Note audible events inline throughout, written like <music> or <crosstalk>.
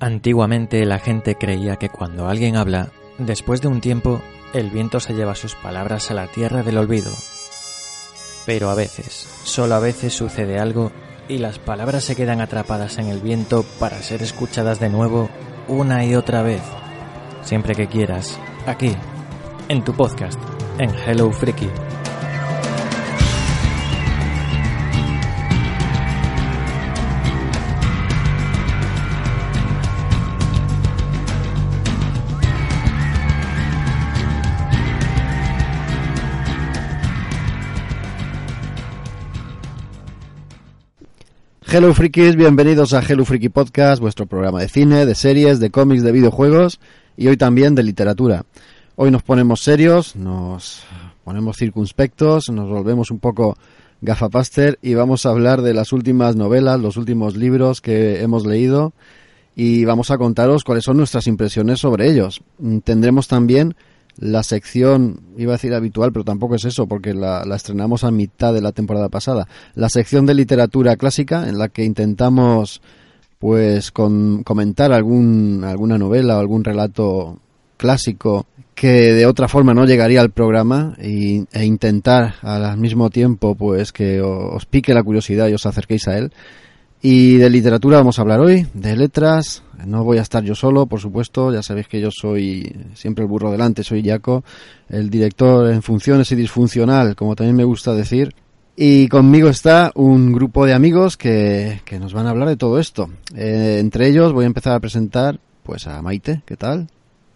Antiguamente la gente creía que cuando alguien habla, después de un tiempo, el viento se lleva sus palabras a la tierra del olvido. Pero a veces, solo a veces sucede algo y las palabras se quedan atrapadas en el viento para ser escuchadas de nuevo una y otra vez. Siempre que quieras, aquí, en tu podcast, en Hello Freaky. Hello Frikis, bienvenidos a Hello Freaky Podcast, vuestro programa de cine, de series, de cómics, de videojuegos y hoy también de literatura. Hoy nos ponemos serios, nos ponemos circunspectos, nos volvemos un poco gafapaster y vamos a hablar de las últimas novelas, los últimos libros que hemos leído y vamos a contaros cuáles son nuestras impresiones sobre ellos. Tendremos también la sección, iba a decir habitual, pero tampoco es eso, porque la, estrenamos a mitad de la temporada pasada, la sección de literatura clásica, en la que intentamos pues con, comentar algún, alguna novela o algún relato clásico que de otra forma no llegaría al programa e intentar al mismo tiempo pues que os pique la curiosidad y os acerquéis a él y de literatura vamos a hablar hoy, de letras. No voy a estar yo solo, por supuesto. Ya sabéis que yo soy siempre el burro delante, soy Jaco, el director en funciones y disfuncional, como también me gusta decir. Y conmigo está un grupo de amigos que, que nos van a hablar de todo esto. Eh, entre ellos voy a empezar a presentar pues a Maite, ¿qué tal?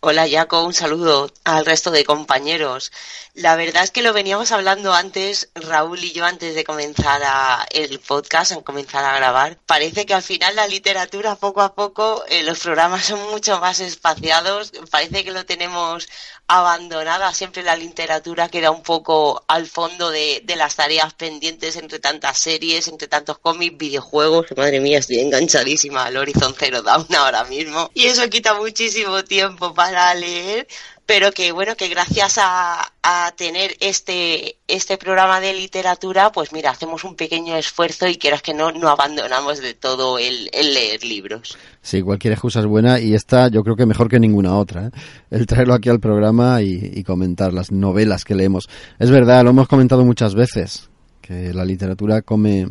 Hola Jaco, un saludo al resto de compañeros. La verdad es que lo veníamos hablando antes, Raúl y yo, antes de comenzar a, el podcast, en comenzar a grabar. Parece que al final la literatura, poco a poco, eh, los programas son mucho más espaciados. Parece que lo tenemos abandonada. Siempre la literatura queda un poco al fondo de, de las tareas pendientes entre tantas series, entre tantos cómics, videojuegos. Madre mía, estoy enganchadísima al Horizon Zero Dawn ahora mismo. Y eso quita muchísimo tiempo para leer pero que bueno, que gracias a, tener este, este programa de literatura, pues mira, hacemos un pequeño esfuerzo y quieras que no, no abandonamos de todo el, leer libros. Sí, cualquier excusa es buena y esta yo creo que mejor que ninguna otra, ¿eh? el traerlo aquí al programa y, comentar las novelas que leemos. Es verdad, lo hemos comentado muchas veces, que la literatura come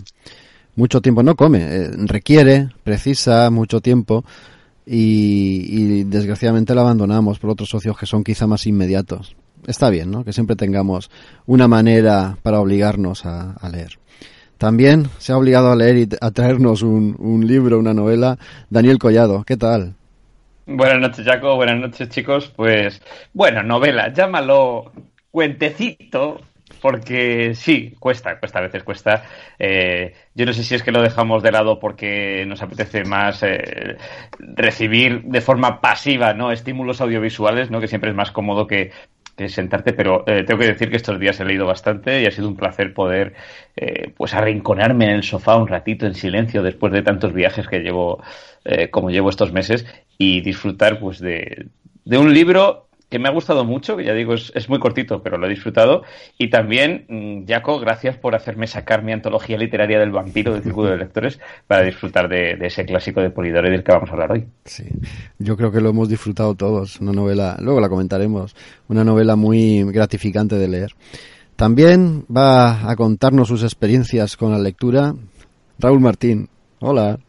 mucho tiempo, no come, eh, requiere, precisa mucho tiempo y, desgraciadamente la abandonamos por otros socios que son quizá más inmediatos. Está bien, ¿no? Que siempre tengamos una manera para obligarnos a, leer. También se ha obligado a leer y a traernos un, un libro, una novela, Daniel Collado. ¿Qué tal? Buenas noches, Jaco. Buenas noches, chicos. Pues, bueno, novela, llámalo cuentecito, porque sí, cuesta, cuesta, a veces cuesta. Eh, yo no sé si es que lo dejamos de lado porque nos apetece más eh, recibir de forma pasiva, ¿no? Estímulos audiovisuales, ¿no? Que siempre es más cómodo que, sentarte, pero eh, tengo que decir que estos días he leído bastante y ha sido un placer poder, pues, arrinconarme en el sofá un ratito en silencio después de tantos viajes que llevo, como llevo estos meses y disfrutar, pues, de, de un libro que me ha gustado mucho, que ya digo, es, muy cortito, pero lo he disfrutado. Y también, mm, Jaco, gracias por hacerme sacar mi antología literaria del vampiro de Círculo de Lectores para disfrutar de, ese clásico de Polidoro del que vamos a hablar hoy. Sí, yo creo que lo hemos disfrutado todos. Una novela, luego la comentaremos, una novela muy gratificante de leer. También va a contarnos sus experiencias con la lectura Raúl Martín. Hola.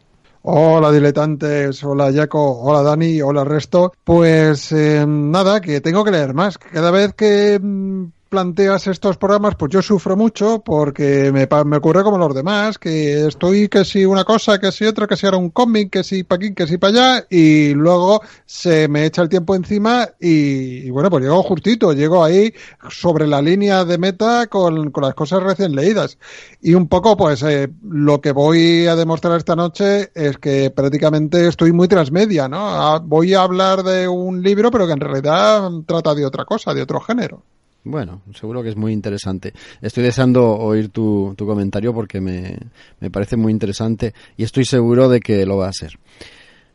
Hola diletantes, hola Jaco, hola Dani, hola resto. Pues eh, nada, que tengo que leer más. Cada vez que mm, planteas estos programas, pues yo sufro mucho porque me, me ocurre como los demás, que estoy que si una cosa, que si otra, que si ahora un cómic, que si para aquí, que si para allá, y luego se me echa el tiempo encima y, bueno, pues llego justito, llego ahí sobre la línea de meta con, con las cosas recién leídas. Y un poco, pues eh, lo que voy a demostrar esta noche es que prácticamente estoy muy transmedia, ¿no? Ah, voy a hablar de un libro, pero que en realidad trata de otra cosa, de otro género. Bueno, seguro que es muy interesante. Estoy deseando oír tu, tu comentario porque me, me, parece muy interesante y estoy seguro de que lo va a ser.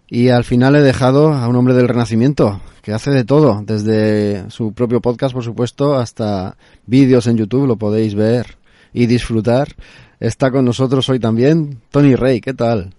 Y al final he dejado a un hombre del Renacimiento que hace de todo, desde su propio podcast, por supuesto, hasta vídeos en YouTube, lo podéis ver y disfrutar. Está con nosotros hoy también Tony Rey, ¿qué tal?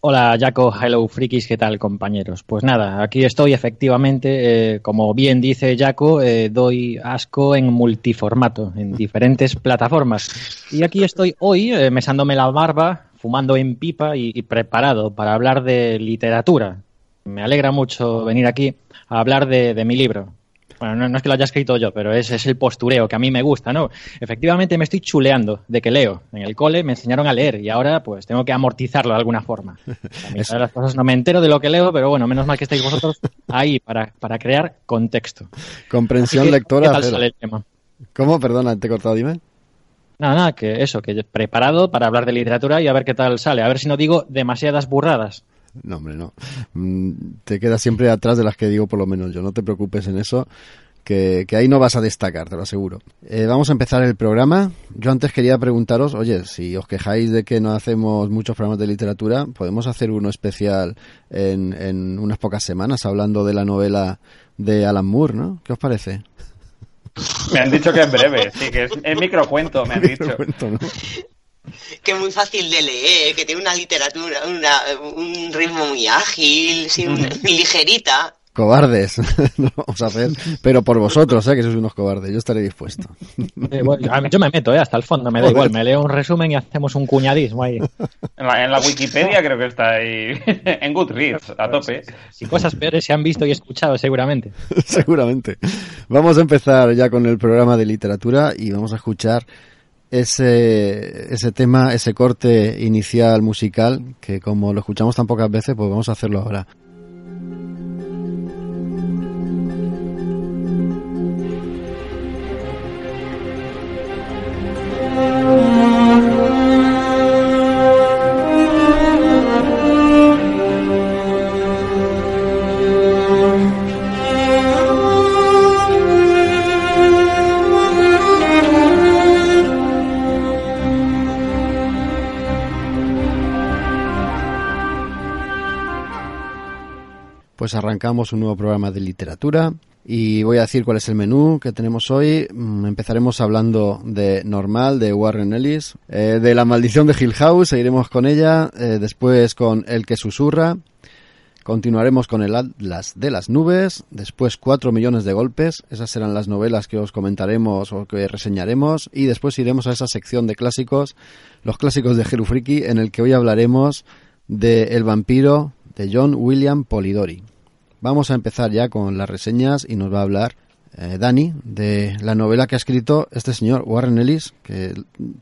Hola, Jaco, hello, frikis, ¿qué tal, compañeros? Pues nada, aquí estoy, efectivamente, eh, como bien dice Jaco, eh, doy asco en multiformato, en diferentes plataformas. Y aquí estoy hoy, eh, mesándome la barba, fumando en pipa y, preparado para hablar de literatura. Me alegra mucho venir aquí a hablar de mi libro, bueno, no, no, es que lo haya escrito yo, pero es, es, el postureo que a mí me gusta, ¿no? Efectivamente me estoy chuleando de que leo. En el cole me enseñaron a leer y ahora pues tengo que amortizarlo de alguna forma. A mí <laughs> las cosas no me entero de lo que leo, pero bueno, menos mal que estáis vosotros ahí para, para crear contexto. Comprensión que, lectora. ¿Qué tal sale el tema? ¿Cómo? Perdona, te he cortado, dime. Nada, nada, que eso, que preparado para hablar de literatura y a ver qué tal sale. A ver si no digo demasiadas burradas. No, hombre, no. Te quedas siempre atrás de las que digo, por lo menos yo. No te preocupes en eso, que, que ahí no vas a destacar, te lo aseguro. Eh, vamos a empezar el programa. Yo antes quería preguntaros, oye, si os quejáis de que no hacemos muchos programas de literatura, podemos hacer uno especial en, en unas pocas semanas hablando de la novela de Alan Moore, ¿no? ¿Qué os parece? Me han dicho que es breve, sí, que es, es microcuento, me han <laughs> dicho. ¿no? Que es muy fácil de leer, que tiene una literatura, una, un ritmo muy ágil, sí, una, ligerita. Cobardes, <laughs> no vamos a hacer, pero por vosotros, ¿eh? que sois unos cobardes, yo estaré dispuesto. <laughs> Eh, bueno, yo me meto, ¿eh? hasta el fondo, me da igual, me leo un resumen y hacemos un cuñadismo ahí. En la, en la Wikipedia creo que está ahí, <laughs> en Goodreads, a tope. Si cosas peores se han visto y escuchado, seguramente. seguramente. Vamos a empezar ya con el programa de literatura y vamos a escuchar ese, ese tema, ese corte inicial musical, que como lo escuchamos tan pocas veces, pues vamos a hacerlo ahora. Pues arrancamos un nuevo programa de literatura y voy a decir cuál es el menú que tenemos hoy. Empezaremos hablando de Normal, de Warren Ellis, eh, de La maldición de Hill House, seguiremos con ella, eh, después con El que susurra, continuaremos con El Atlas de las nubes, después Cuatro millones de golpes, esas serán las novelas que os comentaremos o que reseñaremos y después iremos a esa sección de clásicos, los clásicos de Friki, en el que hoy hablaremos de El vampiro de John William Polidori. Vamos a empezar ya con las reseñas y nos va a hablar eh, Dani de la novela que ha escrito este señor Warren Ellis, que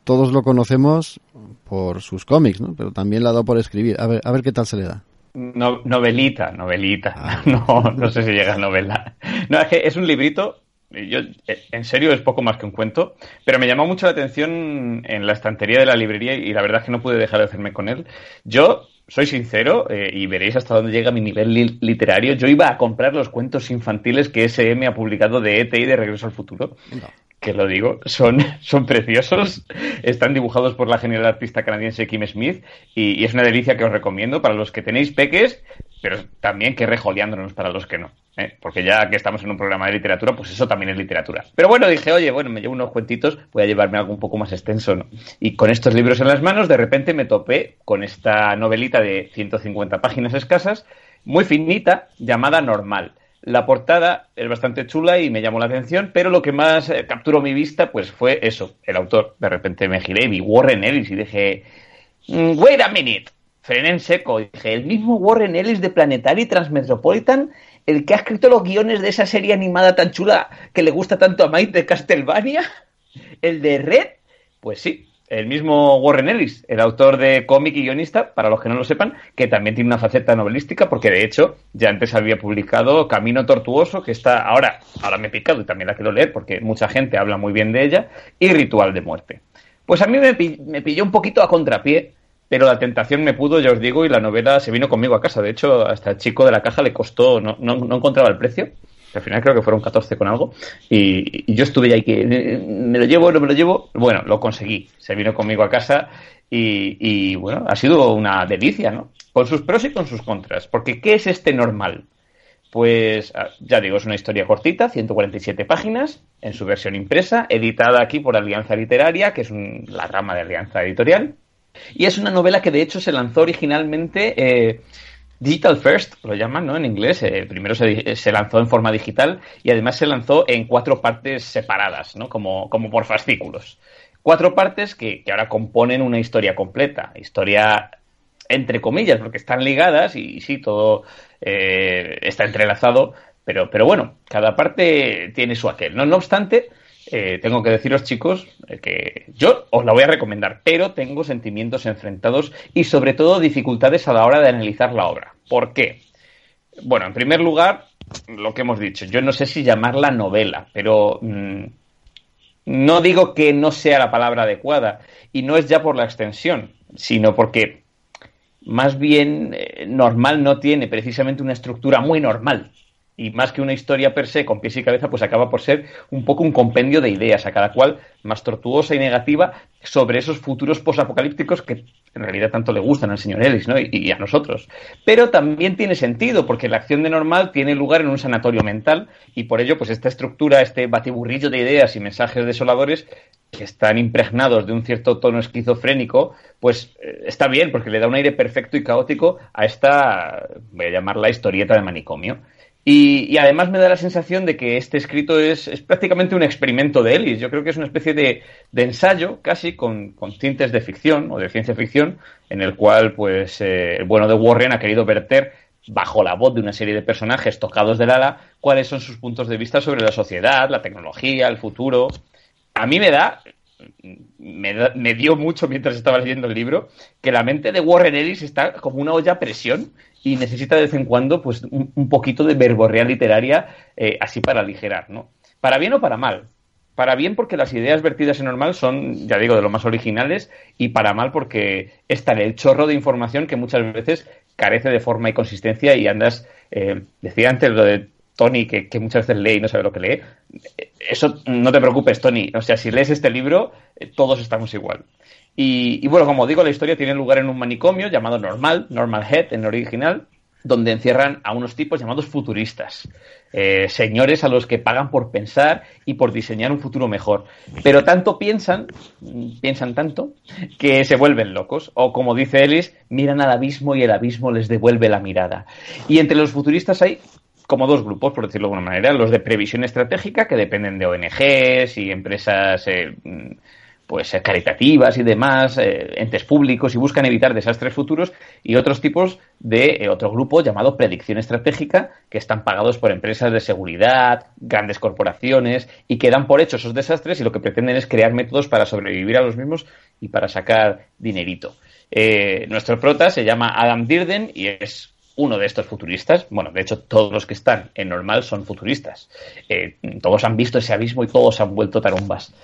todos lo conocemos por sus cómics, ¿no? pero también la ha dado por escribir. A ver, a ver qué tal se le da. No, novelita, novelita. Ah. <laughs> No, no sé si llega a novela. No, es que es un librito yo, en serio, es poco más que un cuento, pero me llamó mucho la atención en la estantería de la librería y la verdad es que no pude dejar de hacerme con él. Yo soy sincero eh, y veréis hasta dónde llega mi nivel li literario. Yo iba a comprar los cuentos infantiles que SM ha publicado de ET y de Regreso al Futuro. No. Que lo digo, son, son preciosos. Están dibujados por la genial artista canadiense Kim Smith y, y es una delicia que os recomiendo para los que tenéis peques, pero también que rejoleándonos para los que no. ¿eh? Porque ya que estamos en un programa de literatura, pues eso también es literatura. Pero bueno, dije, oye, bueno, me llevo unos cuentitos, voy a llevarme algo un poco más extenso, ¿no? Y con estos libros en las manos, de repente me topé con esta novelita de 150 páginas escasas, muy finita, llamada Normal. La portada es bastante chula y me llamó la atención, pero lo que más eh, capturó mi vista, pues fue eso, el autor. De repente me giré vi Warren Ellis y dije, mm, wait a minute, frené en seco. Dije, el mismo Warren Ellis de Planetary Transmetropolitan el que ha escrito los guiones de esa serie animada tan chula que le gusta tanto a Mike de Castlevania, <laughs> el de Red, pues sí, el mismo Warren Ellis, el autor de cómic y guionista, para los que no lo sepan, que también tiene una faceta novelística, porque de hecho ya antes había publicado Camino Tortuoso, que está ahora, ahora me he picado y también la quiero leer porque mucha gente habla muy bien de ella, y Ritual de Muerte. Pues a mí me, me pilló un poquito a contrapié, pero la tentación me pudo, ya os digo, y la novela se vino conmigo a casa. De hecho, hasta el chico de la caja le costó, no, no, no encontraba el precio. Al final creo que fueron 14 con algo. Y, yo estuve ahí que me lo llevo, no me lo llevo. Bueno, lo conseguí. Se vino conmigo a casa y, y bueno, ha sido una delicia, ¿no? Con sus pros y con sus contras. Porque ¿qué es este normal? Pues ya digo, es una historia cortita, 147 páginas, en su versión impresa, editada aquí por Alianza Literaria, que es un, la rama de Alianza Editorial Y es una novela que de hecho se lanzó originalmente eh, Digital First, lo llaman, ¿no? En inglés. Eh, primero se, lanzó en forma digital y además se lanzó en cuatro partes separadas, ¿no? Como, como por fascículos. Cuatro partes que, ahora componen una historia completa. Historia entre comillas, porque están ligadas y, sí, todo eh, está entrelazado, pero, pero bueno, cada parte tiene su aquel. No, no obstante, eh, tengo que deciros, chicos, eh, que yo os la voy a recomendar, pero tengo sentimientos enfrentados y sobre todo dificultades a la hora de analizar la obra. ¿Por qué? Bueno, en primer lugar, lo que hemos dicho, yo no sé si llamarla novela, pero mm, no digo que no sea la palabra adecuada, y no es ya por la extensión, sino porque más bien eh, normal no tiene precisamente una estructura muy normal y más que una historia per se con pies y cabeza, pues acaba por ser un poco un compendio de ideas, a cada cual más tortuosa y negativa sobre esos futuros posapocalípticos que en realidad tanto le gustan al señor Ellis ¿no? y, a nosotros. Pero también tiene sentido, porque la acción de normal tiene lugar en un sanatorio mental y por ello, pues esta estructura, este batiburrillo de ideas y mensajes desoladores que están impregnados de un cierto tono esquizofrénico, pues eh, está bien, porque le da un aire perfecto y caótico a esta, voy a llamarla historieta de manicomio. Y, además me da la sensación de que este escrito es, prácticamente un experimento de Ellis. Yo creo que es una especie de, ensayo, casi con, tintes de ficción o de ciencia ficción, en el cual pues eh, el bueno de Warren ha querido verter bajo la voz de una serie de personajes tocados del ala cuáles son sus puntos de vista sobre la sociedad, la tecnología, el futuro. A mí me da, me, dio mucho mientras estaba leyendo el libro, que la mente de Warren Ellis está como una olla a presión y necesita de vez en cuando pues un, poquito de verborrea literaria eh, así para aligerar, ¿no? Para bien o para mal. Para bien porque las ideas vertidas en normal son, ya digo, de lo más originales y para mal porque está en el chorro de información que muchas veces carece de forma y consistencia y andas, eh, decía antes lo de Tony, que, muchas veces lee y no sabe lo que lee. Eso no te preocupes, Tony. O sea, si lees este libro, eh, todos estamos igual. Y, bueno, como digo, la historia tiene lugar en un manicomio llamado Normal, Normal Head en el original, donde encierran a unos tipos llamados futuristas. Eh, señores a los que pagan por pensar y por diseñar un futuro mejor. Pero tanto piensan, piensan tanto, que se vuelven locos. O como dice Ellis, miran al abismo y el abismo les devuelve la mirada. Y entre los futuristas hay como dos grupos, por decirlo de alguna manera. Los de previsión estratégica, que dependen de ONGs y empresas eh, pues eh, caritativas y demás, eh, entes públicos y buscan evitar desastres futuros y otros tipos de eh, otro grupo llamado predicción estratégica que están pagados por empresas de seguridad, grandes corporaciones y que dan por hecho esos desastres y lo que pretenden es crear métodos para sobrevivir a los mismos y para sacar dinerito. nuestro prota se llama Adam Dirden y es uno de estos futuristas, bueno, de hecho todos los que están en normal son futuristas. todos han visto ese abismo y todos han vuelto tarumbas.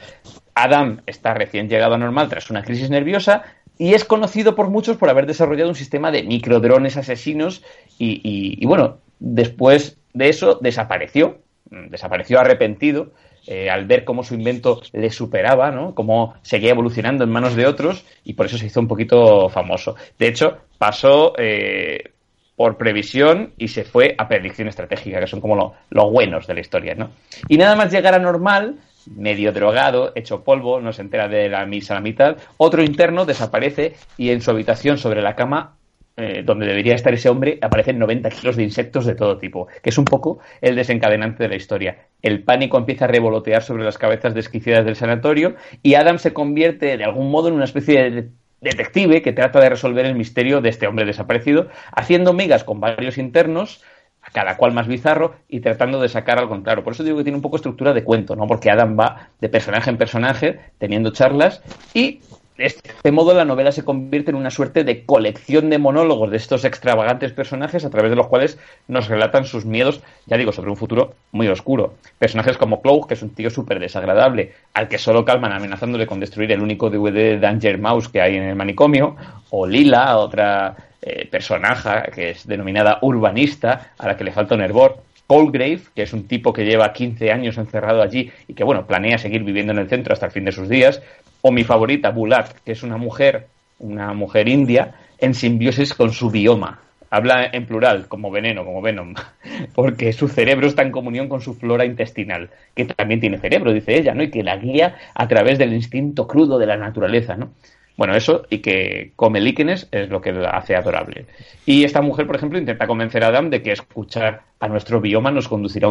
Adam está recién llegado a normal tras una crisis nerviosa y es conocido por muchos por haber desarrollado un sistema de microdrones asesinos y, bueno, después de eso desapareció, desapareció arrepentido eh, al ver cómo su invento le superaba, ¿no? Cómo seguía evolucionando en manos de otros y por eso se hizo un poquito famoso. De hecho, pasó eh, por previsión y se fue a predicción estratégica, que son como los buenos de la historia, ¿no? Y nada más llegar a normal, medio drogado, hecho polvo, no se entera de la misa a la mitad. Otro interno desaparece y en su habitación sobre la cama, eh, donde debería estar ese hombre, aparecen 90 kilos de insectos de todo tipo, que es un poco el desencadenante de la historia. El pánico empieza a revolotear sobre las cabezas desquiciadas del sanatorio y Adam se convierte de algún modo en una especie de detective que trata de resolver el misterio de este hombre desaparecido, haciendo migas con varios internos a cada cual más bizarro y tratando de sacar algo claro. Por eso digo que tiene un poco estructura de cuento, ¿no? Porque Adam va de personaje en personaje teniendo charlas y de este modo la novela se convierte en una suerte de colección de monólogos de estos extravagantes personajes a través de los cuales nos relatan sus miedos, ya digo, sobre un futuro muy oscuro. Personajes como Clough, que es un tío súper desagradable, al que solo calman amenazándole con destruir el único DVD de Danger Mouse que hay en el manicomio, o Lila, otra eh, personaje que es denominada urbanista, a la que le falta un hervor. Coldgrave, que es un tipo que lleva 15 años encerrado allí y que, bueno, planea seguir viviendo en el centro hasta el fin de sus días. O mi favorita, Bulat, que es una mujer, una mujer india, en simbiosis con su bioma. Habla en plural, como veneno, como venom, <laughs> porque su cerebro está en comunión con su flora intestinal, que también tiene cerebro, dice ella, ¿no? Y que la guía a través del instinto crudo de la naturaleza, ¿no? Bueno, eso y que come líquenes es lo que hace adorable. Y esta mujer, por ejemplo, intenta convencer a Adam de que escuchar a nuestro bioma nos conducirá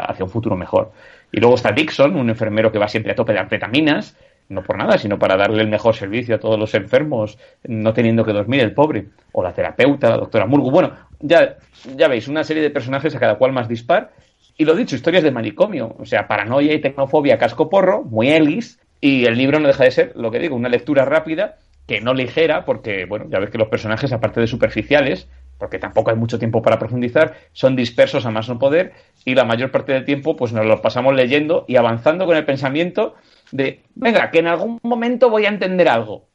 hacia un futuro mejor. Y luego está Dixon, un enfermero que va siempre a tope de anfetaminas, no por nada, sino para darle el mejor servicio a todos los enfermos, no teniendo que dormir el pobre. O la terapeuta, la doctora Murgu. Bueno, ya, ya veis, una serie de personajes a cada cual más dispar. Y lo dicho, historias de manicomio, o sea, paranoia y tecnofobia casco porro, muy Ellis, y el libro no deja de ser, lo que digo, una lectura rápida, que no ligera, porque, bueno, ya ves que los personajes, aparte de superficiales, porque tampoco hay mucho tiempo para profundizar, son dispersos a más no poder, y la mayor parte del tiempo, pues nos los pasamos leyendo y avanzando con el pensamiento de, venga, que en algún momento voy a entender algo.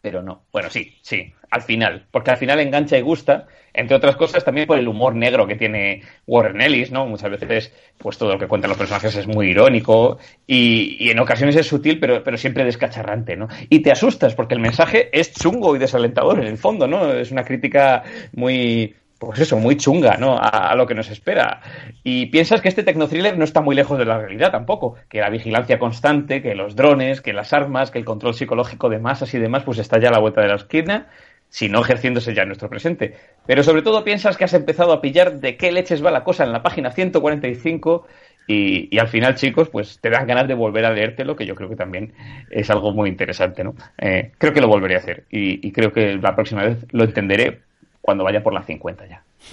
Pero no. Bueno, sí, sí, al final. Porque al final engancha y gusta, entre otras cosas también por el humor negro que tiene Warren Ellis, ¿no? Muchas veces, pues todo lo que cuentan los personajes es muy irónico y, en ocasiones es sutil, pero, pero siempre descacharrante, ¿no? Y te asustas porque el mensaje es chungo y desalentador en el fondo, ¿no? Es una crítica muy pues eso, muy chunga, ¿no? A, lo que nos espera. Y piensas que este tecnothriller no está muy lejos de la realidad tampoco, que la vigilancia constante, que los drones, que las armas, que el control psicológico de masas y demás, pues está ya a la vuelta de la esquina, si no ejerciéndose ya en nuestro presente. Pero sobre todo piensas que has empezado a pillar de qué leches va la cosa en la página 145 y, y, al final, chicos, pues te dan ganas de volver a leértelo, que yo creo que también es algo muy interesante, ¿no? Eh, creo que lo volveré a hacer y, y, creo que la próxima vez lo entenderé cuando vaya por las 50 ya. <laughs>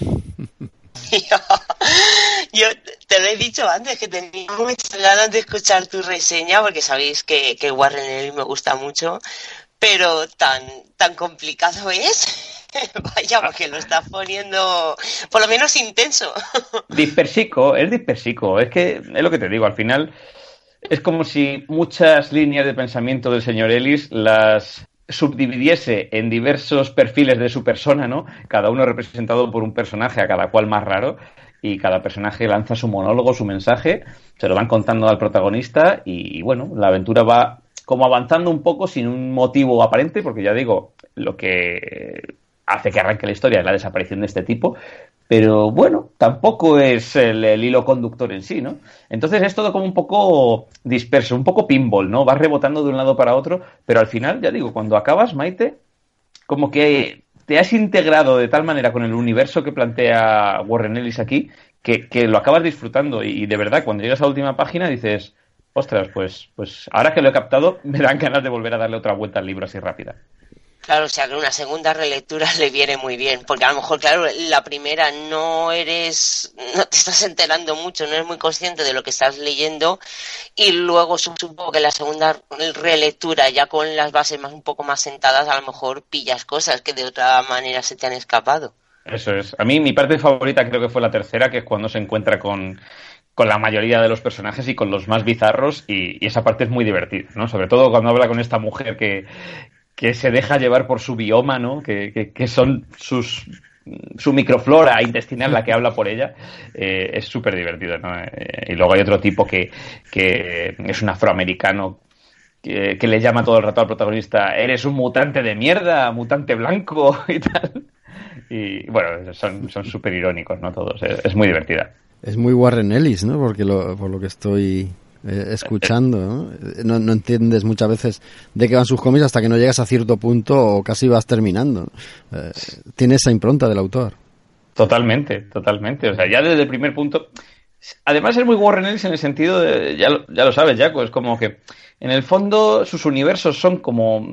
Yo te lo he dicho antes que tenía muchas ganas de escuchar tu reseña porque sabéis que, que Warren Ellis me gusta mucho, pero tan tan complicado es. <laughs> Vaya, porque lo estás poniendo por lo menos intenso. <laughs> dispersico, es dispersico. Es que es lo que te digo, al final es como si muchas líneas de pensamiento del señor Ellis las subdividiese en diversos perfiles de su persona, ¿no? Cada uno representado por un personaje, a cada cual más raro, y cada personaje lanza su monólogo, su mensaje, se lo van contando al protagonista y, bueno, la aventura va como avanzando un poco sin un motivo aparente, porque ya digo, lo que hace que arranque la historia es la desaparición de este tipo, pero bueno, tampoco es el, hilo conductor en sí, ¿no? Entonces es todo como un poco disperso, un poco pinball, ¿no? Vas rebotando de un lado para otro, pero al final, ya digo, cuando acabas, Maite, como que te has integrado de tal manera con el universo que plantea Warren Ellis aquí, que, que lo acabas disfrutando y, de verdad, cuando llegas a la última página dices, ostras, pues, pues ahora que lo he captado, <laughs> me dan ganas de volver a darle otra vuelta al libro así rápida. Claro, o sea que una segunda relectura <laughs> le viene muy bien, porque a lo mejor, claro, la primera no eres, no te estás enterando mucho, no eres muy consciente de lo que estás leyendo, y luego supongo que la segunda relectura, ya con las bases más un poco más sentadas, a lo mejor pillas cosas que de otra manera se te han escapado. Eso es. A mí mi parte favorita creo que fue la tercera, que es cuando se encuentra con, con la mayoría de los personajes y con los más bizarros y, y, esa parte es muy divertida, ¿no? Sobre todo cuando habla con esta mujer que, que se deja llevar por su bioma, ¿no? Que, que, son sus su microflora intestinal la que habla por ella eh, es súper divertido ¿no? Eh, y luego hay otro tipo que, que es un afroamericano que, le llama todo el rato al protagonista eres un mutante de mierda mutante blanco <laughs> y tal y bueno son súper irónicos no todos es, muy divertida es muy Warren Ellis no porque lo, por lo que estoy eh, escuchando, ¿no? ¿no? entiendes muchas veces de qué van sus cómics hasta que no llegas a cierto punto o casi vas terminando. Eh, tiene esa impronta del autor. Totalmente, totalmente. O sea, ya desde el primer punto. Además es muy Warren Ellis en el sentido de, ya lo, ya lo sabes, Jaco, es como que en el fondo sus universos son como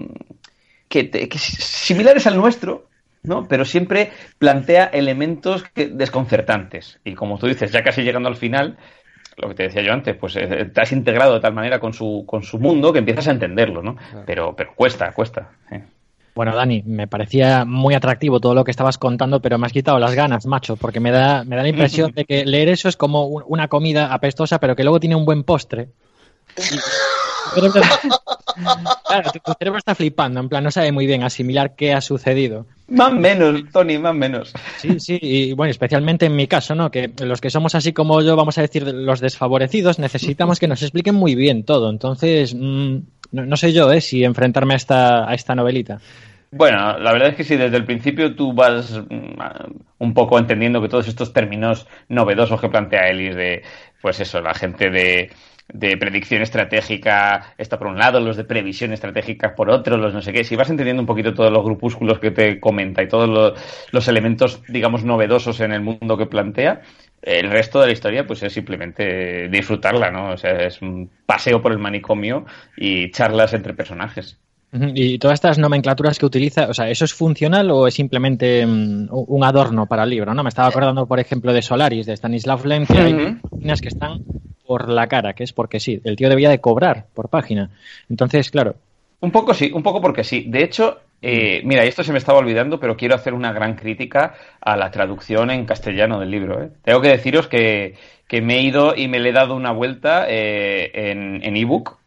que, que similares al nuestro, ¿no? Pero siempre plantea elementos que, desconcertantes. Y como tú dices, ya casi llegando al final, lo que te decía yo antes, pues eh, te has integrado de tal manera con su, con su mundo que empiezas a entenderlo, ¿no? Pero, pero cuesta, cuesta. Bueno, Dani, me parecía muy atractivo todo lo que estabas contando, pero me has quitado las ganas, macho, porque me da, me da la impresión <laughs> de que leer eso es como una comida apestosa, pero que luego tiene un buen postre. <laughs> claro, tu, cerebro está flipando, en plan, no sabe muy bien asimilar qué ha sucedido. Más menos, Tony, más menos. Sí, sí, y bueno, especialmente en mi caso, ¿no? Que los que somos así como yo, vamos a decir, los desfavorecidos, necesitamos que nos expliquen muy bien todo. Entonces, mm, no, sé yo, ¿eh? Si enfrentarme a esta, a esta novelita. Bueno, la verdad es que si desde el principio tú vas mm, un poco entendiendo que todos estos términos novedosos que plantea Ellis de, pues eso, la gente de de predicción estratégica, está por un lado, los de previsión estratégica por otro, los no sé qué. Si vas entendiendo un poquito todos los grupúsculos que te comenta y todos los, los elementos, digamos, novedosos en el mundo que plantea, el resto de la historia, pues es simplemente disfrutarla, ¿no? O sea, es un paseo por el manicomio y charlas entre personajes. Y todas estas nomenclaturas que utiliza, o sea, ¿eso es funcional o es simplemente mm, un adorno para el libro? ¿no? Me estaba acordando, por ejemplo, de Solaris, de Stanislav Lem, que hay páginas que están por la cara, que es porque sí, el tío debía de cobrar por página. Entonces, claro. Un poco sí, un poco porque sí. De hecho, eh, mira, esto se me estaba olvidando, pero quiero hacer una gran crítica a la traducción en castellano del libro. ¿eh? Tengo que deciros que, que, me he ido y me le he dado una vuelta eh, en ebook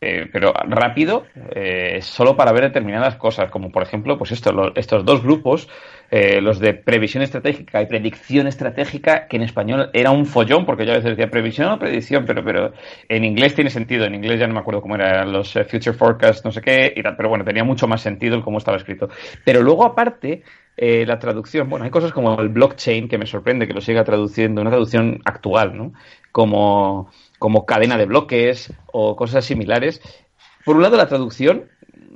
eh, pero rápido, eh, solo para ver determinadas cosas, como por ejemplo, pues esto, estos dos grupos, eh, los de previsión estratégica y predicción estratégica, que en español era un follón, porque yo a veces decía previsión o predicción, pero, pero en inglés tiene sentido, en inglés ya no me acuerdo cómo eran los future forecast, no sé qué, y pero bueno, tenía mucho más sentido el cómo estaba escrito. Pero luego aparte, la traducción, bueno, hay cosas como el blockchain que me sorprende que lo siga traduciendo, una traducción actual, ¿no? Como como cadena de bloques o cosas similares. Por un lado, la traducción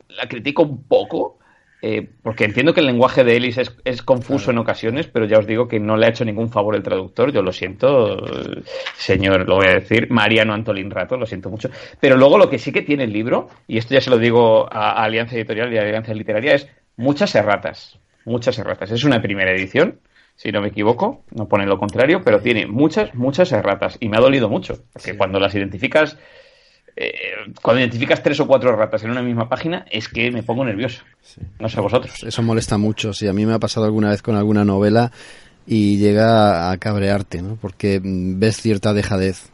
la critico un poco, eh, porque entiendo que el lenguaje de Ellis es, confuso en ocasiones, pero ya os digo que no le ha hecho ningún favor el traductor. Yo lo siento, señor, lo voy a decir, Mariano Antolín Rato, lo siento mucho. Pero luego lo que sí que tiene el libro, y esto ya se lo digo a, Alianza Editorial y a Alianza Literaria, es muchas erratas. Muchas erratas. Es una primera edición si no me equivoco, no pone lo contrario, pero tiene muchas, muchas erratas y me ha dolido mucho, porque cuando las identificas, eh, cuando identificas tres o cuatro erratas en una misma página, es que me pongo nervioso. No sé vosotros. Eso molesta mucho, sí, a mí me ha pasado alguna vez con alguna novela y llega a cabrearte, ¿no? Porque ves cierta dejadez.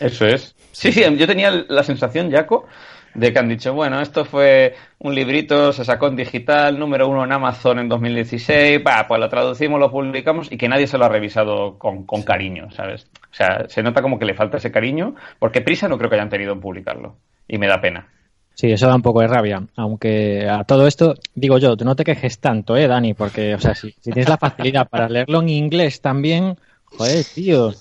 Eso es. Sí, sí, yo tenía la sensación, Jaco, de que han dicho, bueno, esto fue un librito, se sacó en digital, número uno en Amazon en 2016, bah, pues lo traducimos, lo publicamos y que nadie se lo ha revisado con, con cariño, ¿sabes? O sea, se nota como que le falta ese cariño, porque prisa no creo que hayan tenido en publicarlo. Y me da pena. Sí, eso da un poco de rabia. Aunque a todo esto, digo yo, tú no te quejes tanto, ¿eh, Dani? Porque, o sea, si, si tienes la facilidad para leerlo en inglés también, joder, tío,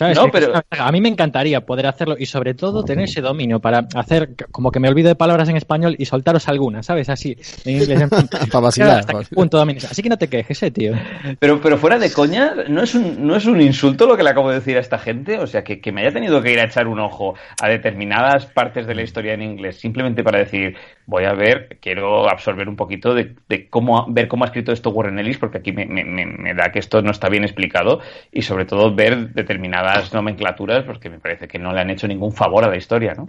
no, pero... A mí me encantaría poder hacerlo y sobre todo tener ese dominio para hacer como que me olvido de palabras en español y soltaros algunas, ¿sabes? Así, en inglés. <laughs> para vacilar. punto Así que no te quejes, eh, tío. Pero, pero fuera de coña, ¿no es, un, ¿no es un insulto lo que le acabo de decir a esta gente? O sea, que, que me haya tenido que ir a echar un ojo a determinadas partes de la historia en inglés simplemente para decir, voy a ver, quiero absorber un poquito de, de cómo ver cómo ha escrito esto Warren Ellis, porque aquí me, me, me da que esto no está bien explicado y sobre todo ver determinadas las nomenclaturas porque me parece que no le han hecho ningún favor a la historia, ¿no?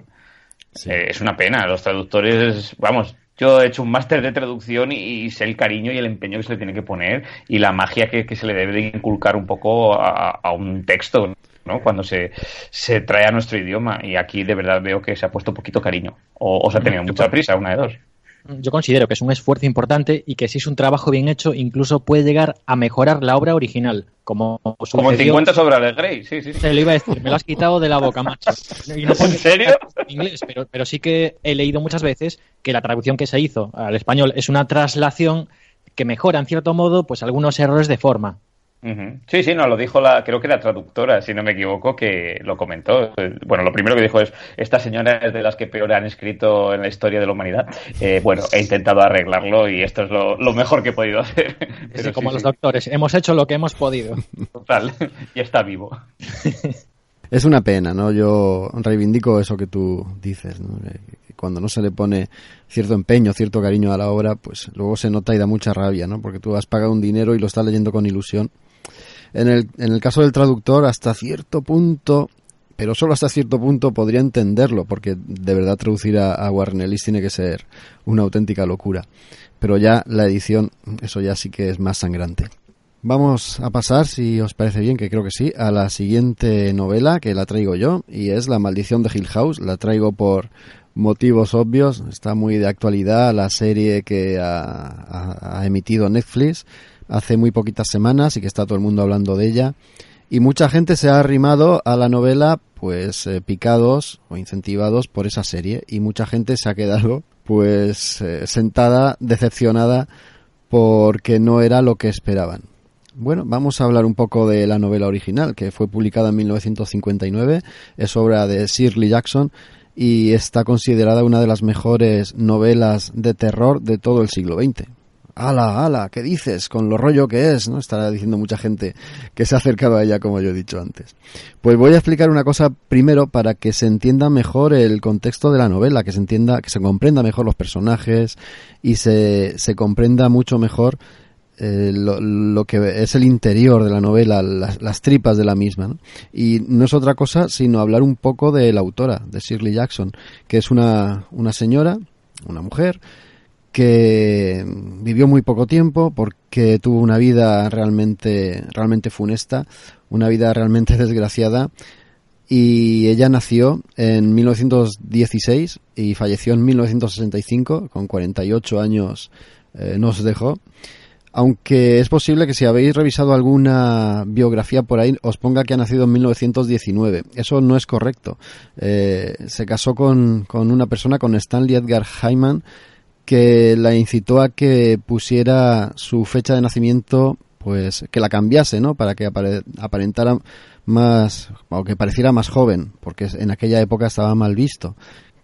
Eh, es una pena, los traductores, vamos, yo he hecho un máster de traducción y, sé el cariño y el empeño que se le tiene que poner y la magia que, se le debe de inculcar un poco a, un texto, ¿no? Cuando se, se, trae a nuestro idioma y aquí de verdad veo que se ha puesto poquito cariño o, o se ha tenido mucha prisa, una de dos yo considero que es un esfuerzo importante y que si es un trabajo bien hecho, incluso puede llegar a mejorar la obra original. Como, como 50 sobre de Grey, sí, sí. Se lo iba a decir, me lo has quitado de la boca, macho. <laughs> ¿En serio? Inglés, pero, pero sí que he leído muchas veces que la traducción que se hizo al español es una traslación que mejora, en cierto modo, pues algunos errores de forma. Sí, sí, no, lo dijo la, creo que la traductora, si no me equivoco, que lo comentó. Bueno, lo primero que dijo es, esta señora es de las que peor han escrito en la historia de la humanidad. Eh, bueno, he intentado arreglarlo y esto es lo, mejor que he podido hacer. <laughs> Pero como los doctores, hemos hecho lo que hemos podido. <laughs> Total, y está vivo. Es una pena, ¿no? Yo reivindico eso que tú dices, ¿no? Cuando no se le pone cierto empeño, cierto cariño a la obra, pues luego se nota y da mucha rabia, ¿no? Porque tú has pagado un dinero y lo estás leyendo con ilusión en el, en el caso del traductor, hasta cierto punto, pero solo hasta cierto punto podría entenderlo, porque de verdad traducir a, a Warren Ellis tiene que ser una auténtica locura. Pero ya la edición, eso ya sí que es más sangrante. Vamos a pasar, si os parece bien, que creo que sí, a la siguiente novela que la traigo yo, y es La maldición de Hill House. La traigo por motivos obvios, está muy de actualidad la serie que ha emitido Netflix hace muy poquitas semanas y que está todo el mundo hablando de ella. Y mucha gente se ha arrimado a la novela, pues eh, picados o incentivados por esa serie. Y mucha gente se ha quedado, pues, eh, sentada, decepcionada, porque no era lo que esperaban. Bueno, vamos a hablar un poco de la novela original, que fue publicada en 1959. Es obra de Shirley Jackson y está considerada una de las mejores novelas de terror de todo el siglo XX. ¡Hala, ala! ¿Qué dices? Con lo rollo que es, ¿no? Estará diciendo mucha gente que se ha acercado a ella, como yo he dicho antes. Pues voy a explicar una cosa primero para que se entienda mejor el contexto de la novela, que se entienda, que se comprenda mejor los personajes y se, se comprenda mucho mejor eh, lo, que es el interior de la novela, las, tripas de la misma. ¿no? Y no es otra cosa sino hablar un poco de la autora, de Shirley Jackson, que es una, una señora, una mujer, que vivió muy poco tiempo porque tuvo una vida realmente, realmente funesta, una vida realmente <laughs> desgraciada y ella nació en 1916 y falleció en 1965, con 48 años eh, nos dejó. Aunque es posible que si habéis revisado alguna biografía por ahí os ponga que ha nacido en 1919. Eso no es correcto. Eh, se casó con, con, una persona, con Stanley Edgar Hyman, que la incitó a que pusiera su fecha de nacimiento, pues que la cambiase, ¿no? Para que aparentara más, o que pareciera más joven, porque en aquella época estaba mal visto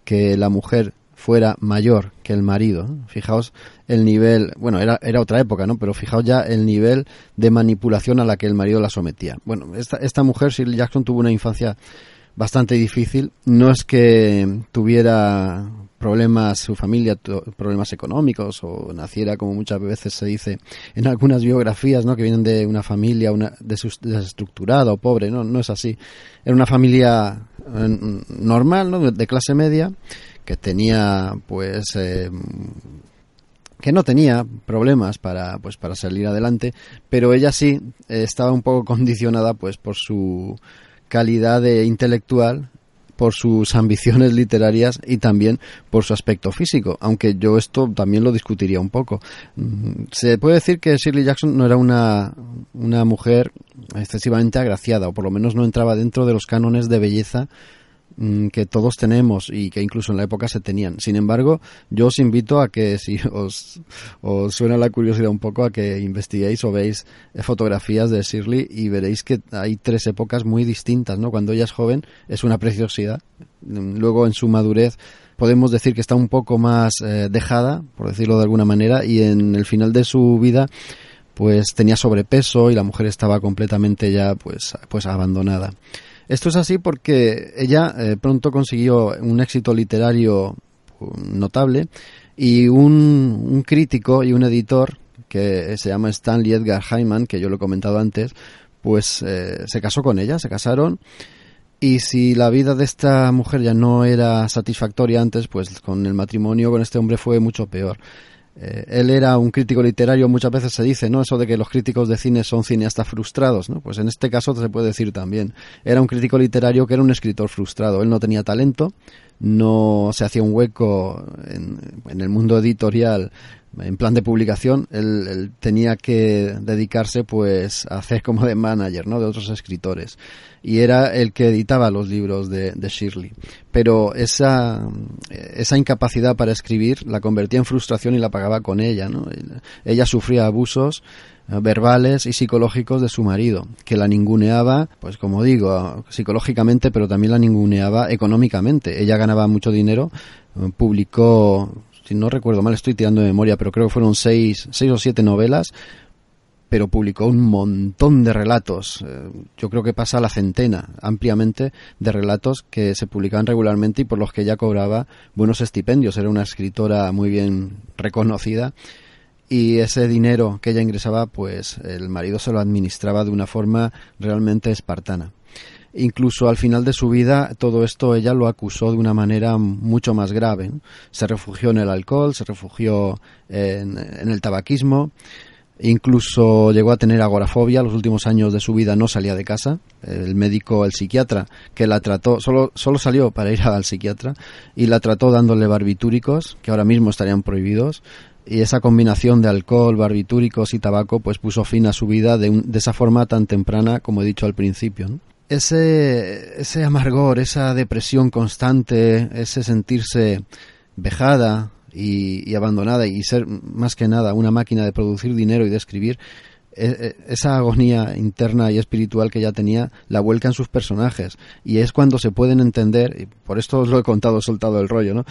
que la mujer fuera mayor que el marido. Fijaos el nivel, bueno, era, era otra época, ¿no? Pero fijaos ya el nivel de manipulación a la que el marido la sometía. Bueno, esta, esta mujer, Shirley Jackson, tuvo una infancia bastante difícil. No es que tuviera problemas, su familia, problemas económicos o naciera, como muchas veces se dice en algunas biografías, ¿no? Que vienen de una familia una, desestructurada o pobre, ¿no? No es así. Era una familia normal, ¿no? De clase media que tenía, pues, eh, que no tenía problemas para pues para salir adelante pero ella sí eh, estaba un poco <laughs> condicionada pues por su calidad de intelectual por sus <laughs> ambiciones literarias y también por su aspecto físico, aunque yo esto también lo discutiría un poco. Mm, se puede decir que Shirley Jackson no era una, una mujer excesivamente agraciada, o por lo menos no entraba dentro de los cánones de belleza que todos tenemos y que incluso en la época se tenían. Sin embargo, yo os invito a que si <laughs> os, os suena la curiosidad un poco a que investiguéis o veis eh, fotografías de Shirley y veréis que hay tres épocas muy distintas, ¿no? Cuando ella es joven es una preciosidad. Mm, luego en su madurez podemos decir que está un poco más eh, dejada, por decirlo de alguna manera, y en el final de su vida pues tenía sobrepeso y la mujer estaba completamente ya pues pues abandonada. Esto es así porque ella eh, pronto consiguió un éxito literario um, notable y un, crítico y un editor que se llama Stanley Edgar Hyman, que yo lo he comentado antes, pues eh, se casó con ella, se casaron y si la vida de esta mujer ya no era satisfactoria antes, pues con el matrimonio con este hombre fue mucho peor. Eh, él era un crítico literario, muchas veces se dice, ¿no? Eso de que los críticos de cine son cineastas frustrados, ¿no? Pues en este caso se puede decir también. Era un crítico literario que era un escritor frustrado. Él no tenía talento, no se hacía un hueco en, en el mundo editorial en plan de publicación, él, tenía que dedicarse pues a hacer como de manager, ¿no? De otros escritores. Y era el que editaba los libros de, de Shirley. Pero esa, esa incapacidad para escribir la convertía en frustración y la pagaba con ella, ¿no? Ella sufría abusos eh, verbales y psicológicos de su marido, que la ninguneaba, pues como digo, psicológicamente, pero también la ninguneaba económicamente. Ella ganaba mucho dinero, eh, publicó si no recuerdo mal, estoy tirando de memoria, pero creo que fueron seis, seis o siete novelas, pero publicó un montón de relatos. Eh, yo creo que pasa a la centena, ampliamente, de relatos que se publicaban regularmente y por los que ella cobraba buenos estipendios. Era una escritora muy bien reconocida y ese dinero que ella ingresaba, pues el marido se lo administraba de una forma realmente espartana. Incluso al final de su vida todo esto ella lo acusó de una manera mucho más grave. Se refugió en el alcohol, se refugió en, el tabaquismo, incluso llegó a tener agorafobia. Los últimos años de su vida no salía de casa. El médico, el psiquiatra que la trató, solo, solo salió para ir al psiquiatra y la trató dándole barbitúricos, que ahora mismo estarían prohibidos y esa combinación de alcohol, barbitúricos y tabaco pues puso fin a su vida de, de esa forma tan temprana como he dicho al principio. ¿no? Ese, ese amargor, esa depresión constante, ese sentirse vejada y, abandonada y ser más que nada una máquina de producir dinero y de escribir, esa agonía interna y espiritual que ya tenía la vuelca en sus personajes. Y es cuando se pueden entender y por esto os lo he contado soltado el rollo no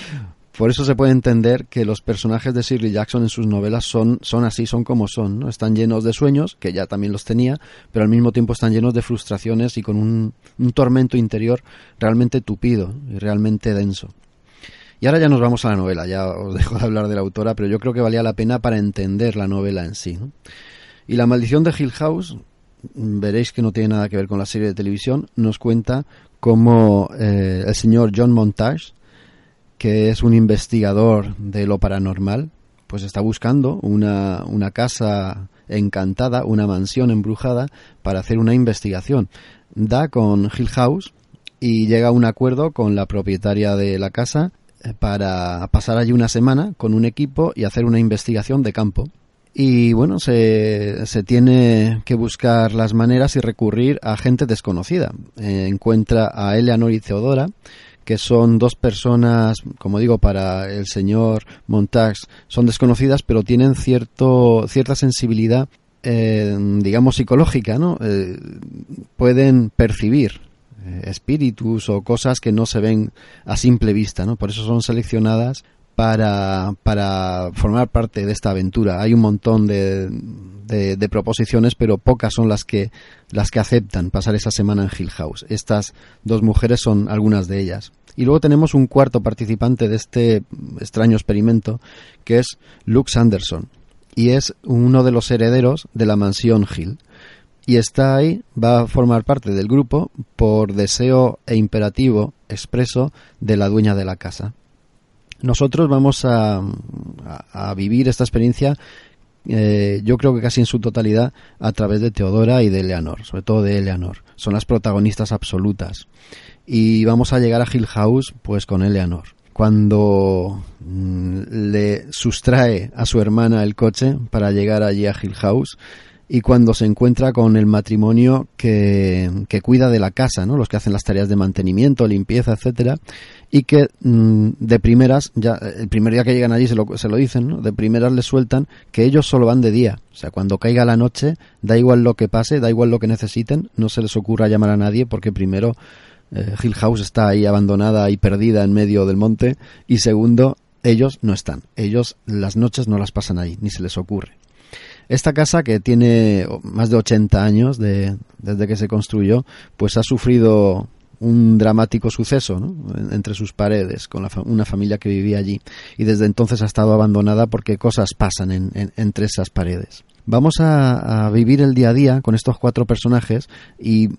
por eso se puede entender que los personajes de Shirley Jackson en sus novelas son, son así, son como son, ¿no? Están llenos de sueños, que ya también los tenía, pero al mismo tiempo están llenos de frustraciones y con un, tormento interior realmente tupido y realmente denso. Y ahora ya nos vamos a la novela, ya os dejo de hablar de la autora, pero yo creo que valía la pena para entender la novela en sí. Y La maldición de Hill House, veréis que no tiene nada que ver con la serie de televisión, nos cuenta cómo eh, el señor John Montage, que es un investigador de lo paranormal, pues está buscando una, una casa encantada, una mansión embrujada para hacer una investigación. Da con Hill House y llega a un acuerdo con la propietaria de la casa eh, para pasar allí una semana con un equipo y hacer una investigación de campo. Y bueno, se, se tiene que buscar las maneras y recurrir a gente desconocida. Eh, encuentra a Eleanor y Theodora, que son dos personas, como digo, para el señor Montax, son desconocidas, pero tienen cierto, cierta sensibilidad, eh, digamos, psicológica, ¿no? Eh, pueden percibir eh, espíritus o cosas que no se ven a simple vista, ¿no? Por eso son seleccionadas para, formar parte de esta aventura. Hay un montón de, de, de, proposiciones, pero pocas son las que, las que aceptan pasar esa semana en Hill House. Estas dos mujeres son algunas de ellas. Y luego tenemos un cuarto participante de este extraño experimento, que es Luke Sanderson, y es uno de los herederos de la mansión Hill. Y está ahí, va a formar parte del grupo por deseo e imperativo expreso de la dueña de la casa. Nosotros vamos a, a, vivir esta experiencia eh, yo creo que casi en su totalidad a través de Teodora y de Eleanor, sobre todo de Eleanor. Son las protagonistas absolutas. Y vamos a llegar a Hill House pues con Eleanor. Cuando mm, le sustrae a su hermana el coche para llegar allí a Hill House, y cuando se encuentra con el matrimonio que, que, cuida de la casa, ¿no? Los que hacen las tareas de mantenimiento, limpieza, etcétera, y que mmm, de primeras, ya el primer día que llegan allí se lo, se lo dicen, ¿no? De primeras les sueltan que ellos solo van de día, o sea, cuando caiga la noche, da igual lo que pase, da igual lo que necesiten, no se les ocurra llamar a nadie porque primero eh, Hill House está ahí abandonada y perdida en medio del monte y segundo, ellos no están, ellos las noches no las pasan ahí, ni se les ocurre. Esta casa, que tiene más de 80 años de, desde que se construyó, pues ha sufrido un dramático suceso ¿no? entre sus paredes con la fa una familia que vivía allí y desde entonces ha estado abandonada porque cosas pasan en, en, entre esas paredes. Vamos a, vivir el día a día con estos cuatro personajes y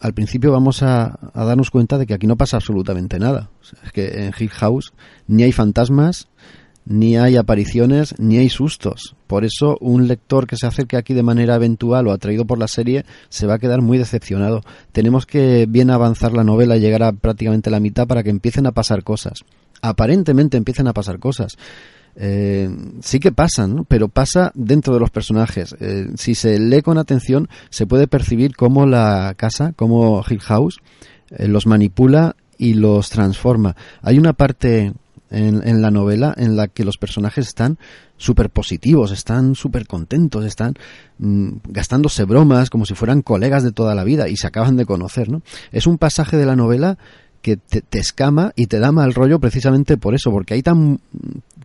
al principio vamos a, darnos cuenta de que aquí no pasa absolutamente nada. Es que en Hill House ni hay fantasmas, ni hay apariciones, ni hay sustos. Por eso un lector que se acerque aquí de manera eventual o atraído por la serie se va a quedar muy decepcionado. Tenemos que bien avanzar la novela y llegar a prácticamente la mitad para que empiecen a pasar cosas. Aparentemente empiecen a pasar cosas. Eh, sí que pasan, ¿no? pero pasa dentro de los personajes. Eh, si se lee con atención, se puede percibir cómo la casa, cómo Hill House, eh, los manipula y los transforma. Hay una parte en, en, la novela en la que los personajes están súper positivos, están súper contentos, están mmm, gastándose bromas como si fueran colegas de toda la vida y se acaban de conocer, ¿no? Es un pasaje de la novela que te, escama y te da mal rollo precisamente por eso, porque hay tan,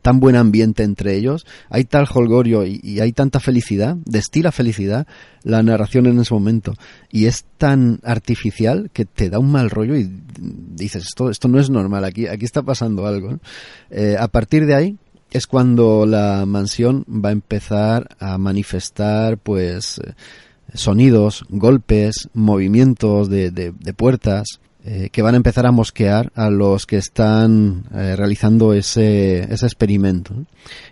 tan buen ambiente entre ellos, hay tal holgorio y, hay tanta felicidad, destila felicidad la narración en ese momento, y es tan artificial que te da un mal rollo y dices, esto, esto no es normal, aquí, aquí está pasando algo. Eh, a partir de ahí es cuando la mansión va a empezar a manifestar pues sonidos, golpes, movimientos de, de, puertas, eh, que van a empezar a mosquear a los que están eh, realizando ese, ese experimento.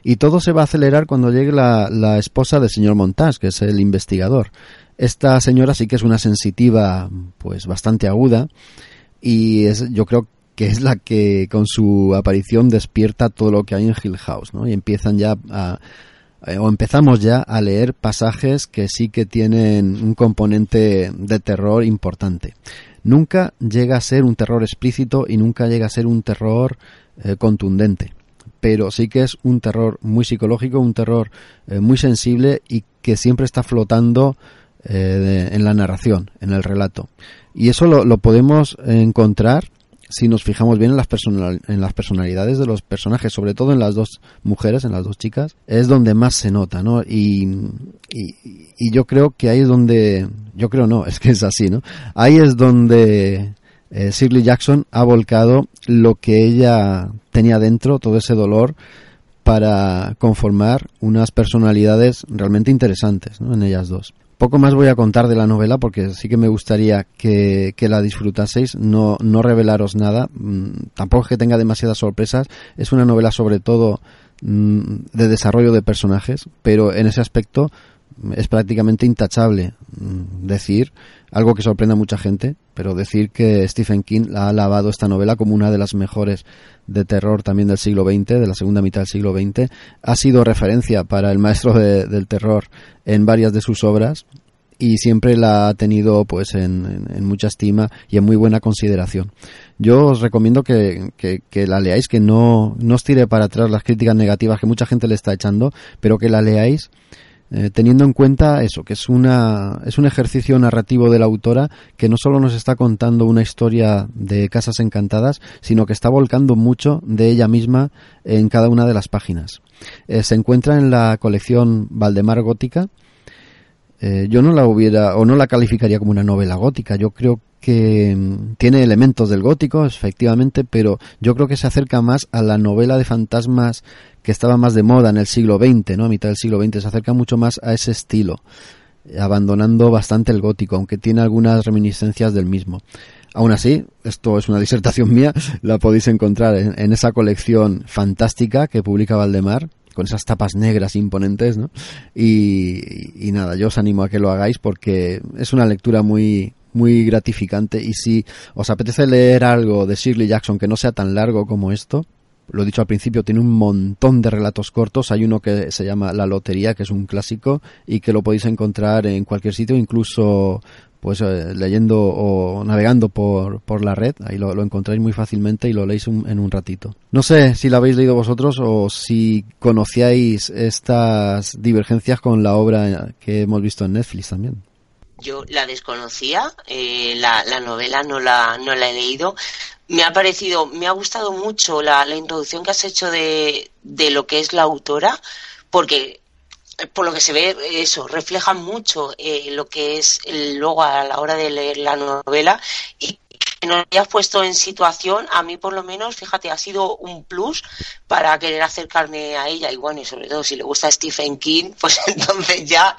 Y todo se va a acelerar cuando llegue la, la esposa del señor Montas, que es el investigador. Esta señora sí que es una sensitiva, pues bastante aguda, y es, yo creo que es la que con su aparición despierta todo lo que hay en Hill House, ¿no? Y empiezan ya a, o empezamos ya a leer pasajes que sí que tienen un componente de terror importante nunca llega a ser un terror explícito y nunca llega a ser un terror eh, contundente. pero sí que es un terror muy psicológico, un terror eh, muy sensible y que siempre está flotando eh, en la narración, en el relato. Y eso lo podemos encontrar si nos fijamos bien en las, en las personalidades de los personajes, sobre todo en las dos mujeres, en las dos chicas, es donde más se nota, ¿no? Y, y, yo creo que ahí es donde, yo creo no, <laughs> es que es así, ¿no? Ahí es donde eh, Shirley Jackson ha volcado lo que ella tenía dentro, todo ese dolor, para conformar unas personalidades realmente interesantes ¿no? en ellas dos. Poco más voy a contar de la novela porque sí que me gustaría que, la disfrutaseis, no, no revelaros nada, mm, tampoco es que tenga demasiadas sorpresas, es una novela sobre todo mm, de desarrollo de personajes, pero en ese aspecto es prácticamente intachable mm, decir algo que sorprende a mucha gente, pero decir que Stephen King ha alabado esta novela como una de las mejores de terror también del siglo XX, de la segunda mitad del siglo XX, ha sido referencia para el maestro del terror en varias de sus obras y siempre la ha tenido pues en, mucha estima y en muy buena consideración. Yo os recomiendo que, que, la leáis, que no, no os tire para atrás las críticas negativas que mucha gente le está echando, pero que la leáis eh, teniendo en cuenta eso, que es, una, es un ejercicio narrativo de la autora que no solo nos está contando una historia de casas encantadas, sino que está volcando mucho de ella misma en cada una de las páginas. Eh, se encuentra en la colección Valdemar Gótica. Eh, yo no la hubiera, o no la calificaría como una novela gótica. Yo creo que mm, tiene elementos del gótico, efectivamente, pero yo creo que se acerca más a la novela de fantasmas que estaba más de moda en el siglo XX, ¿no? A mitad del siglo XX, se acerca mucho más a ese estilo, abandonando bastante el gótico, aunque tiene algunas reminiscencias del mismo. Aún así, esto es una <laughs> disertación mía, la podéis encontrar en, esa colección fantástica que publica Valdemar, con esas tapas negras imponentes, ¿no? Y, y, nada, yo os animo a que lo hagáis porque es una lectura muy, muy gratificante y si os apetece leer algo de Shirley Jackson que no sea tan largo como esto, lo he dicho al principio, tiene un montón de relatos cortos. Hay uno que se llama La Lotería, que es un clásico y que lo podéis encontrar en cualquier sitio, incluso pues eh, leyendo o navegando por, por la red. Ahí lo, lo encontráis muy fácilmente y lo leéis en un ratito. No sé si lo habéis leído vosotros o si conocíais estas divergencias con la obra que hemos visto en Netflix también. Yo la desconocía, eh, la, la, novela no la, no la he leído, me ha parecido, me ha gustado mucho la, la introducción que has hecho de, de, lo que es la autora, porque eh, por lo que se ve, eso, refleja mucho eh, lo que es el, luego a la hora de leer la novela y que nos hayas puesto en situación, a mí por lo menos, fíjate, ha sido un plus para querer acercarme a ella y bueno, y sobre todo si le gusta Stephen King, <laughs> pues entonces ya,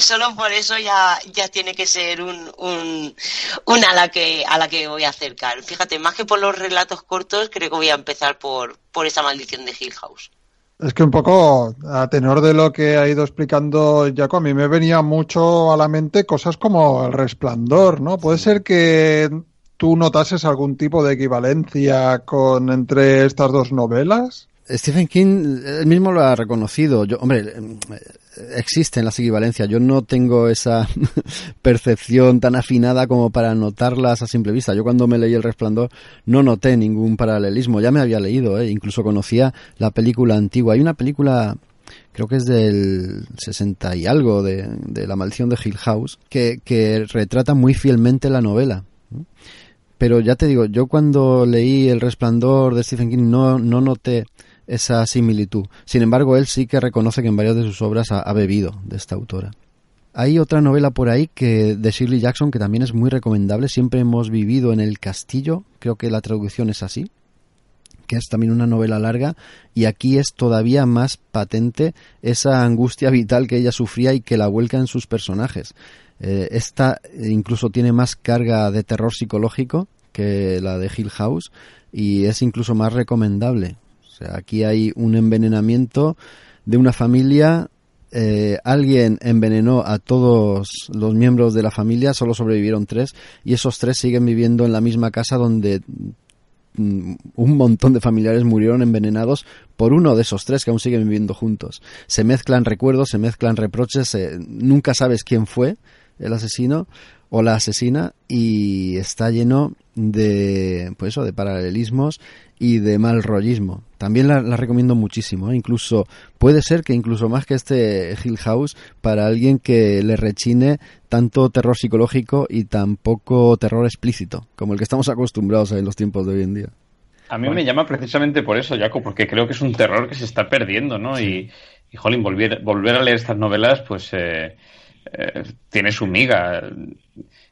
solo por eso ya, ya tiene que ser un, un, una a la que, a la que voy a acercar. Fíjate, más que por los relatos cortos, creo que voy a empezar por, por esa maldición de Hill House. Es que un poco, a tenor de lo que ha ido explicando Jaco, a mí me venía mucho a la mente cosas como el resplandor, ¿no? Puede ser que tú notases algún tipo de equivalencia con entre estas dos novelas? Stephen King él mismo lo ha reconocido. Yo, hombre, existen las equivalencias. Yo no tengo esa <laughs> percepción tan afinada como para notarlas a simple vista. Yo cuando me leí El Resplandor no noté ningún paralelismo. Ya me había leído, ¿eh? incluso conocía la película antigua. Hay una película creo que es del 60 y algo de, La maldición de Hill House, que, que retrata muy fielmente la novela. Pero ya te digo, yo cuando leí El Resplandor de Stephen King no, no noté esa similitud. Sin embargo, él sí que reconoce que en varias de sus obras ha, bebido de esta autora. Hay otra novela por ahí que de Shirley Jackson que también es muy recomendable. Siempre hemos vivido en el castillo, creo que la traducción es así, que es también una novela larga y aquí es todavía más patente esa angustia vital que ella sufría y que la vuelca en sus personajes. Eh, esta incluso tiene más carga de terror psicológico que la de Hill House y es incluso más recomendable. O sea, aquí hay un envenenamiento de una familia. Eh, alguien envenenó a todos los miembros de la familia, solo sobrevivieron tres y esos tres siguen viviendo en la misma casa donde mm, un montón de familiares murieron envenenados por uno de esos tres que aún siguen viviendo juntos. Se mezclan recuerdos, se mezclan reproches, nunca sabes quién fue el asesino o la asesina y está lleno de pues eso de paralelismos y de mal rollismo también la, recomiendo muchísimo ¿eh? incluso puede ser que incluso más que este Hill House para alguien que le rechine tanto terror psicológico y tampoco terror explícito como el que estamos acostumbrados a en los tiempos de hoy en día a mí me llama precisamente por eso, Jaco, porque creo que es un terror que se está perdiendo, ¿no? Y, y, jolín, volver, volver a leer estas novelas, pues eh, eh, tiene su miga.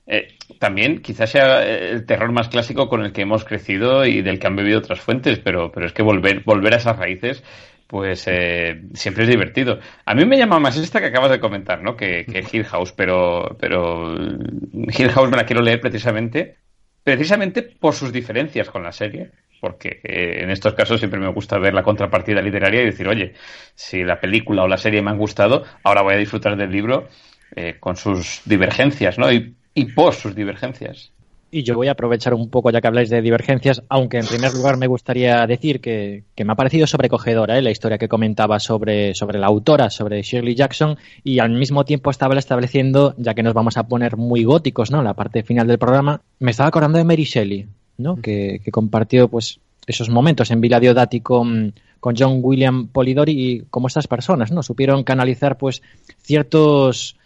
Eh, también quizás sea el terror más clásico con el que hemos crecido y del que han bebido otras fuentes, pero, pero es que volver, volver a esas raíces pues eh, siempre es divertido. A mí me llama más esta que acabas de comentar, ¿no? Que, que Hill House, pero, pero Hill House me la quiero leer precisamente, precisamente por sus diferencias con la serie, porque eh, en estos casos siempre me gusta ver la contrapartida literaria y decir, oye, si la película o la serie me han gustado, ahora voy a disfrutar del libro eh, con sus divergencias, ¿no? Y, y por sus divergencias. Y yo voy a aprovechar un poco, ya que habláis de divergencias, aunque en primer lugar me gustaría decir que, me ha parecido sobrecogedora ¿eh? la historia que comentaba sobre, sobre la autora, sobre Shirley Jackson, y al mismo tiempo estaba estableciendo, ya que nos vamos a poner muy góticos, ¿no? La parte final del programa, me estaba acordando de Mary Shelley, ¿no? Que, compartió, pues, esos momentos en Villa Diodati con, con John William Polidori y como estas personas, ¿no? Supieron canalizar, pues, ciertos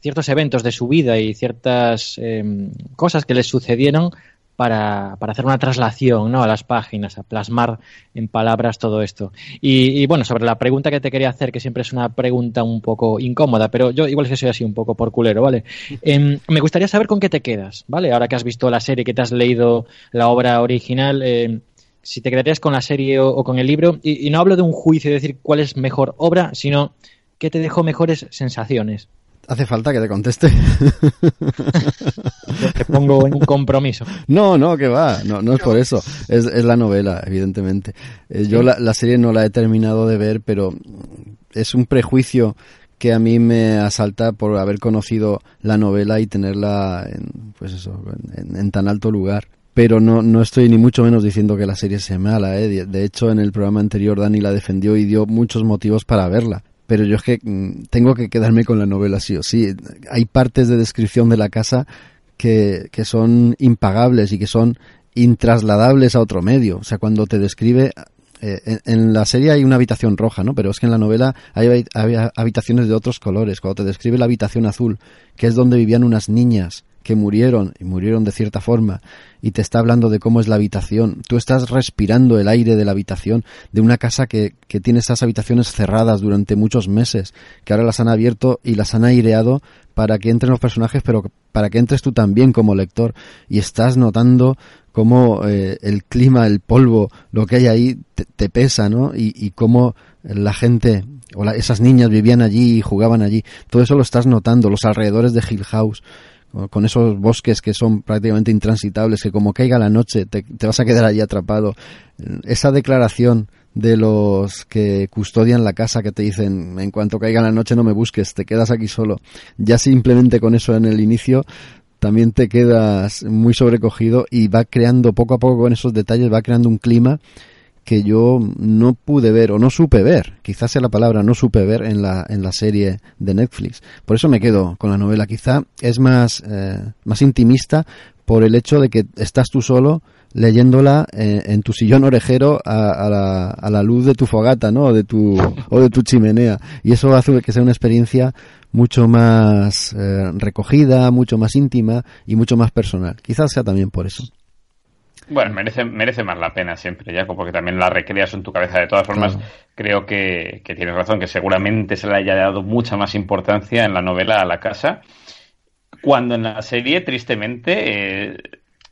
ciertos eventos de su vida y ciertas em, cosas que les sucedieron para, para, hacer una traslación ¿no? a las páginas, a plasmar en palabras todo esto. Y, bueno, sobre la pregunta que te quería hacer, que siempre es una pregunta un poco incómoda, pero yo igual es que soy así un poco por culero, ¿vale? Em, me gustaría saber con qué te quedas, ¿vale? Ahora que has visto la serie, que te has leído la obra original, em, si te quedarías con la serie o, con el libro, y, y no hablo de un juicio, de decir cuál es mejor obra, sino qué te dejó mejores sensaciones. ¿Hace falta que te conteste? <laughs> te pongo en un compromiso. No, no, que va. No, no es por eso. Es, es la novela, evidentemente. Eh, yo la, la, serie no la he terminado de ver, pero es un prejuicio que a mí me asalta por haber conocido la novela y tenerla en, pues eso, en, tan alto lugar pero no, no estoy ni mucho menos diciendo que la serie sea mala. ¿eh? De hecho, en el programa anterior Dani la defendió y dio muchos motivos para verla pero yo es que mm, tengo que quedarme con la novela sí o sí. Hay partes de descripción de la casa que, que son impagables y que son intrasladables a otro medio. O sea, cuando te describe eh, en, la serie hay una habitación roja, ¿no? Pero es que en la novela hay, habitaciones de otros colores. Cuando te describe la habitación azul, que es donde vivían unas niñas que murieron y murieron de cierta forma y te está hablando de cómo es la habitación. Tú estás respirando el aire de la habitación de una casa que, que tiene esas habitaciones cerradas durante muchos meses, que ahora las han abierto y las han aireado para que entren los personajes, pero para que entres tú también como lector y estás notando cómo eh, el clima, el polvo, lo que hay ahí te, pesa, ¿no? Y, y cómo la gente o esas niñas vivían allí y jugaban allí. Todo eso lo estás notando, los alrededores de Hill House con esos bosques que son prácticamente intransitables, que como caiga la noche te, vas a quedar allí atrapado. Esa declaración de los que custodian la casa que te dicen en cuanto caiga la noche no me busques, te quedas aquí solo. Ya simplemente con eso en el inicio también te quedas muy sobrecogido y va creando poco a poco con esos detalles, va creando un clima que yo no pude ver o no supe ver, quizás sea la palabra no supe ver en la, en la serie de Netflix. Por eso me quedo con la novela. Quizá es más, eh, más intimista por el hecho de que estás tú solo leyéndola eh, en tu sillón orejero a, la, a, la, luz de tu fogata, ¿no? O de tu, o de tu chimenea. Y eso hace que sea una experiencia mucho más eh, recogida, mucho más íntima y mucho más personal. Quizás sea también por eso. Bueno, merece, merece más la pena siempre, Jaco, porque también la recreas en tu cabeza. De todas formas, creo que, tienes razón, que seguramente se le haya dado mucha más importancia en la novela a la casa, cuando en la serie, tristemente, eh,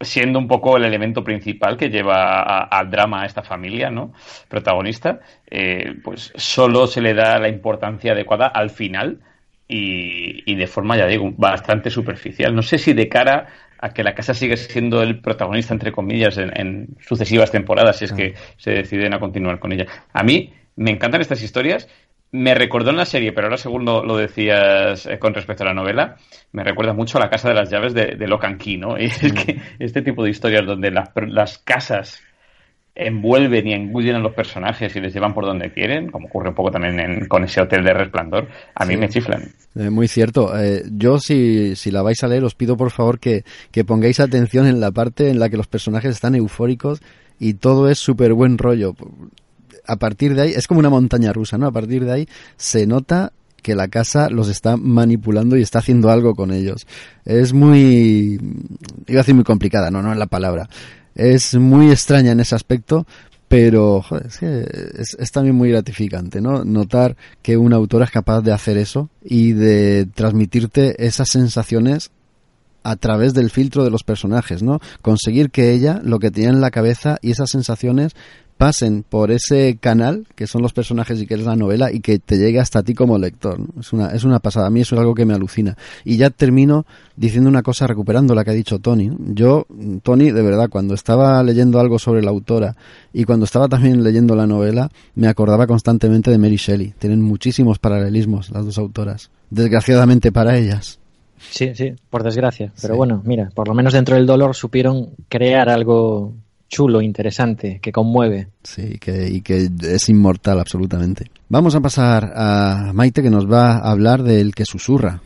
siendo un poco el elemento principal que lleva al drama a esta familia, ¿no? Protagonista, eh, pues solo se le da la importancia adecuada al final y, y de forma, ya digo, bastante superficial. No sé si de cara a que la casa sigue siendo el protagonista, entre comillas, en, sucesivas temporadas, si es que se deciden a continuar con ella. A mí me encantan estas historias. Me recordó en la serie, pero ahora según lo, decías eh, con respecto a la novela, me recuerda mucho a la Casa de las Llaves de, de Key, ¿no? <laughs> Y es que este tipo de historias donde las casas envuelven y engullen a los personajes y les llevan por donde quieren, como ocurre un poco también con ese hotel de resplandor, a mí me chiflan. Eh, muy cierto. Eh, yo, si, si la vais a leer, os pido por favor que, que pongáis atención en la parte en la que los personajes están eufóricos y todo es súper buen rollo. A partir de ahí, es como una montaña rusa, ¿no? A partir de ahí se nota que la casa los está manipulando y está haciendo algo con ellos. Es muy, iba a decir muy complicada, no, no es la palabra. Es muy extraña en ese aspecto, pero es, es, también muy gratificante, ¿no? Notar que una autora es capaz de hacer eso y de transmitirte esas sensaciones a través del filtro de los personajes, ¿no? Conseguir que ella lo que tiene en la cabeza y esas sensaciones pasen por ese canal que son los personajes y que es la novela y que te llegue hasta ti como lector. Es, una, es una pasada. A mí eso es algo que me alucina. Y ya termino diciendo una cosa recuperando la que ha dicho Tony. Yo, Tony, de verdad, cuando estaba leyendo algo sobre la autora y cuando estaba también leyendo la novela, me acordaba constantemente de Mary Shelley. Tienen muchísimos paralelismos las dos autoras. Desgraciadamente para ellas. Sí, sí, por desgracia. Pero bueno, mira, por lo menos dentro del dolor supieron crear algo chulo, interesante, que conmueve. Sí, que, y que es inmortal absolutamente. Vamos a pasar a Maite que nos va a hablar del que susurra.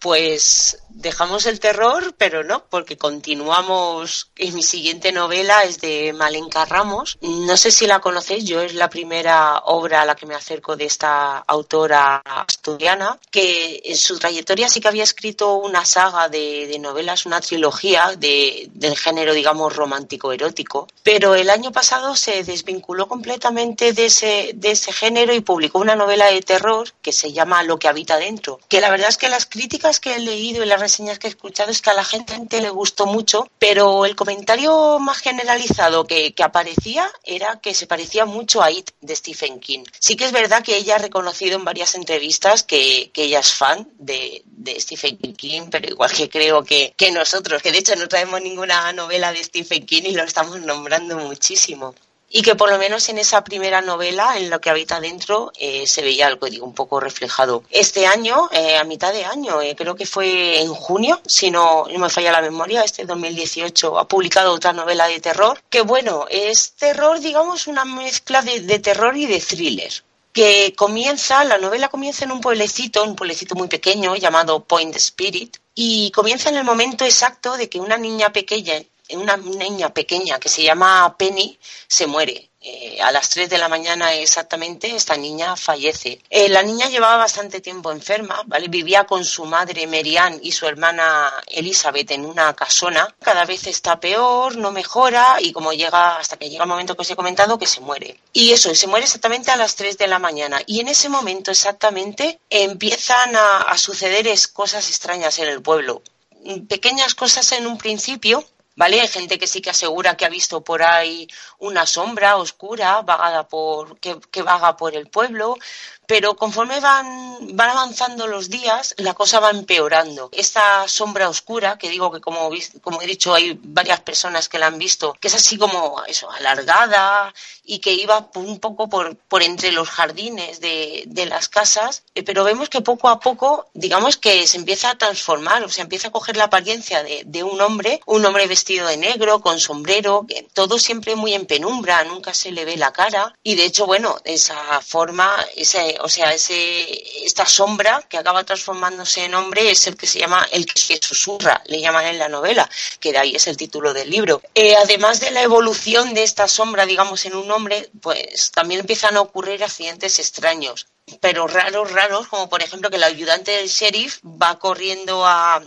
Pues dejamos el terror, pero no, porque continuamos. Y mi siguiente novela es de Malenka Ramos. No sé si la conocéis, yo es la primera obra a la que me acerco de esta autora asturiana, que en su trayectoria sí que había escrito una saga de, novelas, una trilogía de, del género, digamos, romántico-erótico. Pero el año pasado se desvinculó completamente de ese, de ese género y publicó una novela de terror que se llama Lo que habita dentro. Que la verdad es que las críticas que he leído y las reseñas que he escuchado es que a la gente le gustó mucho, pero el comentario más generalizado que, aparecía era que se parecía mucho a It de Stephen King. Sí que es verdad que ella ha reconocido en varias entrevistas que, ella es fan de, Stephen King, pero igual que creo que, que nosotros, que de hecho no traemos ninguna novela de Stephen King y lo estamos nombrando muchísimo y que por lo menos en esa primera novela, en lo que habita dentro, eh, se veía algo digo, un poco reflejado. Este año, eh, a mitad de año, eh, creo que fue en junio, si no, me falla la memoria, este 2018, ha publicado otra novela de terror, que bueno, es terror, digamos, una mezcla de, de terror y de thriller que comienza, la novela comienza en un pueblecito, un pueblecito muy pequeño llamado Point Spirit, y comienza en el momento exacto de que una niña pequeña, una niña pequeña que se llama Penny se muere. Eh, a las 3 de la mañana exactamente esta niña fallece. Eh, la niña llevaba bastante tiempo enferma, ¿vale? Vivía con su madre Merian y su hermana Elizabeth en una casona. Cada vez está peor, no mejora y como llega hasta que llega el momento que os he comentado que se muere. Y eso, se muere exactamente a las 3 de la mañana. Y en ese momento exactamente empiezan a, a suceder cosas extrañas en el pueblo. Pequeñas cosas en un principio, ¿Vale? Hay gente que sí que asegura que ha visto por ahí una sombra oscura vagada por, que, que vaga por el pueblo, pero conforme van, van avanzando los días, la cosa va empeorando. Esta sombra oscura, que digo que como, como he dicho, hay varias personas que la han visto, que es así como eso, alargada y que iba un poco por, por entre los jardines de, de las casas, eh, pero vemos que poco a poco, digamos que se empieza a transformar, o sea, empieza a coger la apariencia de, de un hombre, un hombre vestido de negro, con sombrero, todo siempre muy en penumbra, nunca se le ve la cara, y de hecho, bueno, esa forma, ese o sea, ese, esta sombra que acaba transformándose en hombre es el que se llama el que susurra, le llaman en la novela, que de ahí es el título del libro. Eh, además de la evolución de esta sombra, digamos, en un hombre, pues también empiezan a ocurrir accidentes extraños, pero raros, raros, como por ejemplo que el ayudante del sheriff va corriendo a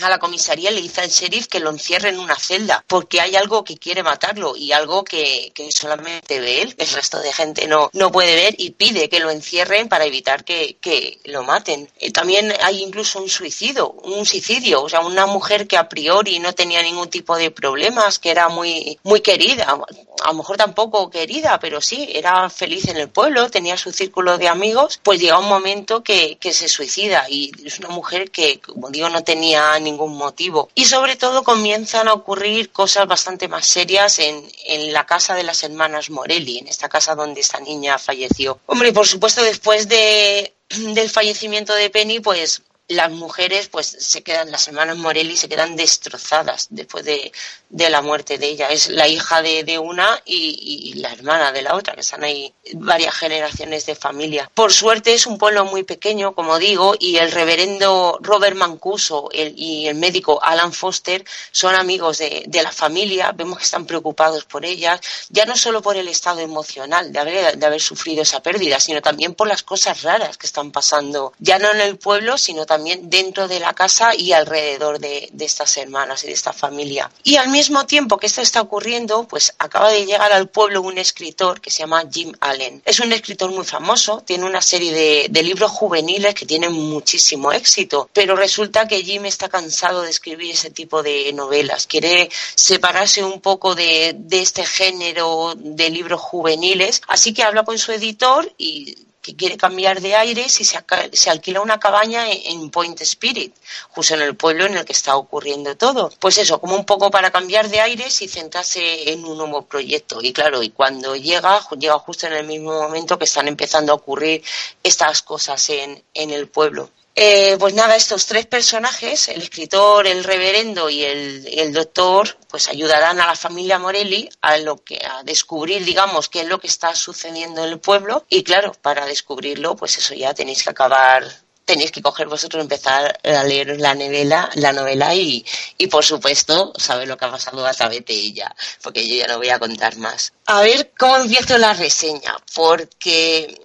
a la comisaría le dice al sheriff que lo encierre en una celda porque hay algo que quiere matarlo y algo que, solamente ve él, el resto de gente no, no puede ver y pide que lo encierren para evitar que, lo maten. Eh, también hay incluso un suicidio, un suicidio, o sea, una mujer que a priori no tenía ningún tipo de problemas, que era muy, muy querida, a lo mejor tampoco querida, pero sí, era feliz en el pueblo, tenía su círculo de amigos, pues llega un momento que, que se suicida y es una mujer que, como digo, no tenía ningún motivo. Y sobre todo comienzan a ocurrir cosas bastante más serias en, en la casa de las hermanas Morelli, en esta casa donde esta niña falleció. Hombre, por supuesto, después de, del fallecimiento de Penny, pues las mujeres, pues se quedan, las hermanas Morelli se quedan destrozadas después de, la muerte de ella. Es la hija de, una y, la hermana de la otra, que están ahí varias generaciones de familia. Por suerte es un pueblo muy pequeño, como digo, y el reverendo Robert Mancuso y el médico Alan Foster son amigos de, la familia. Vemos que están preocupados por ellas, ya no solo por el estado emocional de haber, de haber sufrido esa pérdida, sino también por las cosas raras que están pasando, ya no en el pueblo, sino también dentro de la casa y alrededor de, estas hermanas y de esta familia. Y al mismo tiempo que esto está ocurriendo, pues acaba de llegar al pueblo un escritor que se llama Jim Allen. Es un escritor muy famoso, tiene una serie de, libros juveniles que tienen muchísimo éxito, pero resulta que Jim está cansado de escribir ese tipo de novelas, quiere separarse un poco de, de este género de libros juveniles, así que habla con su editor y que quiere cambiar de aires y se, alquila una cabaña en, Point Spirit, justo en el pueblo en el que está ocurriendo todo. Pues eso, como un poco para cambiar de aires y centrarse en un nuevo proyecto. Y claro, y cuando llega, llega justo en el mismo momento que están empezando a ocurrir estas cosas en el pueblo. Eh, pues nada, estos tres personajes, el escritor, el reverendo y el, doctor, pues ayudarán a la familia Morelli a lo que a descubrir, digamos, qué es lo que está sucediendo en el pueblo. Y claro, para descubrirlo, pues eso ya tenéis que acabar, tenéis que coger vosotros, empezar a leer la novela, la novela y, y por supuesto saber lo que ha pasado a través de ella, porque yo ya no voy a contar más. A ver cómo empiezo la reseña, porque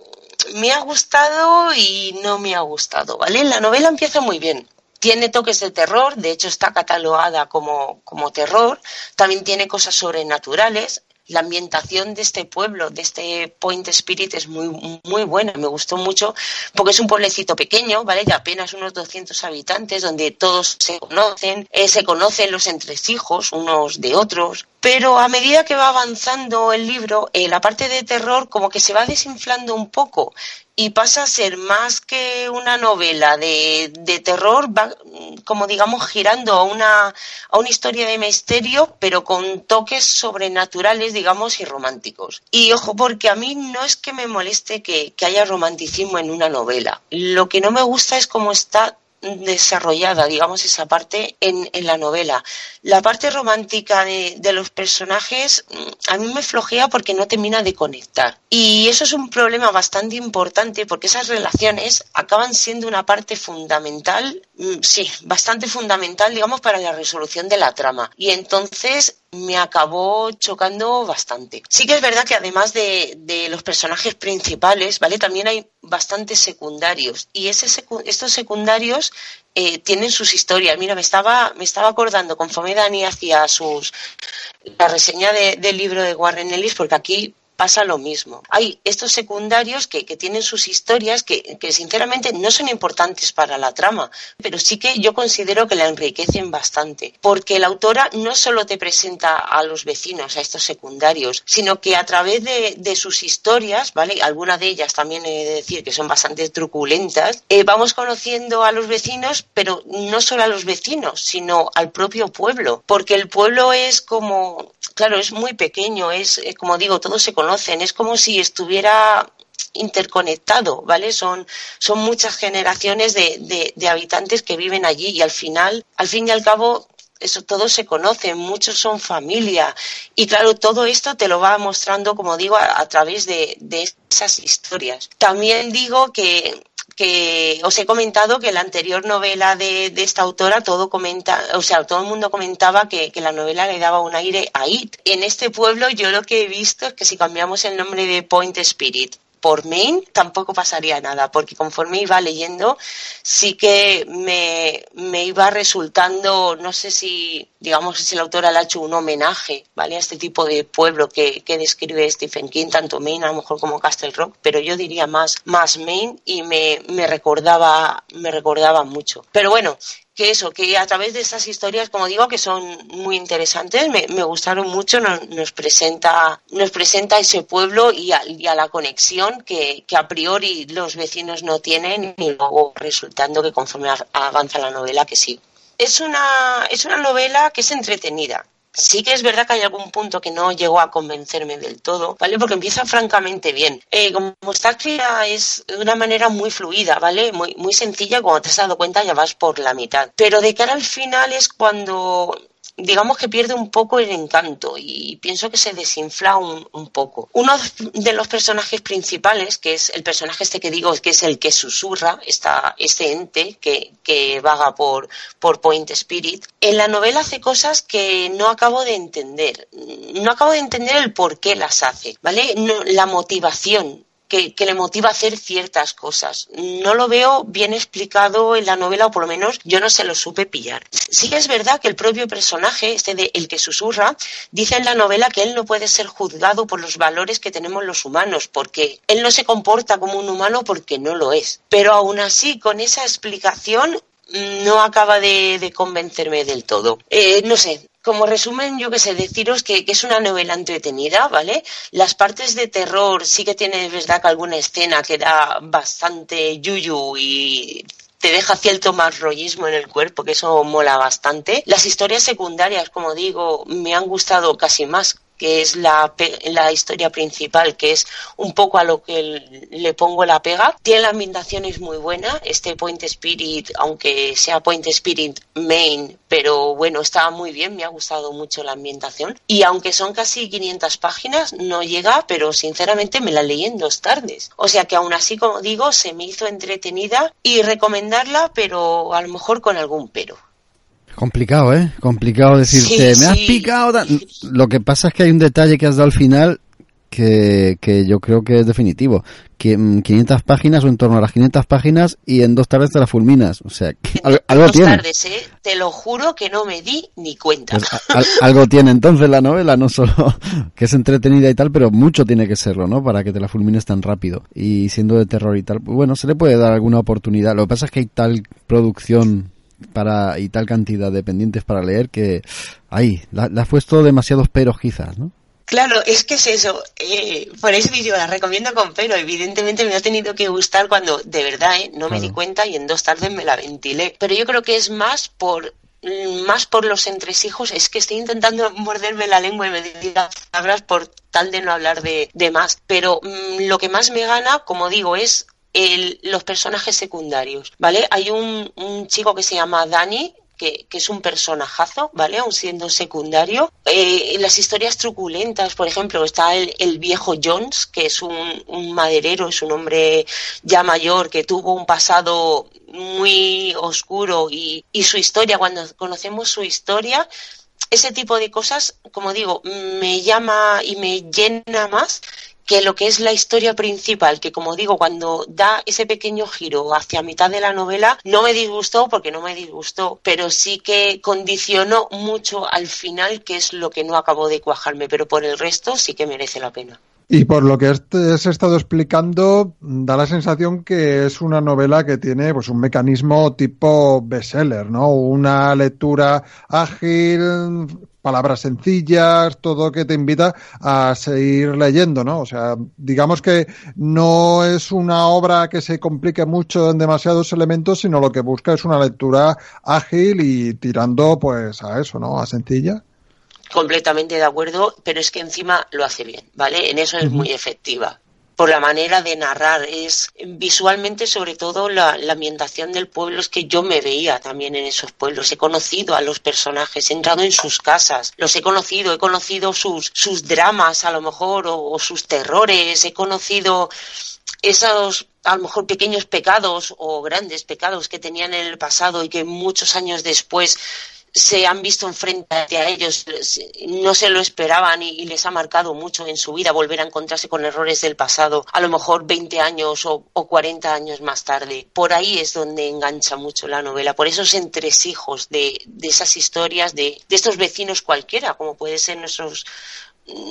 me ha gustado y no me ha gustado, ¿vale? La novela empieza muy bien. Tiene toques de terror, de hecho está catalogada como, como terror. También tiene cosas sobrenaturales la ambientación de este pueblo, de este Point Spirit es muy, muy buena, me gustó mucho porque es un pueblecito pequeño, ¿vale? De apenas unos 200 habitantes donde todos se conocen, eh, se conocen los entresijos unos de otros, pero a medida que va avanzando el libro, eh, la parte de terror como que se va desinflando un poco y pasa a ser más que una novela de, de, terror, va como digamos girando a una, a una historia de misterio, pero con toques sobrenaturales, digamos, y románticos. Y ojo, porque a mí no es que me moleste que, que haya romanticismo en una novela. Lo que no me gusta es cómo está desarrollada, digamos, esa parte en, en la novela. La parte romántica de, de, los personajes mm, a mí me flojea porque no termina de conectar. Y eso es un problema bastante importante porque esas relaciones acaban siendo una parte fundamental, mm, sí, bastante fundamental, digamos, para la resolución de la trama. Y entonces me acabó chocando bastante. Sí que es verdad que además de, de los personajes principales, ¿vale? También hay bastantes secundarios. Y ese estos secundarios eh, tienen sus historias. Mira, me estaba, me estaba acordando conforme Dani hacía sus la reseña del libro de Warren Ellis, porque aquí pasa lo mismo. Hay estos secundarios que, tienen sus historias que, sinceramente no son importantes para la trama, pero sí que yo considero que la enriquecen bastante, porque la autora no solo te presenta a los vecinos, a estos secundarios, sino que a través de, sus historias, ¿vale? Algunas de ellas también he de decir que son bastante truculentas, eh, vamos conociendo a los vecinos, pero no solo a los vecinos, sino al propio pueblo, porque el pueblo es como, claro, es muy pequeño, es, eh, como digo, todo se conoce es como si estuviera interconectado, ¿vale? Son, son muchas generaciones de, de, habitantes que viven allí y al final, al fin y al cabo, eso todos se conocen, muchos son familia y claro, todo esto te lo va mostrando, como digo, a, través de, de, esas historias. También digo que que os he comentado que la anterior novela de, esta autora todo comenta, o sea, todo el mundo comentaba que, que, la novela le daba un aire a It. En este pueblo yo lo que he visto es que si cambiamos el nombre de Point Spirit por Main tampoco pasaría nada, porque conforme iba leyendo sí que me, me iba resultando, no sé si, digamos, si la autora le ha hecho un homenaje, ¿vale? A este tipo de pueblo que, que describe Stephen King, tanto Maine a lo mejor como Castle Rock, pero yo diría más, más Maine y me, me recordaba, me recordaba mucho. Pero bueno, que eso, que a través de estas historias, como digo, que son muy interesantes, me, gustaron mucho, nos, presenta, nos presenta ese pueblo y a, la conexión que, a priori los vecinos no tienen y luego resultando que conforme avanza la novela que sí. Es una, es una novela que es entretenida, Sí que es verdad que hay algún punto que no llegó a convencerme del todo, ¿vale? Porque empieza francamente bien. Eh, como está escrita es de una manera muy fluida, ¿vale? Muy, muy sencilla, cuando te has dado cuenta ya vas por la mitad. Pero de cara al final es cuando digamos que pierde un poco el encanto y pienso que se desinfla un, poco. Uno de los personajes principales, que es el personaje este que digo, que es el que susurra, esta, este ente que, que vaga por, por Point Spirit, en la novela hace cosas que no acabo de entender. No acabo de entender el por qué las hace, ¿vale? la motivación que, le motiva a hacer ciertas cosas. No lo veo bien explicado en la novela, o por lo menos yo no se lo supe pillar. Sí que es verdad que el propio personaje, este de el que susurra, dice en la novela que él no puede ser juzgado por los valores que tenemos los humanos, porque él no se comporta como un humano porque no lo es. Pero aún así, con esa explicación, no acaba de, convencerme del todo. Eh, no sé, como resumen, yo que sé, deciros que, es una novela entretenida, ¿vale? Las partes de terror sí que tiene, verdad, que alguna escena que da bastante yuyu y te deja cierto más rollismo en el cuerpo, que eso mola bastante. Las historias secundarias, como digo, me han gustado casi más que es la, la historia principal, que es un poco a lo que le pongo la pega. Tiene la ambientación es muy buena, este Point Spirit, aunque sea Point Spirit Main, pero bueno, estaba muy bien, me ha gustado mucho la ambientación. Y aunque son casi 500 páginas, no llega, pero sinceramente me la leí en dos tardes. O sea que aún así, como digo, se me hizo entretenida y recomendarla, pero a lo mejor con algún pero. Complicado, ¿eh? Complicado decirte, me has picado. Lo que pasa es que hay un detalle que has dado al final que, que yo creo que es definitivo. Que 500 páginas o en torno a las 500 páginas y en dos tardes te la fulminas. O sea, que algo dos tiene. tardes, ¿eh? Te lo juro que no me di ni cuenta. Pues, algo tiene entonces la novela, no solo <laughs> que es entretenida y tal, pero mucho tiene que serlo, ¿no? Para que te la fulmines tan rápido. Y siendo de terror y tal, pues bueno, se le puede dar alguna oportunidad. Lo que pasa es que hay tal producción para y tal cantidad de pendientes para leer que ahí le has puesto demasiados peros quizás, ¿no? Claro, es que es eso. Eh, por eso yo la recomiendo con pero. Evidentemente me ha tenido que gustar cuando de verdad eh, no me di cuenta y en dos tardes me la ventilé. Pero yo creo que es más por más por los entresijos. Es que estoy intentando morderme la lengua y me diga palabras por tal de no hablar de, de más. Pero mm, lo que más me gana, como digo, es los personajes secundarios, ¿vale? Hay un, chico que se llama Dani, que, es un personajazo, ¿vale? Aun siendo secundario. Eh, las historias truculentas, por ejemplo, está el, viejo Jones, que es un, maderero, es un hombre ya mayor que tuvo un pasado muy oscuro y, y su historia, cuando conocemos su historia, ese tipo de cosas, como digo, me llama y me llena más que lo que es la historia principal, que como digo, cuando da ese pequeño giro hacia mitad de la novela, no me disgustó porque no me disgustó, pero sí que condicionó mucho al final, que es lo que no acabó de cuajarme, pero por el resto sí que merece la pena. Y por lo que has estado explicando, da la sensación que es una novela que tiene pues un mecanismo tipo bestseller, ¿no? Una lectura ágil, palabras sencillas, todo que te invita a seguir leyendo, ¿no? O sea, digamos que no es una obra que se complique mucho en demasiados elementos, sino lo que busca es una lectura ágil y tirando pues a eso, ¿no? A sencilla. Completamente de acuerdo, pero es que encima lo hace bien, ¿vale? En eso es muy efectiva por la manera de narrar. Es visualmente, sobre todo, la, ambientación del pueblo, es que yo me veía también en esos pueblos. He conocido a los personajes, he entrado en sus casas, los he conocido, he conocido sus, sus dramas, a lo mejor, o, o sus terrores, he conocido esos a lo mejor pequeños pecados o grandes pecados que tenían en el pasado y que muchos años después se han visto enfrente a ellos, no se lo esperaban y, les ha marcado mucho en su vida volver a encontrarse con errores del pasado, a lo mejor 20 años o, o 40 años más tarde. Por ahí es donde engancha mucho la novela, por esos entresijos de, de esas historias de, de estos vecinos cualquiera, como puede ser nuestros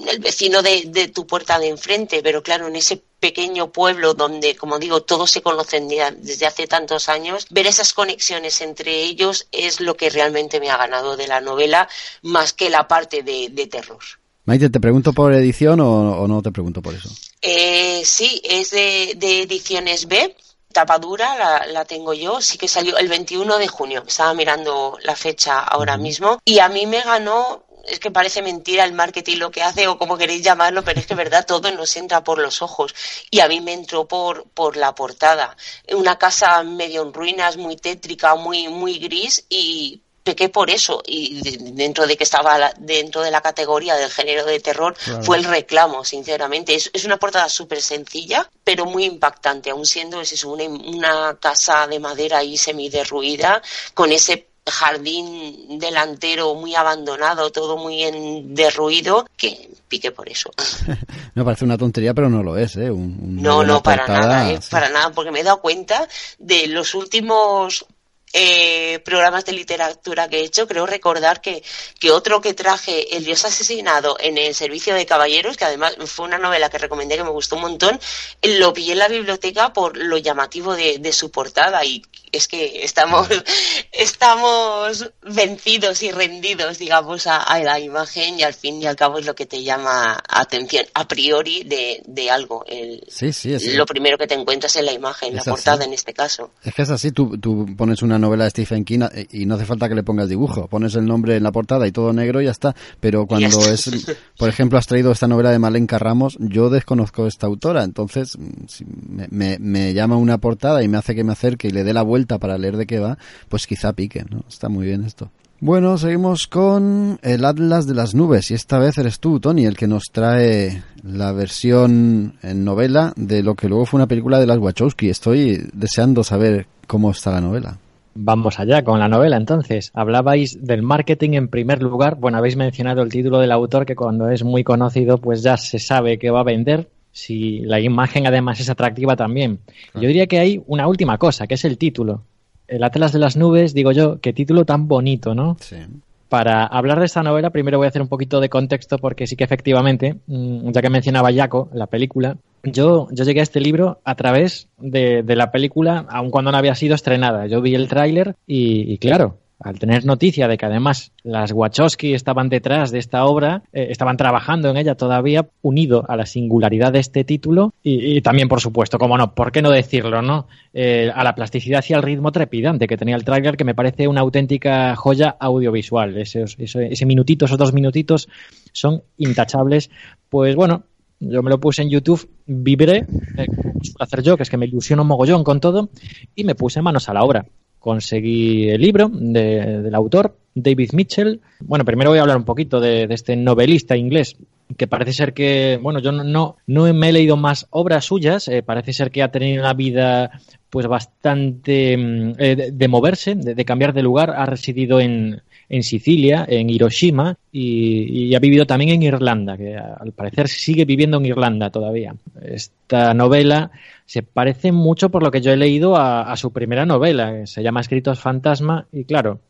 el vecino de, tu puerta de enfrente, pero claro, en ese pequeño pueblo donde, como digo, todos se conocen desde hace tantos años, ver esas conexiones entre ellos es lo que realmente me ha ganado de la novela, más que la parte de, terror. Maite, ¿te pregunto por edición o, no te pregunto por eso? Eh, sí, es de, ediciones B tapadura la, la, tengo yo, sí que salió el 21 de junio, estaba mirando la fecha ahora mismo y a mí me ganó es que parece mentira el marketing lo que hace o como queréis llamarlo, pero es que verdad todo nos entra por los ojos. Y a mí me entró por, por la portada. Una casa medio en ruinas, muy tétrica, muy, muy gris y pequé por eso. Y dentro de que estaba dentro de la categoría del género de terror fue el reclamo sinceramente. Es, es una portada súper sencilla pero muy impactante aún siendo es eso, una, una casa de madera ahí semiderruida con ese jardín delantero muy abandonado, todo muy en derruido, que pique por eso. <laughs> Me parece una tontería, pero no lo es, ¿eh? no, no, para nada, ¿eh? para nada, porque me he dado cuenta de los últimos eh, programas de literatura que he hecho, creo recordar que, que otro que traje, El Dios asesinado, en el Servicio de Caballeros, que además fue una novela que recomendé que me gustó un montón, lo pillé en la biblioteca por lo llamativo de, de su portada y es que estamos, <laughs> estamos vencidos y rendidos, digamos, a, la imagen y al fin y al cabo es lo que te llama atención a priori de, de algo. El, sí, sí, Lo primero que te encuentras en la imagen, la portada en este caso. Es que es así, tú, tú pones una novela de Stephen King eh, y no hace falta que le pongas dibujo. Pones el nombre en la portada y todo negro y ya está. Pero cuando es, <laughs> por ejemplo, has traído esta novela de Malenka Ramos, yo desconozco esta autora. Entonces, mm, me, me, llama una portada y me hace que me acerque y le dé la vuelta para leer de qué va, pues quizá pique, ¿no? Está muy bien esto. Bueno, seguimos con el Atlas de las Nubes y esta vez eres tú, Tony, el que nos trae la versión en novela de lo que luego fue una película de las Wachowski. Estoy deseando saber cómo está la novela. Vamos allá con la novela entonces. Hablabais del marketing en primer lugar. Bueno, habéis mencionado el título del autor que cuando es muy conocido pues ya se sabe que va a vender. Si la imagen además es atractiva también. Yo diría que hay una última cosa, que es el título. El Atlas de las Nubes, digo yo, qué título tan bonito, ¿no? Sí para hablar de esta novela, primero voy a hacer un poquito de contexto porque sí que efectivamente, mm, ya que mencionaba Jaco, la película, yo, yo llegué a este libro a través de, de la película, aun cuando no había sido estrenada. Yo vi el tráiler y, claro, al tener noticia de que además las Wachowski estaban detrás de esta obra, eh, estaban trabajando en ella todavía, unido a la singularidad de este título y, también, por supuesto, como no, ¿por qué no decirlo, no? Eh, a la plasticidad y al ritmo trepidante que tenía el tráiler, que me parece una auténtica joya audiovisual. Ese, ese minutito, esos dos minutitos son intachables. Pues bueno, yo me lo puse en YouTube, vibré, eh, hacer yo, que es que me ilusiono mogollón con todo, y me puse manos a la obra conseguí el libro del autor, David Mitchell. Bueno, primero voy a hablar un poquito de, este novelista inglés que parece ser que, bueno, yo no, no, me he leído más obras suyas, eh, parece ser que ha tenido una vida pues bastante mm, eh, de, moverse, de, cambiar de lugar, ha residido en, en Sicilia, en Hiroshima y, ha vivido también en Irlanda, que al parecer sigue viviendo en Irlanda todavía. Esta novela se parece mucho por lo que yo he leído a, su primera novela, que se llama Escritos Fantasma y claro,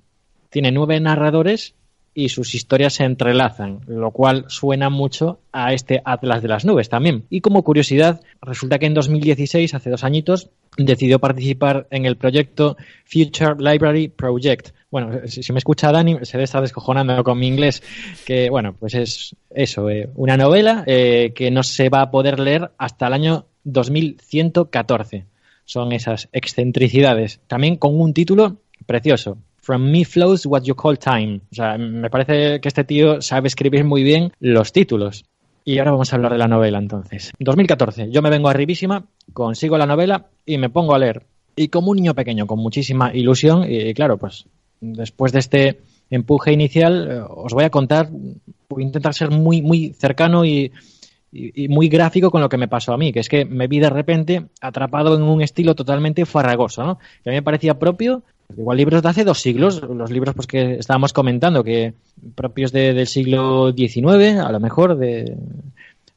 tiene nueve narradores y sus historias se entrelazan, lo cual suena mucho a este Atlas de las Nubes también. Y como curiosidad, resulta que en 2016, hace dos añitos, decidió participar en el proyecto Future Library Project. Bueno, si me escucha Dani, se debe estar descojonando con mi inglés, que bueno, pues es eso, eh, una novela eh, que no se va a poder leer hasta el año 2114. Son esas excentricidades. También con un título precioso, From Me Flows What You Call Time. O sea, me parece que este tío sabe escribir muy bien los títulos. Y ahora vamos a hablar de la novela entonces. 2014. Yo me vengo arribísima, consigo la novela y me pongo a leer. Y como un niño pequeño, con muchísima ilusión, y claro, pues después de este empuje inicial, eh, os voy a contar, voy a intentar ser muy, muy cercano y, muy gráfico con lo que me pasó a mí, que es que me vi de repente atrapado en un estilo totalmente farragoso, ¿no? Que a mí me parecía propio Igual libros de hace dos siglos, los libros pues que estábamos comentando, que propios del siglo XIX, a lo mejor, de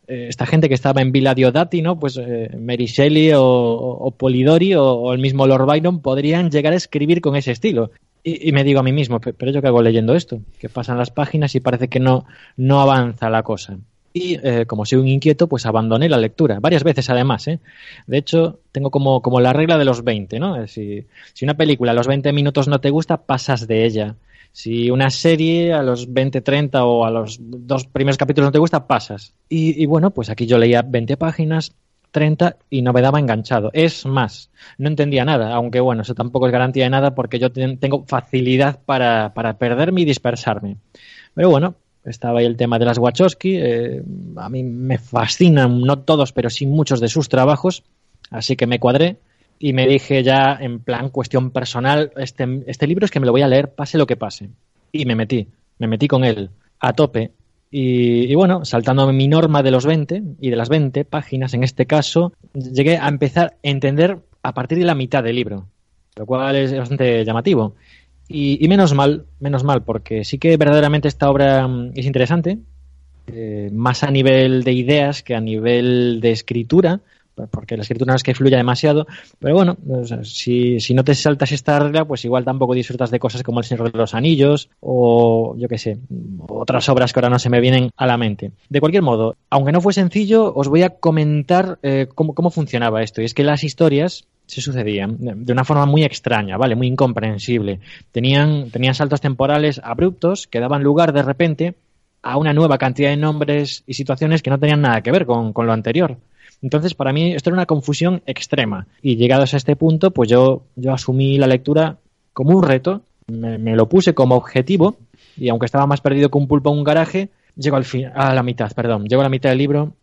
eh, esta gente que estaba en Villa Diodati, ¿no? Pues eh, Mary Shelley o, Polidori o, el mismo Lord Byron podrían llegar a escribir con ese estilo. Y, y, me digo a mí mismo, pero yo qué hago leyendo esto, que pasan las páginas y parece que no, no avanza la cosa y eh, como soy un inquieto, pues abandoné la lectura, varias veces además. ¿eh? De hecho, tengo como, como la regla de los 20, ¿no? Si, si una película a los 20 minutos no te gusta, pasas de ella. Si una serie a los 20, 30 o a los dos primeros capítulos no te gusta, pasas. Y, y bueno, pues aquí yo leía 20 páginas, 30 y no me daba enganchado. Es más, no entendía nada, aunque bueno, eso tampoco es garantía de nada porque yo tengo facilidad para, para perderme y dispersarme. Pero bueno, estaba ahí el tema de las Wachowski. Eh, a mí me fascinan, no todos, pero sí muchos de sus trabajos. Así que me cuadré y me dije ya en plan cuestión personal, este, este libro es que me lo voy a leer pase lo que pase. Y me metí, me metí con él a tope. Y, bueno, saltando mi norma de los 20 y de las 20 páginas en este caso, llegué a empezar a entender a partir de la mitad del libro, lo cual es bastante llamativo. Y, y menos mal, menos mal, porque sí que verdaderamente esta obra mm, es interesante, eh, más a nivel de ideas que a nivel de escritura, porque la escritura no es que fluya demasiado, pero bueno, si, si, no te saltas esta regla, pues igual tampoco disfrutas de cosas como El Señor de los Anillos o yo qué sé, otras obras que ahora no se me vienen a la mente. De cualquier modo, aunque no fue sencillo, os voy a comentar eh, cómo, cómo funcionaba esto. Y es que las historias se sucedían de una forma muy extraña, ¿vale? Muy incomprensible. Tenían, tenían saltos temporales abruptos que daban lugar de repente a una nueva cantidad de nombres y situaciones que no tenían nada que ver con, con lo anterior. Entonces, para mí esto era una confusión extrema. Y llegados a este punto, pues yo, yo asumí la lectura como un reto, me, lo puse como objetivo, y aunque estaba más perdido que un pulpo en un garaje, llego al fin, a la mitad, perdón, llego a la mitad del libro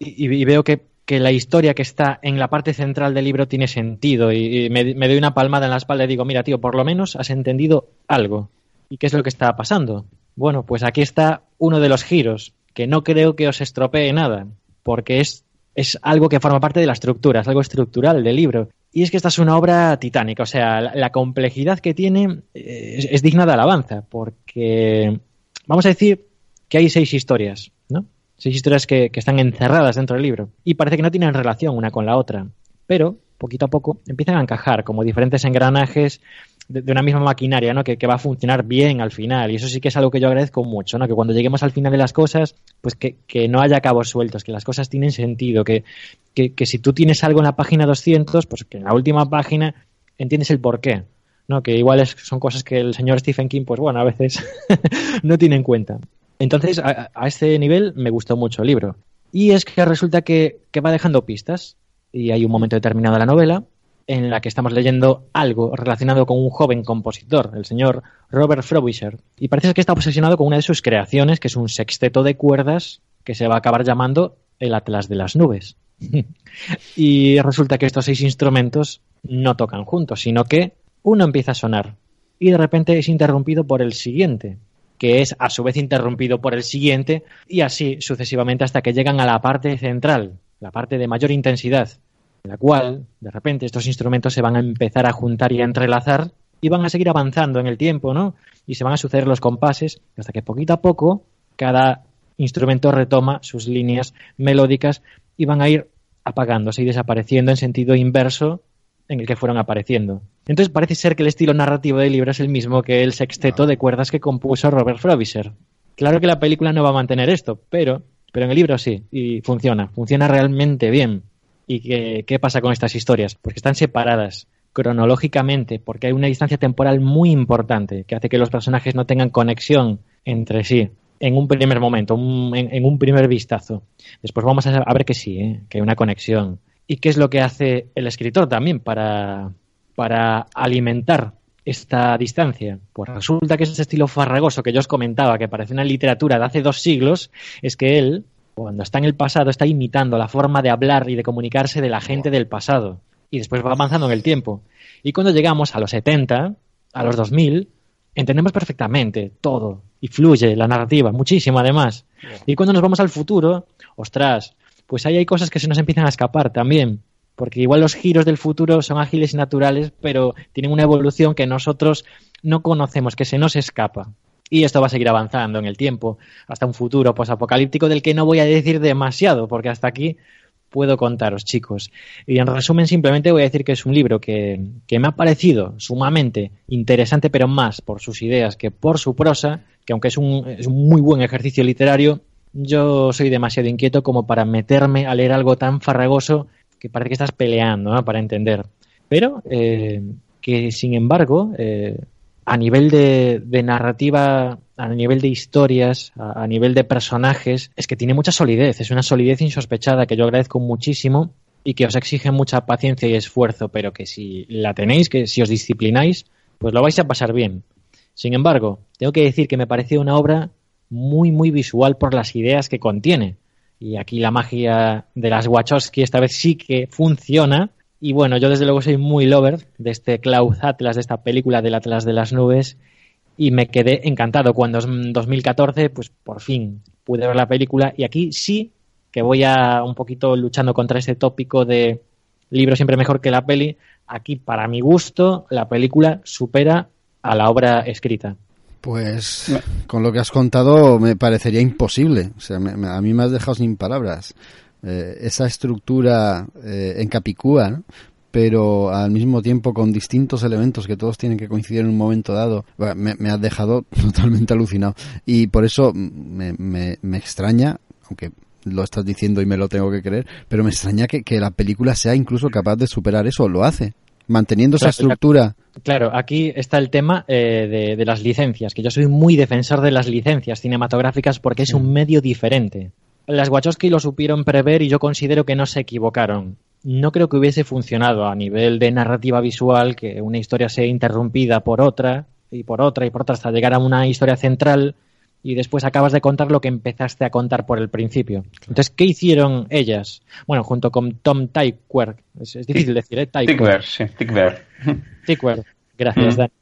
y veo que, que, la historia que está en la parte central del libro tiene sentido y, me, doy una palmada en la espalda y digo, mira, tío, por lo menos has entendido algo. ¿Y qué es lo que está pasando? Bueno, pues aquí está uno de los giros, que no creo que os estropee nada, porque es es algo que forma parte de la estructura, es algo estructural del libro. Y es que esta es una obra titánica, o sea, la, complejidad que tiene eh, es, digna de alabanza, porque vamos a decir que hay seis historias. Seis historias que, que están encerradas dentro del libro y parece que no tienen relación una con la otra, pero poquito a poco empiezan a encajar como diferentes engranajes de, una misma maquinaria, ¿no? Que, que, va a funcionar bien al final. Y eso sí que es algo que yo agradezco mucho, ¿no? Que cuando lleguemos al final de las cosas, pues que, que no haya cabos sueltos, que las cosas tienen sentido, que, que, que si tú tienes algo en la página 200, pues que en la última página entiendes el porqué. ¿no? Que igual es, son cosas que el señor Stephen King, pues bueno, a veces <laughs> no tiene en cuenta. Entonces, a, este nivel me gustó mucho el libro. Y es que resulta que, que va dejando pistas. Y hay un momento determinado de la novela en la que estamos leyendo algo relacionado con un joven compositor, el señor Robert Frobisher. Y parece que está obsesionado con una de sus creaciones, que es un sexteto de cuerdas que se va a acabar llamando el Atlas de las Nubes. <laughs> y resulta que estos seis instrumentos no tocan juntos, sino que uno empieza a sonar y de repente es interrumpido por el siguiente, que es a su vez interrumpido por el siguiente y así sucesivamente hasta que llegan a la parte central, la parte de mayor intensidad, en la cual, de repente, estos instrumentos se van a empezar a juntar y a entrelazar y van a seguir avanzando en el tiempo, ¿no? Y se van a suceder los compases hasta que poquito a poco cada instrumento retoma sus líneas melódicas y van a ir apagándose y desapareciendo en sentido inverso en el que fueron apareciendo. Entonces parece ser que el estilo narrativo del libro es el mismo que el sexteto de cuerdas que compuso Robert Frobisher. Claro que la película no va a mantener esto, pero, pero en el libro sí, y funciona, funciona realmente bien. ¿Y qué, qué pasa con estas historias? Porque están separadas cronológicamente, porque hay una distancia temporal muy importante que hace que los personajes no tengan conexión entre sí en un primer momento, un, en, en, un primer vistazo. Después vamos a, a ver que sí, ¿eh? que hay una conexión. ¿Y qué es lo que hace el escritor también para, para alimentar esta distancia? Pues resulta que ese estilo farragoso que yo os comentaba, que parece una literatura de hace dos siglos, es que él, cuando está en el pasado, está imitando la forma de hablar y de comunicarse de la gente del pasado. Y después va avanzando en el tiempo. Y cuando llegamos a los 70, a los 2000, entendemos perfectamente todo. Y fluye la narrativa, muchísimo además. Y cuando nos vamos al futuro, ostras, pues ahí hay cosas que se nos empiezan a escapar también. Porque igual los giros del futuro son ágiles y naturales, pero tienen una evolución que nosotros no conocemos, que se nos escapa. Y esto va a seguir avanzando en el tiempo, hasta un futuro posapocalíptico del que no voy a decir demasiado, porque hasta aquí puedo contaros, chicos. Y en resumen, simplemente voy a decir que es un libro que, que, me ha parecido sumamente interesante, pero más por sus ideas que por su prosa, que aunque es un, es un muy buen ejercicio literario, yo soy demasiado inquieto como para meterme a leer algo tan farragoso que parece que estás peleando para entender. Pero eh, que, sin embargo, eh, a nivel de, de, narrativa, a nivel de historias, a, a, nivel de personajes, es que tiene mucha solidez, es una solidez insospechada que yo agradezco muchísimo y que os exige mucha paciencia y esfuerzo, pero que si la tenéis, que si os disciplináis, pues lo vais a pasar bien. Sin embargo, tengo que decir que me pareció una obra muy, muy visual por las ideas que contiene. Y aquí la magia de las Wachowski esta vez sí que funciona. Y bueno, yo desde luego soy muy lover de este Cloud Atlas, de esta película del Atlas de las Nubes. Y me quedé encantado cuando en 2014, pues por fin pude ver la película. Y aquí sí que voy a un poquito luchando contra ese tópico de libro siempre mejor que la peli. Aquí, para mi gusto, la película supera a la obra escrita. Pues con lo que has contado me parecería imposible. O sea, a mí me has dejado sin palabras. Eh, esa estructura eh, en Capicúa, pero al mismo tiempo con distintos elementos que todos tienen que coincidir en un momento dado, me, has dejado <laughs> totalmente alucinado. Y por eso me, me, extraña, aunque lo estás diciendo y me lo tengo que creer, pero me extraña que, que la película sea incluso capaz de superar eso. Lo hace manteniendo esa estructura. Claro, aquí está el tema eh, de, las licencias, que yo soy muy defensor de las licencias cinematográficas porque es un medio diferente. Las Wachowski lo supieron prever y yo considero que no se equivocaron. No creo que hubiese funcionado a nivel de narrativa visual que una historia sea interrumpida por otra y por otra y por otra hasta llegar a una historia central y después acabas de contar lo que empezaste a contar por el principio. Entonces, ¿qué hicieron ellas? Bueno, junto con Tom Tykwer, es, difícil decir, ¿eh? Tykwer, sí, Tykwer. Tykwer, gracias, mm. Dani.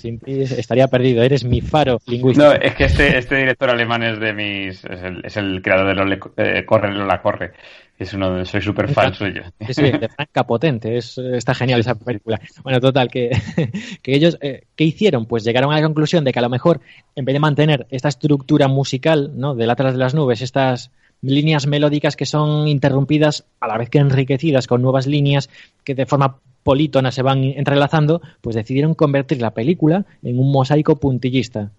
Sin ti estaría perdido, eres mi faro lingüístico. No, es que este, este director alemán es de mis. Es el, es el creador de Lola, eh, Corre, Lola Corre. Es uno, soy súper fan suyo. Sí, de Franca Potente, es, está genial esa película. Bueno, total, que, <laughs> que ellos, eh, ¿qué hicieron? Pues llegaron a la conclusión de que a lo mejor, en vez de mantener esta estructura musical, ¿no? Del Atlas de las Nubes, estas líneas melódicas que son interrumpidas a la vez que enriquecidas con nuevas líneas que de forma polítona se van entrelazando, pues decidieron convertir la película en un mosaico puntillista.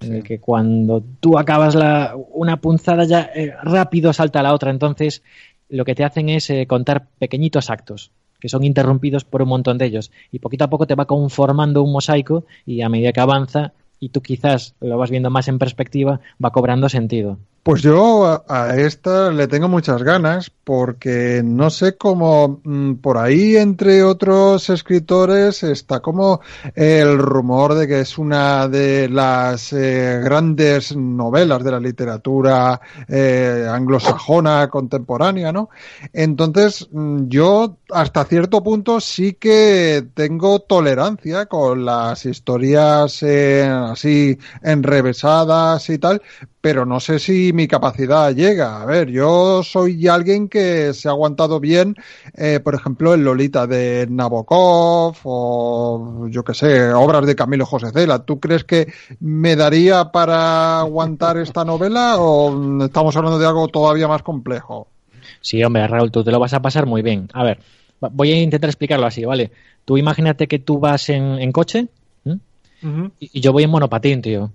En el que cuando tú acabas la, una punzada ya eh, rápido salta la otra. Entonces, lo que te hacen es eh, contar pequeñitos actos que son interrumpidos por un montón de ellos. Y poquito a poco te va conformando un mosaico y a medida que avanza y tú quizás lo vas viendo más en perspectiva, va cobrando sentido. Pues yo a, esta le tengo muchas ganas porque no sé cómo mm, por ahí entre otros escritores está como el rumor de que es una de las eh, grandes novelas de la literatura eh, anglosajona contemporánea, ¿no? Entonces mm, yo hasta cierto punto sí que tengo tolerancia con las historias eh, así enrevesadas y tal, pero no sé si mi capacidad llega. A ver, yo soy alguien que se ha aguantado bien, eh, por ejemplo, el Lolita de Nabokov o yo qué sé, obras de Camilo José Cela. ¿Tú crees que me daría para aguantar esta novela o estamos hablando de algo todavía más complejo? Sí, hombre, Raúl, tú te lo vas a pasar muy bien. A ver, voy a intentar explicarlo así, ¿vale? Tú imagínate que tú vas en, coche y yo voy en monopatín, tío.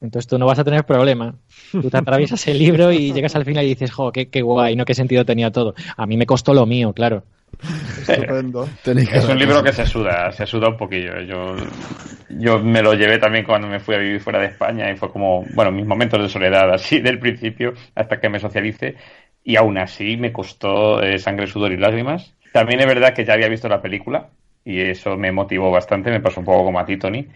Entonces tú no vas a tener problema. Tú te atraviesas el libro y llegas al final y dices, jo, qué, qué guay, ¿no? Qué sentido tenía todo. A mí me costó lo mío, claro. Estupendo. <laughs> Es un libro que se suda, se suda un poquillo. Yo, yo me lo llevé también cuando me fui a vivir fuera de España y fue como, bueno, mis momentos de soledad así <laughs> del principio hasta que me socialice y aún así me costó eh, sangre, sudor y lágrimas. También es verdad que ya había visto la película y eso me motivó bastante, me pasó un poco como a ti, Tony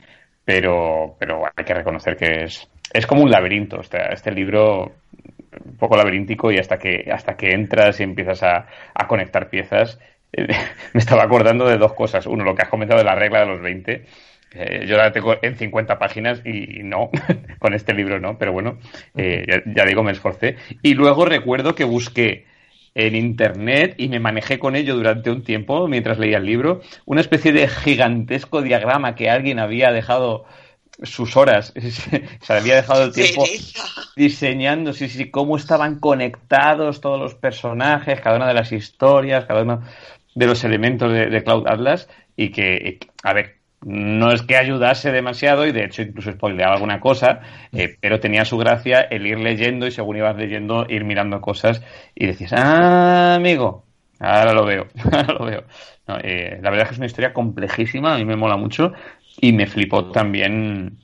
pero, pero hay que reconocer que es, es como un laberinto. Este, este libro un poco laberíntico y hasta que hasta que entras y empiezas a, a conectar piezas eh, <laughs> me estaba acordando de dos cosas. Uno lo que has comentado de la regla de los 20 eh, yo la tengo en 50 páginas y no <laughs> con este libro no pero bueno eh, ya, ya, digo me esforcé. Y luego recuerdo que busqué en internet y me manejé con ello durante un tiempo mientras leía el libro, una especie de gigantesco diagrama que alguien había dejado sus horas, <laughs> se había dejado el tiempo diseñando, sí, sí, cómo estaban conectados todos los personajes, cada una de las historias, cada uno de los elementos de, de Cloud Atlas y que, a ver, no es que ayudase demasiado y de hecho incluso spoileaba alguna cosa, eh, pero tenía su gracia el ir leyendo y según ibas leyendo ir mirando cosas y decías, ah, amigo, ahora lo veo, <laughs> ahora lo veo. Eh, la verdad es que es una historia complejísima, a mí me mola mucho y me flipó también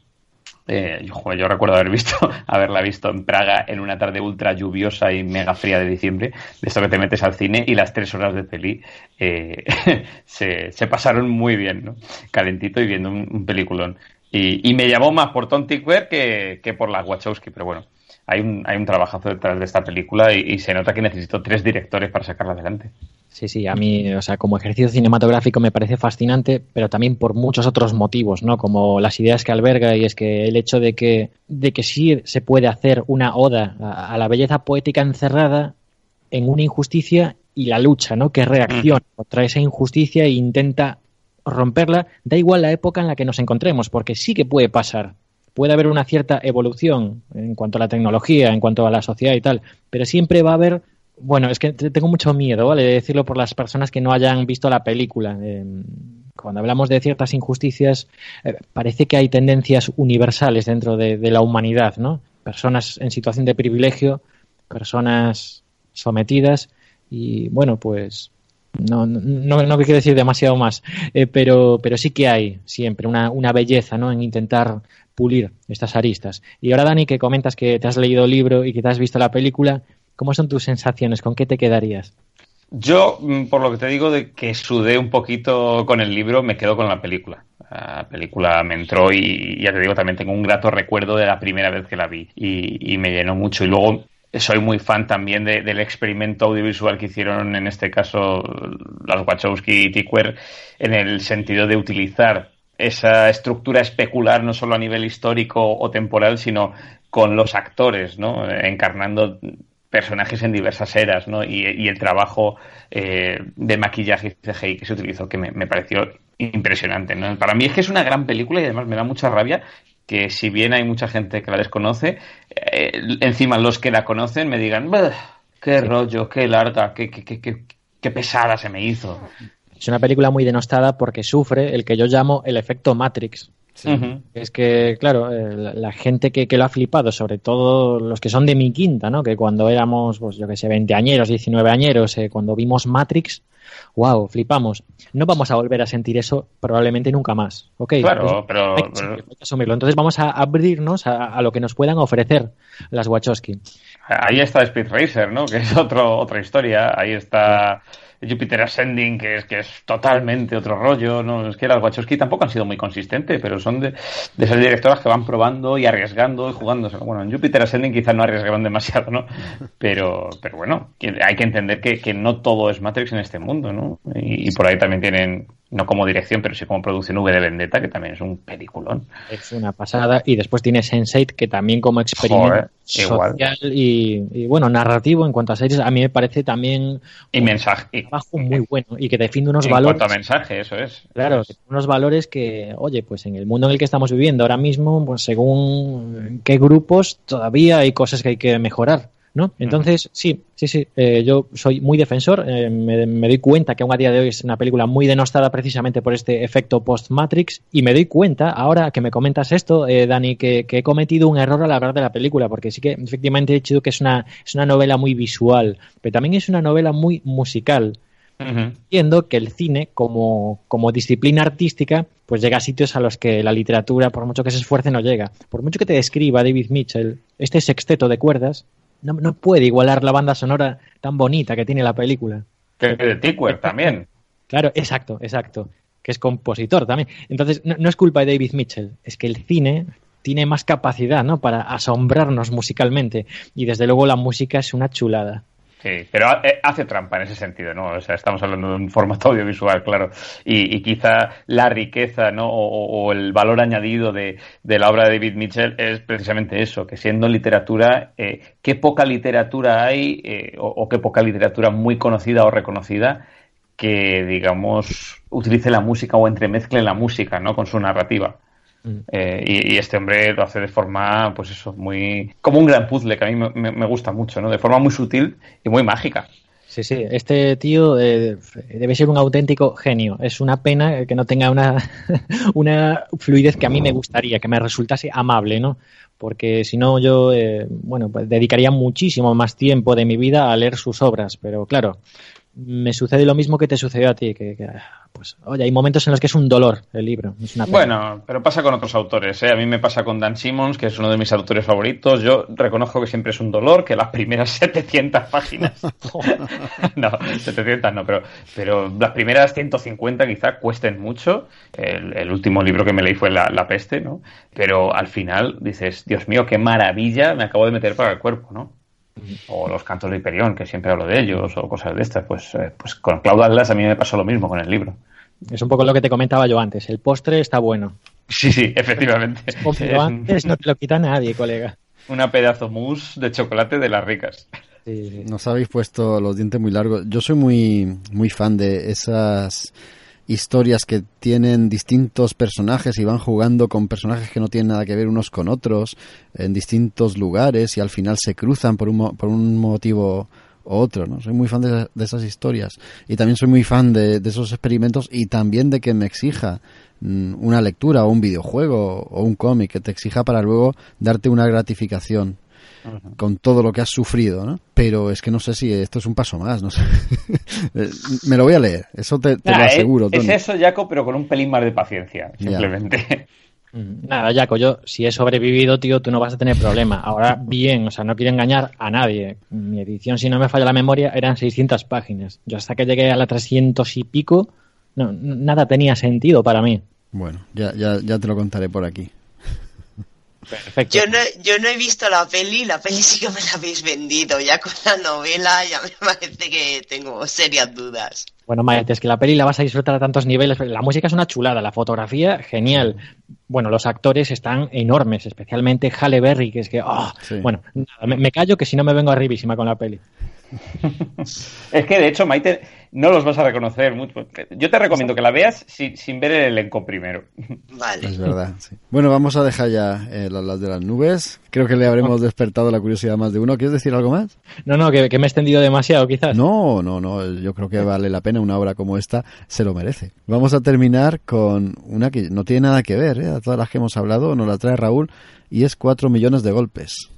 eh, yo, recuerdo haber visto, <laughs> haberla visto en Praga en una tarde ultra lluviosa y mega fría de diciembre, de esto que te metes al cine y las tres horas de peli eh, <laughs> se, pasaron muy bien, ¿no? Calentito y viendo un, peliculón. Y, me llamó más por Tom Tickwer que, que por las Wachowski, pero bueno, hay un, hay un trabajazo detrás de esta película y, se nota que necesito tres directores para sacarla adelante. Sí, sí, a mí, o sea, como ejercicio cinematográfico me parece fascinante, pero también por muchos otros motivos, ¿no? Como las ideas que alberga y es que el hecho de que, de que sí se puede hacer una oda a, la belleza poética encerrada en una injusticia y la lucha, ¿no? Que reacciona contra esa injusticia e intenta romperla, da igual la época en la que nos encontremos, porque sí que puede pasar. Puede haber una cierta evolución en cuanto a la tecnología, en cuanto a la sociedad y tal, pero siempre va a haber bueno, es que tengo mucho miedo, ¿vale? De decirlo por las personas que no hayan visto la película. Eh, cuando hablamos de ciertas injusticias, eh, parece que hay tendencias universales dentro de, la humanidad, ¿no? Personas en situación de privilegio, personas sometidas y, bueno, pues no, no, no quiero decir demasiado más, eh, pero, pero sí que hay siempre una, una belleza ¿no? en intentar pulir estas aristas. Y ahora, Dani, que comentas que te has leído el libro y que te has visto la película, ¿cómo son tus sensaciones? ¿Con qué te quedarías? Yo, mm, por lo que te digo de que sudé un poquito con el libro, me quedo con la película. La película me entró y ya te digo, también tengo un grato recuerdo de la primera vez que la vi y, me llenó mucho. Y luego soy muy fan también del experimento audiovisual que hicieron en este caso las Wachowski y Tickwer en el sentido de utilizar esa estructura especular no solo a nivel histórico o temporal, sino con los actores, ¿no? Encarnando personajes en diversas eras, ¿no? Y, el trabajo eh, de maquillaje y CGI que se utilizó, que me, pareció impresionante, ¿no? Para mí es que es una gran película y además me da mucha rabia que si bien hay mucha gente que la desconoce, eh, encima los que la conocen me digan, qué rollo, qué larga, qué, qué, qué, qué pesada se me hizo. Es una película muy denostada porque sufre el que yo llamo el efecto Matrix. Es que, claro, eh, la, gente que, lo ha flipado, sobre todo los que son de mi quinta, ¿no? Que cuando éramos, pues yo que sé, 20 añeros, 19 añeros, eh, cuando vimos Matrix, wow, flipamos. No vamos a volver a sentir eso probablemente nunca más. ¿ok? Claro, pero, Entonces vamos a abrirnos a, lo que nos puedan ofrecer las Wachowski. Ahí está Speed Racer, ¿no? Que es otro, otra historia. Ahí está... Jupiter Ascending, que es, que es totalmente otro rollo. ¿no? Es que las Wachowski tampoco han sido muy consistentes, pero son de, de esas directoras que van probando y arriesgando y jugando. Bueno, en Jupiter Ascending quizás no arriesgaban demasiado, ¿no? Pero, pero bueno, hay que entender que, que no todo es Matrix en este mundo, ¿no? Y por ahí también tienen no como dirección, pero sí como producción V de Vendetta, que también es un peliculón. Es una pasada. Y después tiene Sense8, que también como experimento social y, bueno, narrativo en cuanto a series, a mí me parece también y mensaje, un trabajo muy bueno y que defiende unos valores. En cuanto a mensaje, eso es. Claro, unos valores que, oye, pues en el mundo en el que estamos viviendo ahora mismo, pues según qué grupos, todavía hay cosas que hay que mejorar. ¿No? Entonces, sí, sí, sí, eh, yo soy muy defensor, eh, me, doy cuenta que aún a día de hoy es una película muy denostada precisamente por este efecto post-Matrix y me doy cuenta, ahora que me comentas esto, eh, Dani, que, he cometido un error al hablar de la película, porque sí que efectivamente he dicho que es una, es una novela muy visual, pero también es una novela muy musical. Entiendo que el cine, como, como disciplina artística, pues llega a sitios a los que la literatura, por mucho que se esfuerce, no llega. Por mucho que te describa David Mitchell, este sexteto de cuerdas, no, no puede igualar la banda sonora tan bonita que tiene la película. Que de Tickwer también. Claro, exacto, exacto. Que es compositor también. Entonces, no, es culpa de David Mitchell, es que el cine tiene más capacidad, ¿no? Para asombrarnos musicalmente. Y desde luego la música es una chulada. Sí, pero eh, hace trampa en ese sentido, ¿no? O sea, estamos hablando de un formato audiovisual, claro, y, quizá la riqueza, ¿no? O, el valor añadido de, la obra de David Mitchell es precisamente eso, que siendo literatura, eh, qué poca literatura hay, eh, o, qué poca literatura muy conocida o reconocida que, digamos, utilice la música o entremezcle la música, ¿no? Con su narrativa. Mm. Eh, y, este hombre lo hace de forma, pues eso, muy. como un gran puzzle que a mí me, gusta mucho, ¿no? De forma muy sutil y muy mágica. Sí, sí, este tío eh, debe ser un auténtico genio. Es una pena que no tenga una, <laughs> una fluidez que a mí me gustaría, que me resultase amable, ¿no? Porque si no, yo, eh, bueno, pues dedicaría muchísimo más tiempo de mi vida a leer sus obras. Pero claro, me sucede lo mismo que te sucedió a ti, que, que, pues, oye, hay momentos en los que es un dolor el libro. Es una pena. Bueno, pero pasa con otros autores. ¿eh? A mí me pasa con Dan Simmons, que es uno de mis autores favoritos. Yo reconozco que siempre es un dolor, que las primeras <laughs> 700 páginas. <laughs> <laughs> no, 700 no, pero, pero las primeras 150 quizá cuesten mucho. El, el último libro que me leí fue La, La Peste, ¿no? Pero al final dices, Dios mío, qué maravilla me acabo de meter para el cuerpo, ¿no? O los cantos de Hiperión, que siempre hablo de ellos, o cosas de estas, pues, eh, pues con Cloud Atlas a mí me pasó lo mismo con el libro. Es un poco lo que te comentaba yo antes. El postre está bueno. Sí, sí, efectivamente. Pero antes no te lo quita nadie, colega. Una pedazo mousse de chocolate de las ricas. Sí, sí. Nos habéis puesto los dientes muy largos. Yo soy muy, muy fan de esas historias que tienen distintos personajes y van jugando con personajes que no tienen nada que ver unos con otros en distintos lugares y al final se cruzan por un, por un motivo u otro, ¿no? Soy muy fan de, de esas historias y también soy muy fan de, de esos experimentos y también de que me exija mm, una lectura o un videojuego o un cómic que te exija para luego darte una gratificación con todo lo que has sufrido, ¿no? Pero es que no sé si esto es un paso más, no sé. <laughs> Eh, Me lo voy a leer, eso te, te lo Ah, es- aseguro, es, eso, Jaco, pero con un pelín más de paciencia, Ya. simplemente. Mm, Nada, Jaco, yo si he sobrevivido, tío, tú no vas a tener problema. Ahora <laughs> bien, o sea, no quiero engañar a nadie. Mi edición, si no me falla la memoria, eran 600 páginas. Yo hasta que llegué a la 300 y pico, no, nada tenía sentido para mí. Bueno, ya, ya, ya te lo contaré por aquí. Perfecto. Yo no, yo no he visto la peli, la peli sí que me la habéis vendido. Ya con la novela ya me <laughs> parece que tengo serias dudas. Bueno, Maete, es que la peli la vas a disfrutar a tantos niveles. La música es una chulada, la fotografía, genial. Bueno, los actores están enormes, especialmente Halle Berry, que es que, ah, Sí. bueno, nada, me, me callo que si no me vengo arribísima con la peli. Es que, de hecho, Maite, no los vas a reconocer mucho. Yo te recomiendo que la veas sin, sin ver el elenco primero. Vale. Es verdad, sí. Bueno, vamos a dejar ya eh, las, las de las nubes. Creo que le habremos despertado la curiosidad a más de uno. ¿Quieres decir algo más? No, no, que, que me he extendido demasiado, quizás. No, no, no. Yo creo que vale la pena. Una obra como esta se lo merece. Vamos a terminar con una que no tiene nada que ver, ¿eh? A todas las que hemos hablado, nos la trae Raúl y es cuatro millones de golpes.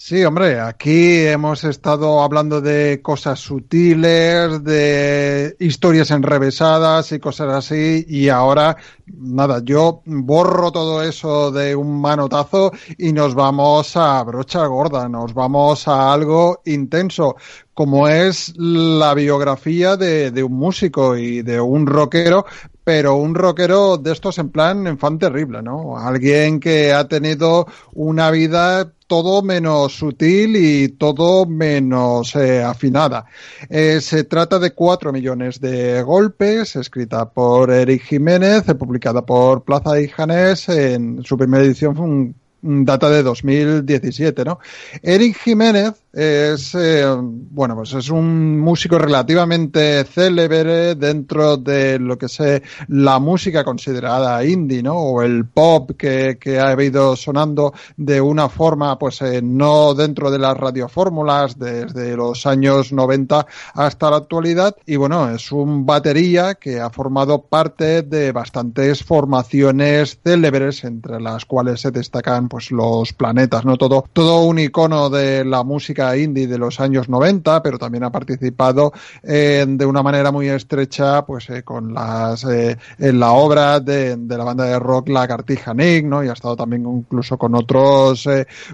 Sí, hombre, aquí hemos estado hablando de cosas sutiles, de historias enrevesadas y cosas así, y ahora, nada, yo borro todo eso de un manotazo y nos vamos a brocha gorda, nos vamos a algo intenso, como es la biografía de, un músico y de un rockero, pero un rockero de estos en plan en fan terrible, ¿no? Alguien que ha tenido una vida todo menos sutil y todo menos eh, afinada. Eh, se trata de cuatro millones de golpes, escrita por Eric Jiménez, publicada por Plaza y Janés, en su primera edición fue un data de 2017, ¿no? Eric Jiménez es, eh, bueno, pues es un músico relativamente célebre dentro de lo que es eh, la música considerada indie, ¿no? O el pop que, que ha ido sonando de una forma, pues eh, no dentro de las radiofórmulas desde los años 90 hasta la actualidad. Y bueno, es un batería que ha formado parte de bastantes formaciones célebres, entre las cuales se destacan pues los planetas, ¿no? Todo, todo un icono de la música indie de los años 90, pero también ha participado eh, de una manera muy estrecha, pues eh, con las, eh, en la obra de, la banda de rock La Cartija Nick, ¿no? Y ha estado también incluso con otros,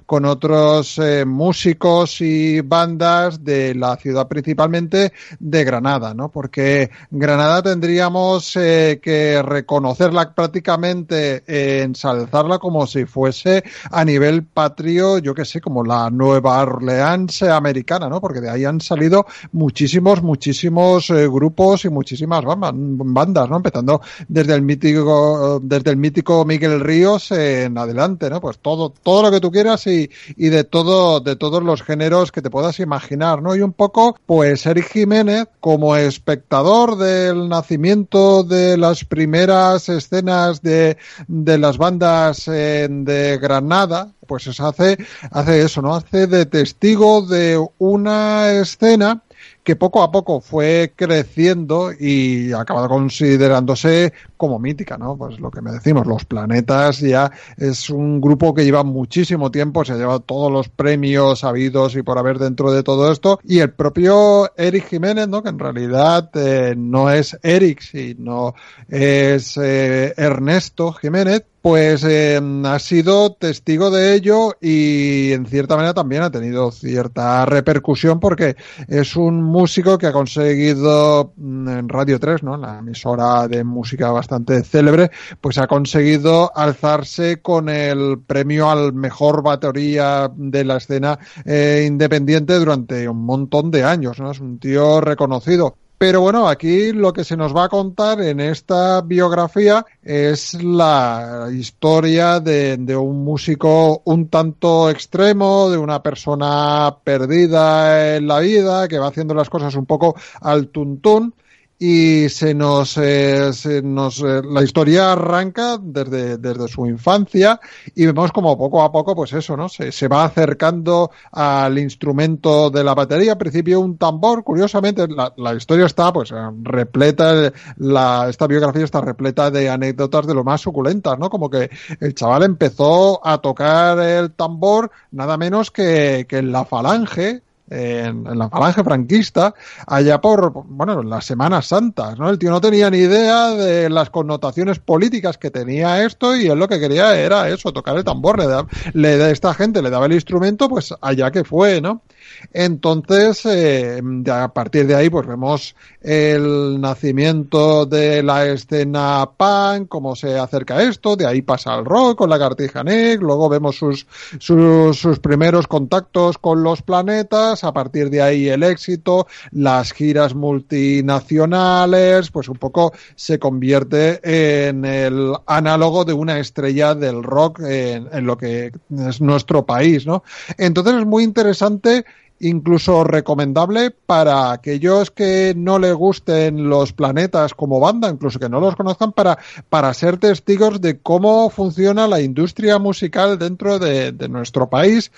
con otros músicos y bandas de la ciudad principalmente de Granada, ¿no? Porque Granada tendríamos que reconocerla prácticamente, ensalzarla como si fuese a nivel patrio, yo que sé, como la Nueva Orleans americana, ¿no? Porque de ahí han salido muchísimos, muchísimos eh, grupos y muchísimas bandas, ¿no? Empezando desde el mítico, desde el mítico Miguel Ríos en adelante, ¿no? Pues todo, todo lo que tú quieras y, y de todo, de todos los géneros que te puedas imaginar, ¿no? Y un poco, pues Eric Jiménez, como espectador del nacimiento de las primeras escenas de, de las bandas eh, de Granada, pues es hace, hace eso, ¿no? Hace de testigo de una escena que poco a poco fue creciendo y acaba considerándose como mítica, ¿no? Pues lo que me decimos, los planetas ya es un grupo que lleva muchísimo tiempo, se ha llevado todos los premios habidos y por haber dentro de todo esto, y el propio Eric Jiménez, ¿no? Que en realidad eh, no es Eric, sino es eh, Ernesto Jiménez, pues eh, ha sido testigo de ello y en cierta manera también ha tenido cierta repercusión porque es un músico que ha conseguido mm, en Radio 3, ¿no? la emisora de música bastante célebre, pues ha conseguido alzarse con el premio al mejor batería de la escena eh, independiente durante un montón de años. ¿no? Es un tío reconocido. Pero bueno, aquí lo que se nos va a contar en esta biografía es la historia de, un músico un tanto extremo, de una persona perdida en la vida, que va haciendo las cosas un poco al tuntún y se nos, eh, se nos eh, la historia arranca desde, desde su infancia y vemos como poco a poco pues eso no se, se va acercando al instrumento de la batería al principio un tambor curiosamente la, la historia está pues repleta la esta biografía está repleta de anécdotas de lo más suculentas no como que el chaval empezó a tocar el tambor nada menos que, que en la falange en, la falange franquista, allá por, bueno, las Semanas Santas, ¿no? El tío no tenía ni idea de las connotaciones políticas que tenía esto y él lo que quería era eso, tocar el tambor, le da, le esta gente le daba el instrumento, pues allá que fue, ¿no? Entonces, eh, a partir de ahí, pues vemos el nacimiento de la escena punk, cómo se acerca esto, de ahí pasa al rock con la Cartija Nick, luego vemos sus, sus, sus, primeros contactos con los planetas, a partir de ahí el éxito, las giras multinacionales, pues un poco se convierte en el análogo de una estrella del rock en, en lo que es nuestro país, ¿no? Entonces es muy interesante incluso recomendable para aquellos que no le gusten los planetas como banda, incluso que no los conozcan, para, para ser testigos de cómo funciona la industria musical dentro de, nuestro país,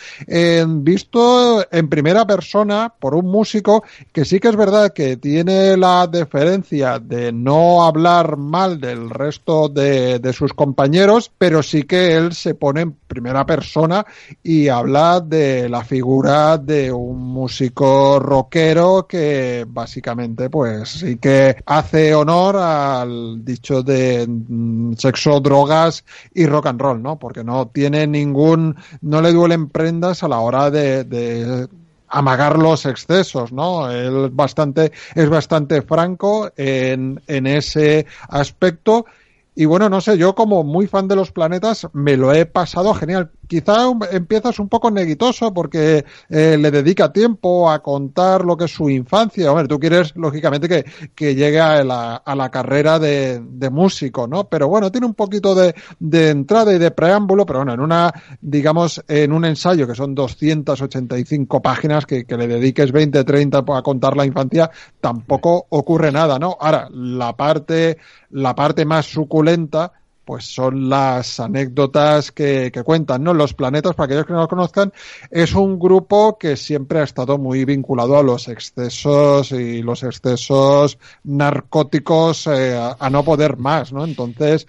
visto en primera persona por un músico que sí que es verdad que tiene la deferencia de no hablar mal del resto de, de sus compañeros, pero sí que él se pone en primera persona y habla de la figura de un un músico rockero que básicamente pues sí que hace honor al dicho de mm, sexo, drogas y rock and roll, ¿no? Porque no tiene ningún, no le duelen prendas a la hora de, de amagar los excesos, ¿no? Él bastante, es bastante franco en, en ese aspecto. Y bueno, no sé, yo como muy fan de los planetas me lo he pasado genial quizá empiezas un poco neguitoso porque eh, le dedica tiempo a contar lo que es su infancia. Hombre, tú quieres, lógicamente, que, que llegue a la, a la carrera de, de, músico, ¿no? Pero bueno, tiene un poquito de, de, entrada y de preámbulo, pero bueno, en una, digamos, en un ensayo que son 285 páginas que, que le dediques 20, 30 a contar la infancia, tampoco ocurre nada, ¿no? Ahora, la parte, la parte más suculenta pues son las anécdotas que, que, cuentan, ¿no? Los planetas, para aquellos que no lo conozcan, es un grupo que siempre ha estado muy vinculado a los excesos y los excesos narcóticos eh, a no poder más, ¿no? Entonces,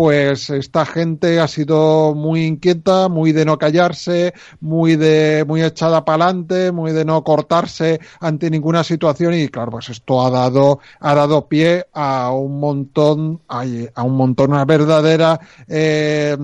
pues esta gente ha sido muy inquieta, muy de no callarse, muy de muy echada para adelante, muy de no cortarse ante ninguna situación y claro, pues esto ha dado ha dado pie a un montón a, a un montón una verdad verdadera eh,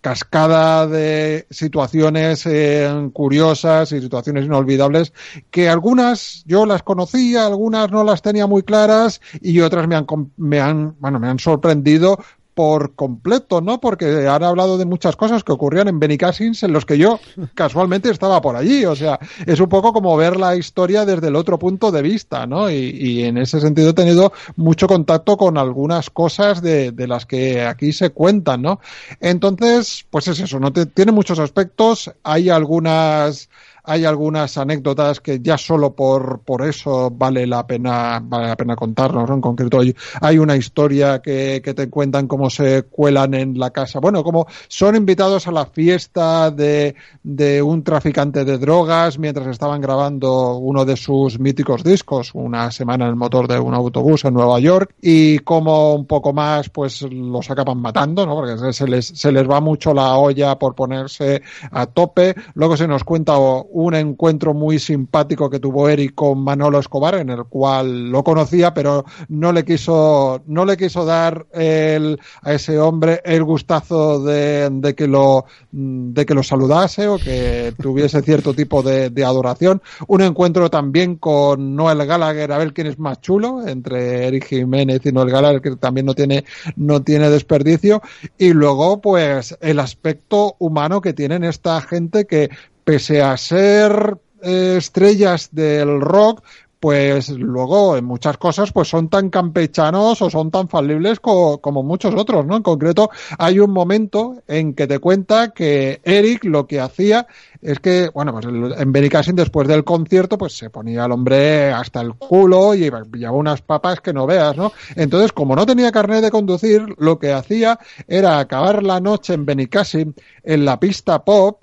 cascada de situaciones eh, curiosas y situaciones inolvidables que algunas yo las conocía, algunas no las tenía muy claras y otras me han, me han, bueno, me han sorprendido por completo, ¿no? Porque han hablado de muchas cosas que ocurrían en Benicasins en los que yo <laughs> casualmente estaba por allí. O sea, es un poco como ver la historia desde el otro punto de vista, ¿no? Y, en ese sentido he tenido mucho contacto con algunas cosas de, de las que aquí se cuentan, ¿no? Entonces, pues es eso, ¿no? tiene muchos aspectos. Hay algunas hay algunas anécdotas que ya solo por, por eso vale la pena, vale la pena contarnos, En concreto hay, una historia que, que, te cuentan cómo se cuelan en la casa. Bueno, como son invitados a la fiesta de, de un traficante de drogas mientras estaban grabando uno de sus míticos discos, una semana en el motor de un autobús en Nueva York, y como un poco más, pues los acaban matando, ¿no? Porque se les, se les va mucho la olla por ponerse a tope. Luego se nos cuenta un encuentro muy simpático que tuvo Eric con Manolo Escobar, en el cual lo conocía, pero no le quiso, no le quiso dar el, a ese hombre el gustazo de, de que lo, de que lo saludase o que tuviese cierto tipo de, de, adoración. Un encuentro también con Noel Gallagher, a ver quién es más chulo, entre Eric Jiménez y Noel Gallagher, que también no tiene, no tiene desperdicio. Y luego, pues, el aspecto humano que tienen esta gente que pese a ser eh, estrellas del rock, pues luego en muchas cosas pues son tan campechanos o son tan falibles como muchos otros, ¿no? En concreto hay un momento en que te cuenta que Eric lo que hacía es que, bueno, pues en Benicassin después del concierto pues se ponía el hombre hasta el culo y llevaba unas papas que no veas, ¿no? Entonces, como no tenía carnet de conducir, lo que hacía era acabar la noche en Benicassin en la pista pop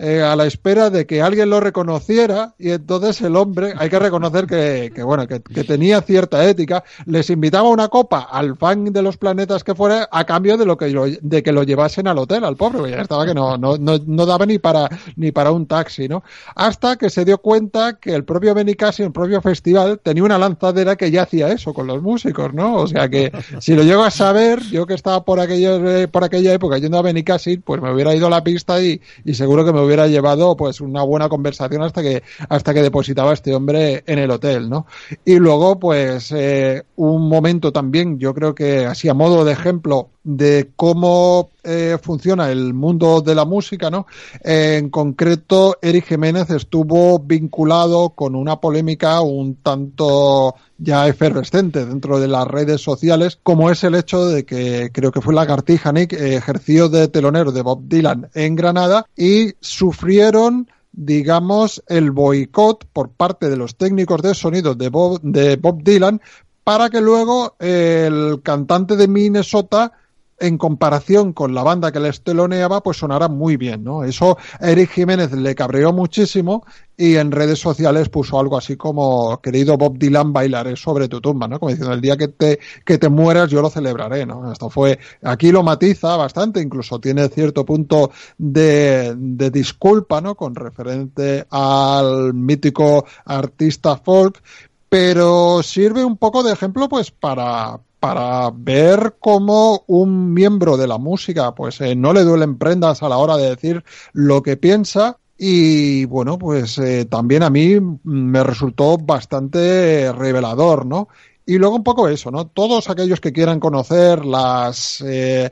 eh, a la espera de que alguien lo reconociera y entonces el hombre, hay que reconocer que, que bueno, que, tenía cierta ética, les invitaba una copa al fan de los planetas que fuera a cambio de lo que de que lo llevasen al hotel, al pobre, porque ya estaba que no, no, no, no, daba ni para, ni para un taxi, ¿no? Hasta que se dio cuenta que el propio Benicassi, el propio festival, tenía una lanzadera que ya hacía eso con los músicos, ¿no? O sea que si lo llego a saber, yo que estaba por aquella, por aquella época yendo a Benicassi, pues me hubiera ido a la pista y, y seguro que me hubiera llevado pues una buena conversación hasta que hasta que depositaba este hombre en el hotel, ¿no? Y luego pues eh, un momento también, yo creo que así a modo de ejemplo de cómo eh, funciona el mundo de la música, ¿no? en concreto, Eric Jiménez estuvo vinculado con una polémica un tanto ya efervescente dentro de las redes sociales, como es el hecho de que creo que fue Lagartija Nick ejerció de telonero de Bob Dylan en Granada y sufrieron digamos, el boicot por parte de los técnicos de sonido de Bob, de Bob Dylan para que luego el cantante de Minnesota en comparación con la banda que les teloneaba, pues sonara muy bien, ¿no? Eso a Eric Jiménez le cabreó muchísimo y en redes sociales puso algo así como, querido Bob Dylan, bailaré sobre tu tumba, ¿no? Como diciendo, el día que te, que te mueras yo lo celebraré, ¿no? Esto fue, aquí lo matiza bastante, incluso tiene cierto punto de, de disculpa, ¿no? Con referente al mítico artista folk, pero sirve un poco de ejemplo pues para, para ver cómo un miembro de la música pues eh, no le duelen prendas a la hora de decir lo que piensa. Y bueno pues eh, también a mí me resultó bastante revelador no y luego un poco eso, ¿no? Todos aquellos que quieran conocer las eh,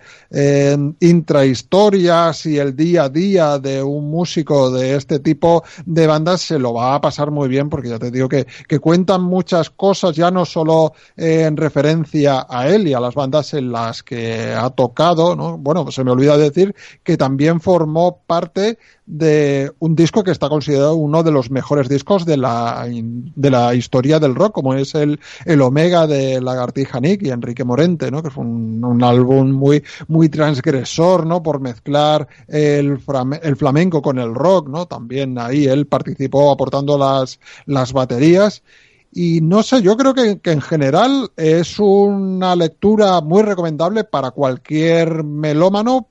intrahistorias y el día a día de un músico de este tipo de bandas se lo va a pasar muy bien porque ya te digo que, que cuentan muchas cosas ya no solo en referencia a él y a las bandas en las que ha tocado, ¿no? Bueno, se me olvida decir que también formó parte de un disco que está considerado uno de los mejores discos de la, de la historia del rock, como es el, el Omega de Lagartija Nick y Enrique Morente, ¿no? que fue un, un álbum muy, muy transgresor, ¿no? por mezclar el, el flamenco con el rock, ¿no? también ahí él participó aportando las, las baterías y no sé, yo creo que, en general es una lectura muy recomendable para cualquier melómano,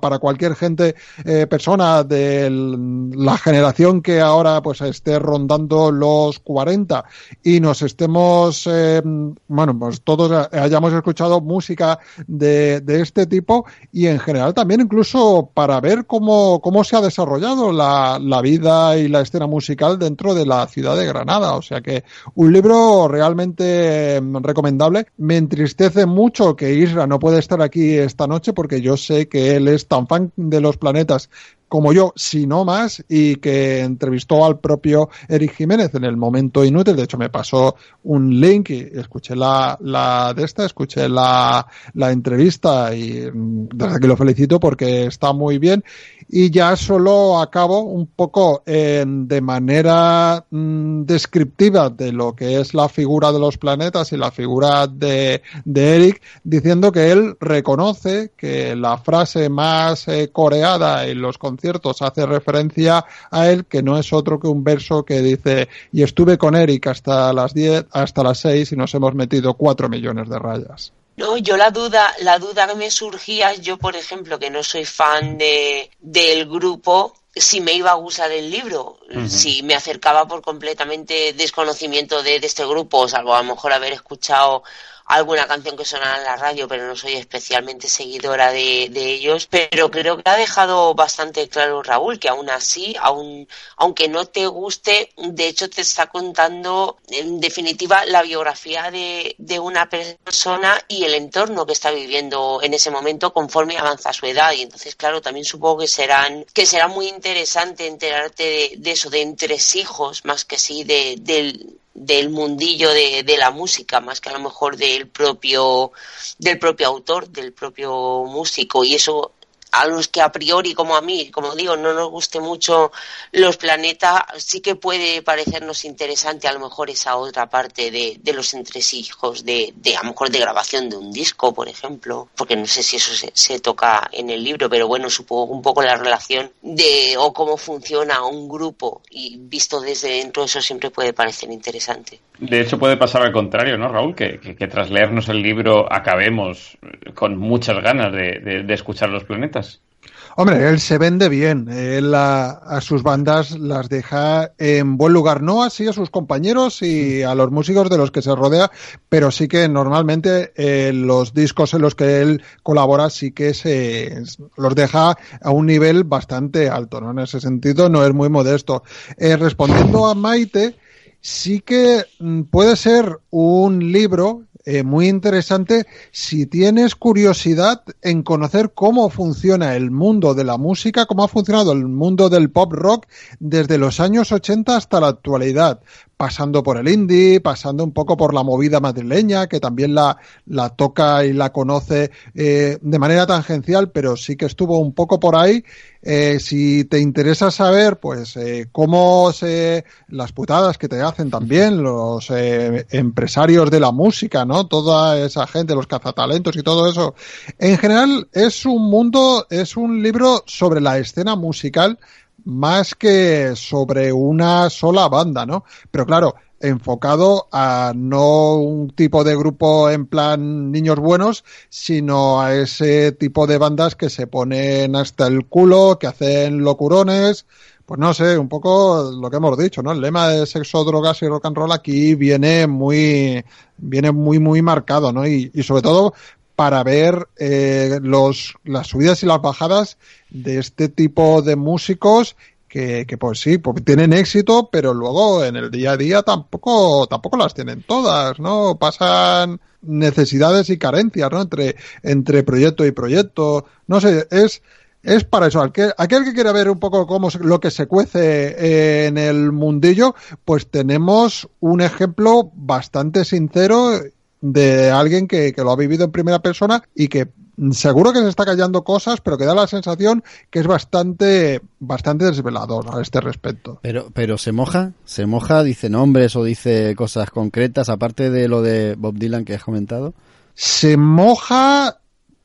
para cualquier gente, eh, persona de la generación que ahora pues esté rondando los 40 y nos estemos, eh, bueno, pues todos hayamos escuchado música de, de, este tipo y en general también incluso para ver cómo, cómo se ha desarrollado la, la vida y la escena musical dentro de la ciudad de Granada. O sea que un libro realmente mm, recomendable. Me entristece mucho que Isra no puede estar aquí esta noche porque yo sé que él es tan fan de los planetas como yo, si no más, y que entrevistó al propio Eric Jiménez en el momento inútil. De hecho, me pasó un link y escuché la, la de esta, escuché la, la entrevista y mm, desde aquí lo felicito porque está muy bien y ya solo acabo un poco de manera mm, descriptiva de lo que es la figura de los planetas y la figura de, de Eric, diciendo que él reconoce que la frase más eh, coreada en los conciertos hace referencia a él, que no es otro que un verso que dice, y estuve con Eric hasta las 10, hasta las 6 y nos hemos metido 4 millones de rayas. No, yo la duda, la duda que me surgía, yo por ejemplo, que no soy fan de, del grupo, si me iba a gustar el libro, si me acercaba por completamente desconocimiento de, de, este grupo, salvo a lo mejor haber escuchado alguna canción que sonaba en la radio, pero no soy especialmente seguidora de, de, ellos. Pero creo que ha dejado bastante claro Raúl que aún así, aun, aunque no te guste, de hecho te está contando en definitiva la biografía de, de una persona y el entorno que está viviendo en ese momento conforme avanza su edad. Y entonces, claro, también supongo que serán, que será muy interesante enterarte de, de eso, de entresijos, más que sí de, del del mundillo de, de, la música más que a lo mejor del propio del propio autor del propio músico. Y eso a los que a priori, como a mí, como digo, no nos guste mucho los planetas, sí que puede parecernos interesante a lo mejor esa otra parte de, de los entresijos, de, de, a lo mejor de grabación de un disco, por ejemplo, porque no sé si eso se, toca en el libro, pero bueno, supongo un poco la relación de o cómo funciona un grupo y visto desde dentro eso siempre puede parecer interesante. De hecho, puede pasar al contrario, ¿no, Raúl? Que, tras leernos el libro acabemos con muchas ganas de, de escuchar los planetas. Hombre, él se vende bien. Él a, a, sus bandas las deja en buen lugar. No así a sus compañeros y a los músicos de los que se rodea, pero sí que normalmente eh, los discos en los que él colabora sí que se los deja a un nivel bastante alto. ¿no? En ese sentido, no es muy modesto. Eh, respondiendo a Maite, sí que mm, puede ser un libro eh, muy interesante si tienes curiosidad en conocer cómo funciona el mundo de la música, cómo ha funcionado el mundo del pop rock desde los años 80 hasta la actualidad pasando por el indie, pasando un poco por la movida madrileña, que también la, la toca y la conoce eh, de manera tangencial, pero sí que estuvo un poco por ahí. Eh, si te interesa saber, pues, eh, cómo se, las putadas que te hacen también los eh, empresarios de la música, ¿no? Toda esa gente, los cazatalentos y todo eso. En general, es un mundo, es un libro sobre la escena musical más que sobre una sola banda, ¿no? Pero claro, enfocado a no un tipo de grupo en plan niños buenos, sino a ese tipo de bandas que se ponen hasta el culo, que hacen locurones, pues no sé, un poco lo que hemos dicho, ¿no? El lema de sexo, drogas y rock and roll aquí viene muy, viene muy, muy marcado, ¿no? Y, y sobre todo para ver eh, los, las subidas y las bajadas de este tipo de músicos que, que, pues sí, pues tienen éxito, pero luego en el día a día tampoco, tampoco las tienen todas, ¿no? Pasan necesidades y carencias, ¿no? Entre, entre proyecto y proyecto. No sé, es, es para eso. Aquel, aquel que quiera ver un poco cómo lo que se cuece en el mundillo, pues tenemos un ejemplo bastante sincero de alguien que, que, lo ha vivido en primera persona y que seguro que se está callando cosas, pero que da la sensación que es bastante, bastante desvelador a este respecto. Pero, pero se moja, se moja, dice nombres o dice cosas concretas, aparte de lo de Bob Dylan que has comentado. Se moja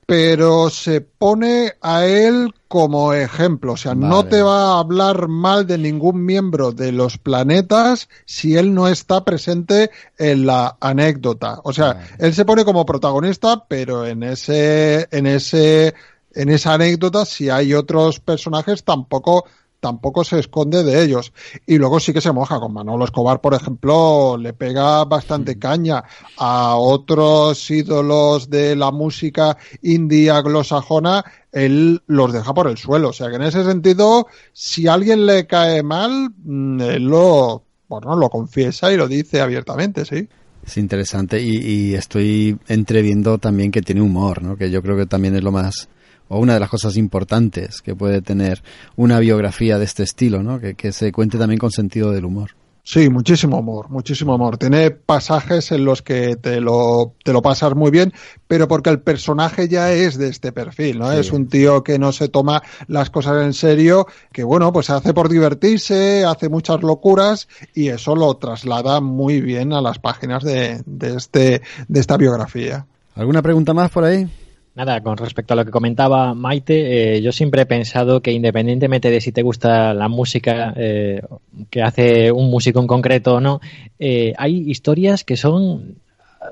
pero se pone a él como ejemplo. O sea, vale. no te va a hablar mal de ningún miembro de los planetas si él no está presente en la anécdota. O sea, vale. él se pone como protagonista, pero en ese, en ese, en esa anécdota, si hay otros personajes, tampoco tampoco se esconde de ellos. Y luego sí que se moja con Manolo Escobar, por ejemplo, le pega bastante caña a otros ídolos de la música indie anglosajona, él los deja por el suelo. O sea que en ese sentido, si a alguien le cae mal, mm, él lo, bueno, lo confiesa y lo dice abiertamente, sí. Es interesante y, y estoy entreviendo también que tiene humor, ¿no? Que yo creo que también es lo más o una de las cosas importantes que puede tener una biografía de este estilo, ¿no? Que, que se cuente también con sentido del humor. Sí, muchísimo amor, muchísimo amor. Tiene pasajes en los que te lo, te lo pasas muy bien, pero porque el personaje ya es de este perfil, ¿no? Es un tío que no se toma las cosas en serio, que bueno, pues hace por divertirse, hace muchas locuras y eso lo traslada muy bien a las páginas de, de, este, de esta biografía. ¿Alguna pregunta más por ahí? Nada, con respecto a lo que comentaba Maite, eh, yo siempre he pensado que independientemente de si te gusta la música eh, que hace un músico en concreto o no, eh, hay historias que son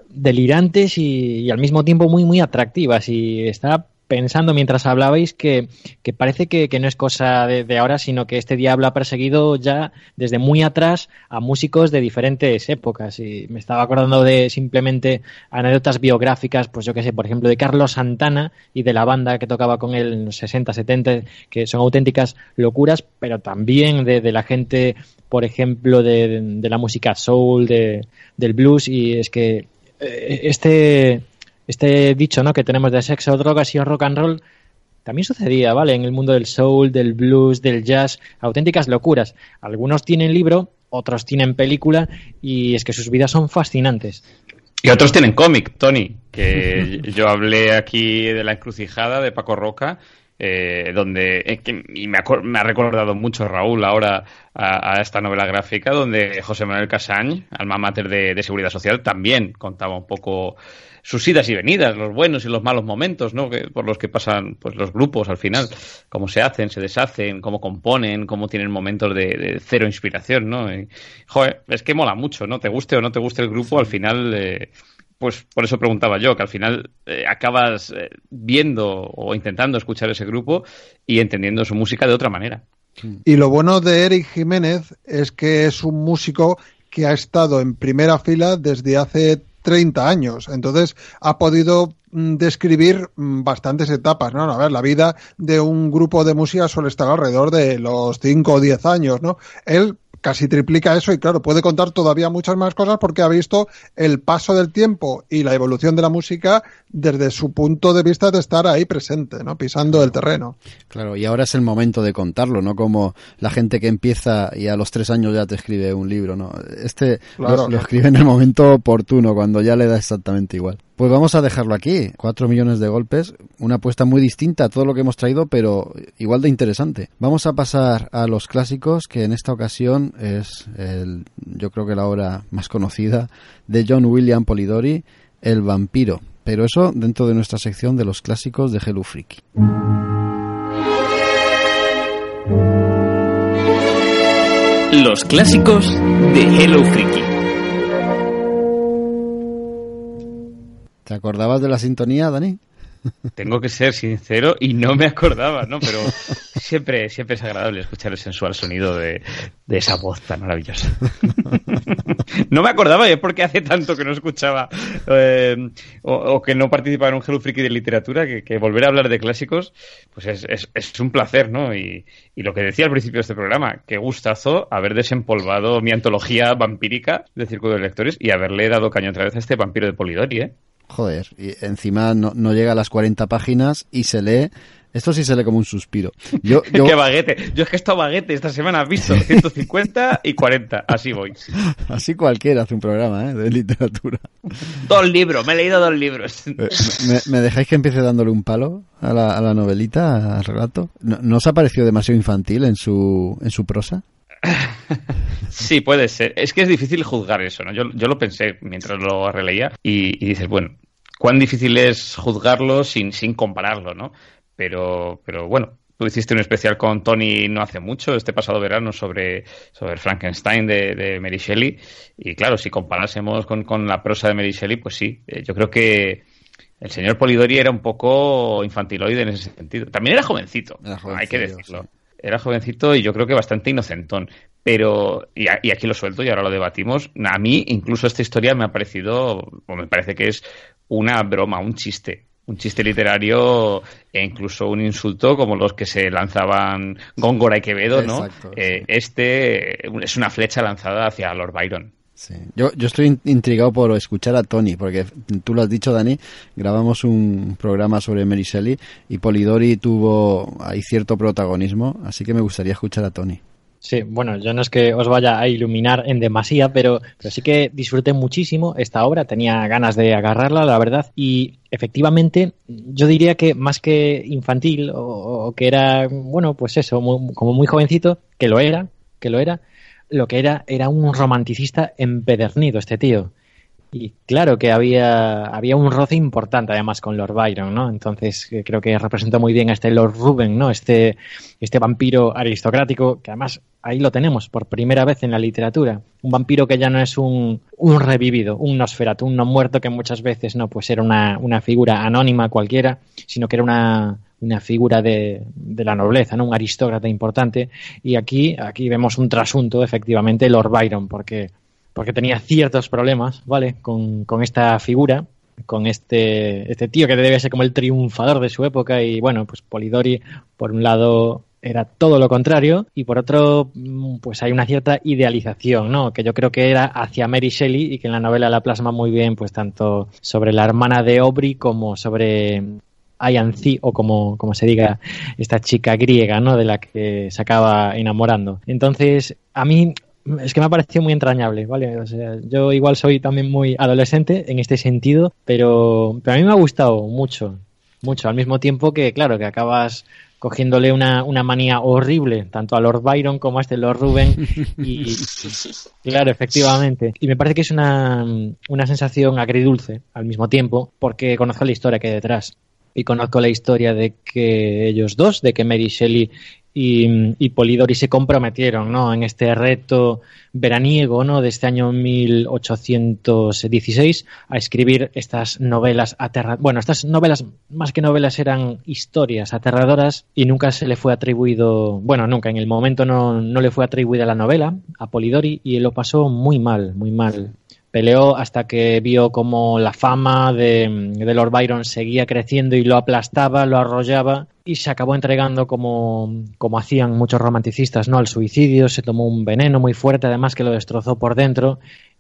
delirantes y, y, al mismo tiempo muy, muy atractivas. Y está pensando mientras hablabais que, que parece que, que, no es cosa de, ahora, sino que este diablo ha perseguido ya desde muy atrás a músicos de diferentes épocas. Y me estaba acordando de simplemente anécdotas biográficas, pues yo que sé, por ejemplo, de Carlos Santana y de la banda que tocaba con él en los 60, 70, que son auténticas locuras, pero también de, la gente, por ejemplo, de, de la música soul, de, del blues, y es que eh, este este dicho ¿no? que tenemos de sexo, drogas y rock and roll también sucedía, ¿vale? En el mundo del soul, del blues, del jazz, auténticas locuras. Algunos tienen libro, otros tienen película y es que sus vidas son fascinantes. Y otros tienen cómic, Tony, que <laughs> yo hablé aquí de la encrucijada de Paco Roca, eh, donde y me, me, ha recordado mucho Raúl ahora a, a, esta novela gráfica, donde José Manuel Casañ, alma mater de, Seguridad Social, también contaba un poco sus idas y venidas, los buenos y los malos momentos, ¿no? Que, por los que pasan pues los grupos al final, cómo se hacen, se deshacen, cómo componen, cómo tienen momentos de, cero inspiración, ¿no? Joder, es que mola mucho, ¿no? Te guste o no te guste el grupo, al final, eh, pues por eso preguntaba yo, que al final eh, acabas eh, viendo o intentando escuchar ese grupo y entendiendo su música de otra manera. Y lo bueno de Eric Jiménez es que es un músico que ha estado en primera fila desde hace 30 años. Entonces ha podido describir bastantes etapas, ¿no? A ver, la vida de un grupo de música suele estar alrededor de los 5 o 10 años, ¿no? Él casi triplica eso y claro, puede contar todavía muchas más cosas porque ha visto el paso del tiempo y la evolución de la música desde su punto de vista de estar ahí presente, ¿no? Pisando el terreno. Claro, y ahora es el momento de contarlo, ¿no? Como la gente que empieza y a los tres años ya te escribe un libro, ¿no? Este claro, lo, lo escribe en el momento oportuno, cuando ya le da exactamente igual. Pues vamos a dejarlo aquí. Cuatro millones de golpes. Una apuesta muy distinta a todo lo que hemos traído, pero igual de interesante. Vamos a pasar a los clásicos, que en esta ocasión es el, yo creo que la obra más conocida de John William Polidori, El vampiro. Pero eso dentro de nuestra sección de los clásicos de Hello Freaky. Los clásicos de Hello Freaky. ¿Te acordabas de la sintonía, Dani? Tengo que ser sincero y no me acordaba, ¿no? Pero <laughs> siempre, siempre es agradable escuchar el sensual sonido de, de esa voz tan maravillosa. <laughs> no me acordaba, es porque hace tanto que no escuchaba eh, o, que no participaba en un Hello Freaky de literatura que, volver a hablar de clásicos, pues es, es, un placer, ¿no? Y, y, lo que decía al principio de este programa, qué gustazo haber desempolvado mi antología vampírica de Círculo de Lectores y haberle dado caño otra vez a este vampiro de Polidori, ¿eh? Joder, y encima no, no, llega a las 40 páginas y se lee. Esto sí se lee como un suspiro. <laughs> Yo, yo... ¡Qué baguete! Yo es que he estado baguete esta semana, has visto, 150 y 40, así voy. <laughs> Así cualquiera hace un programa ¿eh? de literatura. Dos libros, me he leído dos libros. Eh, ¿Me, me dejáis que empiece dándole un palo a la, a la novelita, al relato? ¿No, ¿No os ha parecido demasiado infantil en su, en su prosa? <laughs> Sí, puede ser. Es que es difícil juzgar eso, ¿no? Yo, yo lo pensé mientras lo releía y, y, dices, bueno, cuán difícil es juzgarlo sin, sin compararlo, ¿no? Pero, pero bueno, tú hiciste un especial con Tony no hace mucho, este pasado verano, sobre, sobre Frankenstein de, de Mary Shelley. Y claro, si comparásemos con, con la prosa de Mary Shelley, pues sí, eh, yo creo que el señor Polidori era un poco infantiloide en ese sentido. También era jovencito, era jovencito hay que decirlo. Sí era jovencito y yo creo que bastante inocentón. Pero, y, y, aquí lo suelto y ahora lo debatimos, a mí incluso esta historia me ha parecido, o me parece que es una broma, un chiste. Un chiste literario e incluso un insulto como los que se lanzaban Góngora y Quevedo, ¿no? Exacto, eh, sí. Este es una flecha lanzada hacia Lord Byron. Sí. Yo, yo estoy in- intrigado por escuchar a Tony, porque tú lo has dicho, Dani, grabamos un programa sobre Mary Shelley y Polidori tuvo ahí cierto protagonismo, así que me gustaría escuchar a Tony. Sí, bueno, yo no es que os vaya a iluminar en demasía, pero, pero sí que disfruté muchísimo esta obra, tenía ganas de agarrarla, la verdad, y efectivamente yo diría que más que infantil o, que era, bueno, pues eso, como muy jovencito, que lo era, que lo era, lo que era era un romanticista empedernido este tío. Y claro que había, había un roce importante además con Lord Byron, ¿no? Entonces eh, creo que representa muy bien a este Lord Ruben, ¿no? Este, este vampiro aristocrático, que además ahí lo tenemos por primera vez en la literatura. Un vampiro que ya no es un, un revivido, un Nosferatu, un no muerto que muchas veces no pues era una, una figura anónima cualquiera, sino que era una, una figura de, de la nobleza, ¿no? un aristócrata importante. Y aquí, aquí vemos un trasunto, efectivamente, Lord Byron, porque, porque tenía ciertos problemas, ¿vale? Con, con esta figura, con este, este tío que debe ser como el triunfador de su época. Y bueno, pues Polidori, por un lado, era todo lo contrario y por otro mm, pues hay una cierta idealización no que yo creo que era hacia Mary Shelley y que en la novela la plasma muy bien pues tanto sobre la hermana de Aubrey como sobre Ayanzi o como, como se diga esta chica griega no de la que se acaba enamorando entonces a mí es que me ha parecido muy entrañable, ¿vale? O sea, yo igual soy también muy adolescente en este sentido, pero, pero a mí me ha gustado mucho, mucho, al mismo tiempo que, claro, que acabas cogiéndole una, una manía horrible, tanto a Lord Byron como a este Lord Ruben, y <laughs> claro, efectivamente. Y me parece que es una, una sensación agridulce al mismo tiempo, porque conozco la historia que hay detrás. Y conozco la historia de que ellos dos, de que Mary Shelley y, y, Polidori se comprometieron ¿no? en este reto veraniego ¿no? de este año 1816 a escribir estas novelas aterradoras. Bueno, estas novelas, más que novelas, eran historias aterradoras y nunca se le fue atribuido, bueno, nunca, en el momento no, no le fue atribuida la novela a Polidori y lo pasó muy mal, muy mal peleó hasta que vio como la fama de, de, Lord Byron seguía creciendo y lo aplastaba, lo arrollaba y se acabó entregando como, como hacían muchos romanticistas, ¿no? Al suicidio, se tomó un veneno muy fuerte, además que lo destrozó por dentro.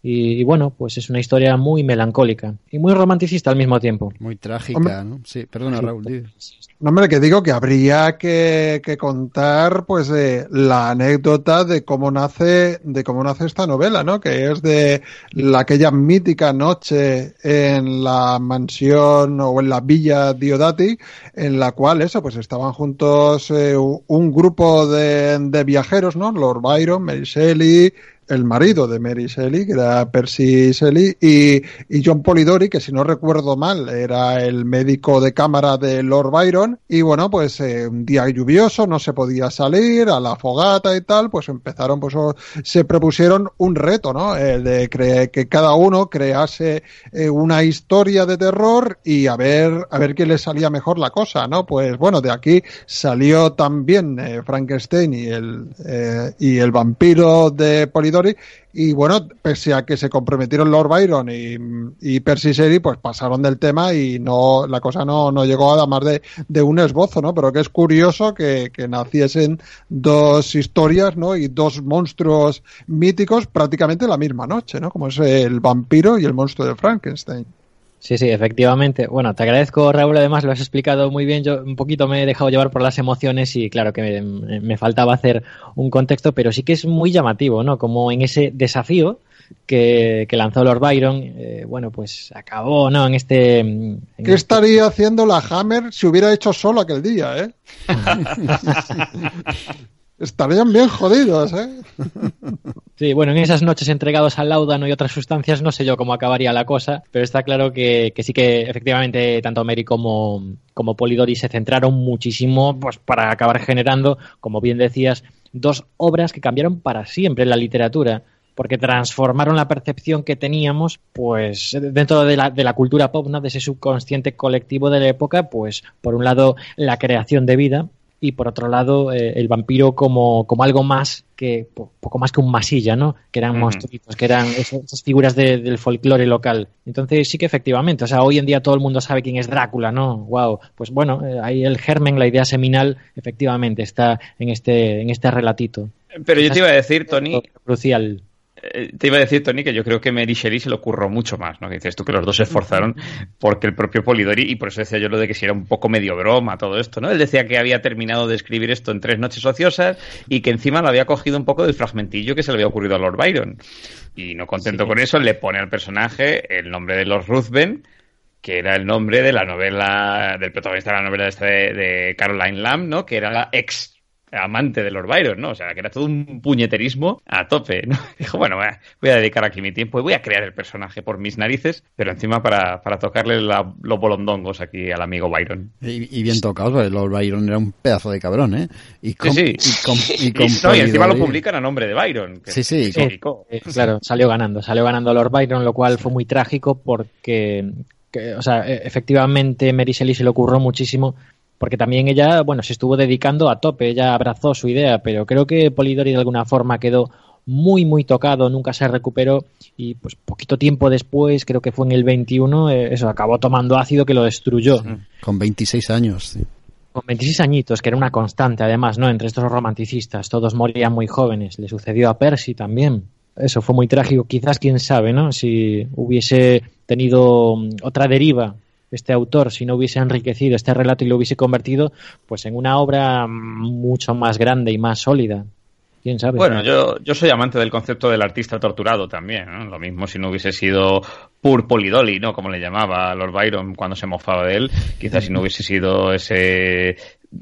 Y, y bueno, pues es una historia muy melancólica y muy romanticista al mismo tiempo. Muy trágica, hombre, ¿no? Sí, perdona, Raúl. No, hombre, que digo que habría que, que contar, pues, eh, la anécdota de cómo nace, de cómo nace esta novela, ¿no? Que es de la, aquella mítica noche en la mansión o en la villa Diodati, en la cual eso, pues estaban juntos eh, un grupo de, de, viajeros, ¿no? Lord Byron, Mary Shelley, el marido de Mary Shelley, que era Percy Shelley, y, y, John Polidori, que si no recuerdo mal era el médico de cámara de Lord Byron, y bueno, pues eh, un día lluvioso, no se podía salir, a la fogata y tal, pues empezaron, pues se propusieron un reto, ¿no? El de que cada uno crease eh, una historia de terror y a ver, a ver quién le salía mejor la cosa, ¿no? Pues bueno, de aquí salió también eh, Frankenstein y el, y el vampiro de Polidori, y bueno, pese a que se comprometieron Lord Byron y, y Percy Shelley, pues pasaron del tema y no la cosa no, no llegó a más de, de, un esbozo, ¿no? Pero que es curioso que, que, naciesen dos historias, ¿no? Y dos monstruos míticos prácticamente la misma noche, ¿no? Como es el vampiro y el monstruo de Frankenstein. Sí, sí, efectivamente. Bueno, te agradezco, Raúl, además lo has explicado muy bien. Yo un poquito me he dejado llevar por las emociones y claro que me, me faltaba hacer un contexto, pero sí que es muy llamativo, ¿no? Como en ese desafío que, que lanzó Lord Byron, eh, bueno, pues acabó, ¿no? En este... En ¿Qué este... estaría haciendo la Hammer si hubiera hecho solo aquel día, eh? <laughs> Estarían bien jodidos, ¿eh? <laughs> Sí, bueno, en esas noches entregados al láudano y otras sustancias no sé yo cómo acabaría la cosa, pero está claro que, sí que efectivamente tanto Mary como, como Polidori se centraron muchísimo pues, para acabar generando, como bien decías, dos obras que cambiaron para siempre la literatura porque transformaron la percepción que teníamos, pues, dentro de la, de la cultura pop. De ese subconsciente colectivo de la época, pues, por un lado, la creación de vida, y por otro lado eh, el vampiro como, como algo más que poco más que un masilla, ¿no? Que eran monstruitos, que eran esas, esas figuras de, del folclore local. Entonces sí que efectivamente, o sea, hoy en día todo el mundo sabe quién es Drácula, ¿no? Wow, pues bueno, eh, ahí el germen, la idea seminal, efectivamente está en este en este relatito. Pero yo te iba a decir, Tony, crucial. Eh, te iba a decir, Tony, que yo creo que Mary Shelley se lo ocurrió mucho más, ¿no? Que dices tú que los dos se esforzaron porque el propio Polidori, y por eso decía yo lo de que si era un poco medio broma todo esto, ¿no? Él decía que había terminado de escribir esto en tres noches ociosas y que encima lo había cogido un poco del fragmentillo que se le había ocurrido a Lord Byron. Y no contento con eso, le pone al personaje el nombre de Lord Ruthven, que era el nombre de la novela, del protagonista de la novela esta de, de Caroline Lamb, ¿no? Que era la ex amante de Lord Byron, ¿no? O sea, que era todo un puñeterismo a tope, ¿no? <laughs> Dijo, bueno, voy a dedicar aquí mi tiempo y voy a crear el personaje por mis narices, pero encima para, para tocarle la, los bolondongos aquí al amigo Byron. Y, y bien tocado, porque Lord Byron era un pedazo de cabrón, ¿eh? Y, con, sí, sí. y, con, <laughs> y, con no, y encima lo publican a nombre de Byron. sí, sí. Eh, claro, salió ganando, salió ganando Lord Byron, lo cual fue muy trágico porque, que, o sea, e, efectivamente Mary Shelley se le ocurrió muchísimo porque también ella, bueno, se estuvo dedicando a tope, ella abrazó su idea, pero creo que Polidori de alguna forma quedó muy, muy tocado, nunca se recuperó y pues poquito tiempo después, creo que fue en el 21, eh, eso, acabó tomando ácido que lo destruyó. Con 26 años, sí. Con 26 añitos, que era una constante además, ¿no? Entre estos romanticistas, todos morían muy jóvenes, le sucedió a Percy también. Eso fue muy trágico, quizás quién sabe, ¿no? Si hubiese tenido otra deriva este autor si no hubiese enriquecido este relato y lo hubiese convertido pues en una obra mucho más grande y más sólida. ¿Quién sabe? Bueno, yo, yo soy amante del concepto del artista torturado también. Lo mismo si no hubiese sido Pur Polidoli, ¿no? Como le llamaba Lord Byron cuando se mofaba de él. Quizás si no hubiese sido ese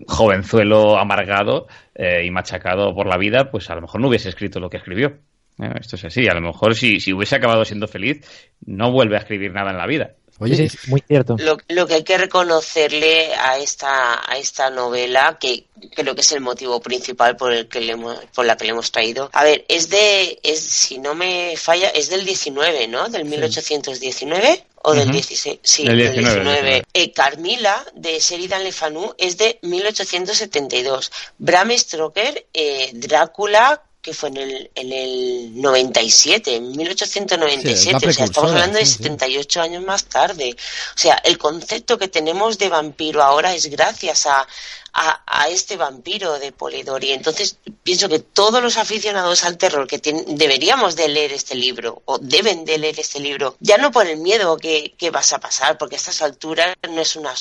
jovenzuelo amargado eh, y machacado por la vida, pues a lo mejor no hubiese escrito lo que escribió. Eh, esto es así. A lo mejor si hubiese acabado siendo feliz, no vuelve a escribir nada en la vida. Oye, sí, muy cierto. Lo, lo, que hay que reconocerle a esta, a esta novela, que creo que es el motivo principal por el que le hemos, por la que le hemos traído. A ver, es de, es, si no me falla, es del 19, ¿no? Del 1819 o del 16, sí, del 19. 19. 19. Eh, Carmila de Sheridan Le Fanu es de 1872. Bram Stoker, eh, Drácula que fue en el, en el 97, en 1897, Sí, o sea, estamos hablando de sí, sí. 78 años más tarde. O sea, el concepto que tenemos de vampiro ahora es gracias a, a, a este vampiro de Polidori. Entonces, pienso que todos los aficionados al terror que tienen, deberíamos de leer este libro, o deben de leer este libro, ya no por el miedo que, que vas a pasar, porque a estas alturas no es una,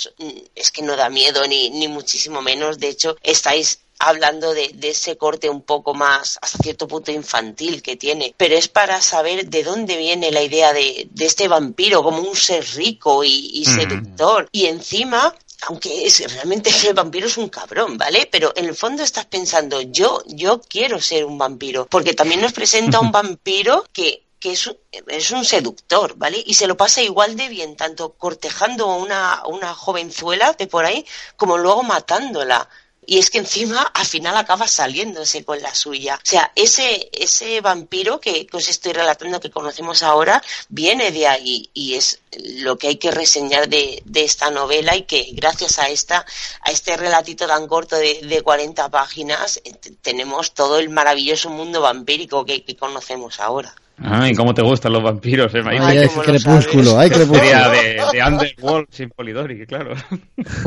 es que no da miedo ni, ni muchísimo menos. De hecho, estáis hablando de, de, ese corte un poco más hasta cierto punto infantil que tiene, pero es para saber de dónde viene la idea de, de este vampiro como un ser rico y, y seductor. Mm. Y encima aunque es, realmente <laughs> el vampiro es un cabrón, ¿vale? Pero en el fondo estás pensando, yo, yo quiero ser un vampiro, porque también nos presenta un <laughs> vampiro que que es un, es un, seductor, ¿vale? Y se lo pasa igual de bien, tanto cortejando a una, una jovenzuela de por ahí, como luego matándola y es que encima al final acaba saliéndose con la suya. O sea, ese, ese vampiro que, os estoy relatando que conocemos ahora viene de ahí y es lo que hay que reseñar de, de, esta novela y que gracias a esta a este relatito tan corto de, de 40 páginas eh, tenemos todo el maravilloso mundo vampírico que, que conocemos ahora. Ay, ¿cómo te gustan los vampiros, eh, Ay, hay crepúsculo, hay crepúsculo. De, de Underworld sin Polidori, claro.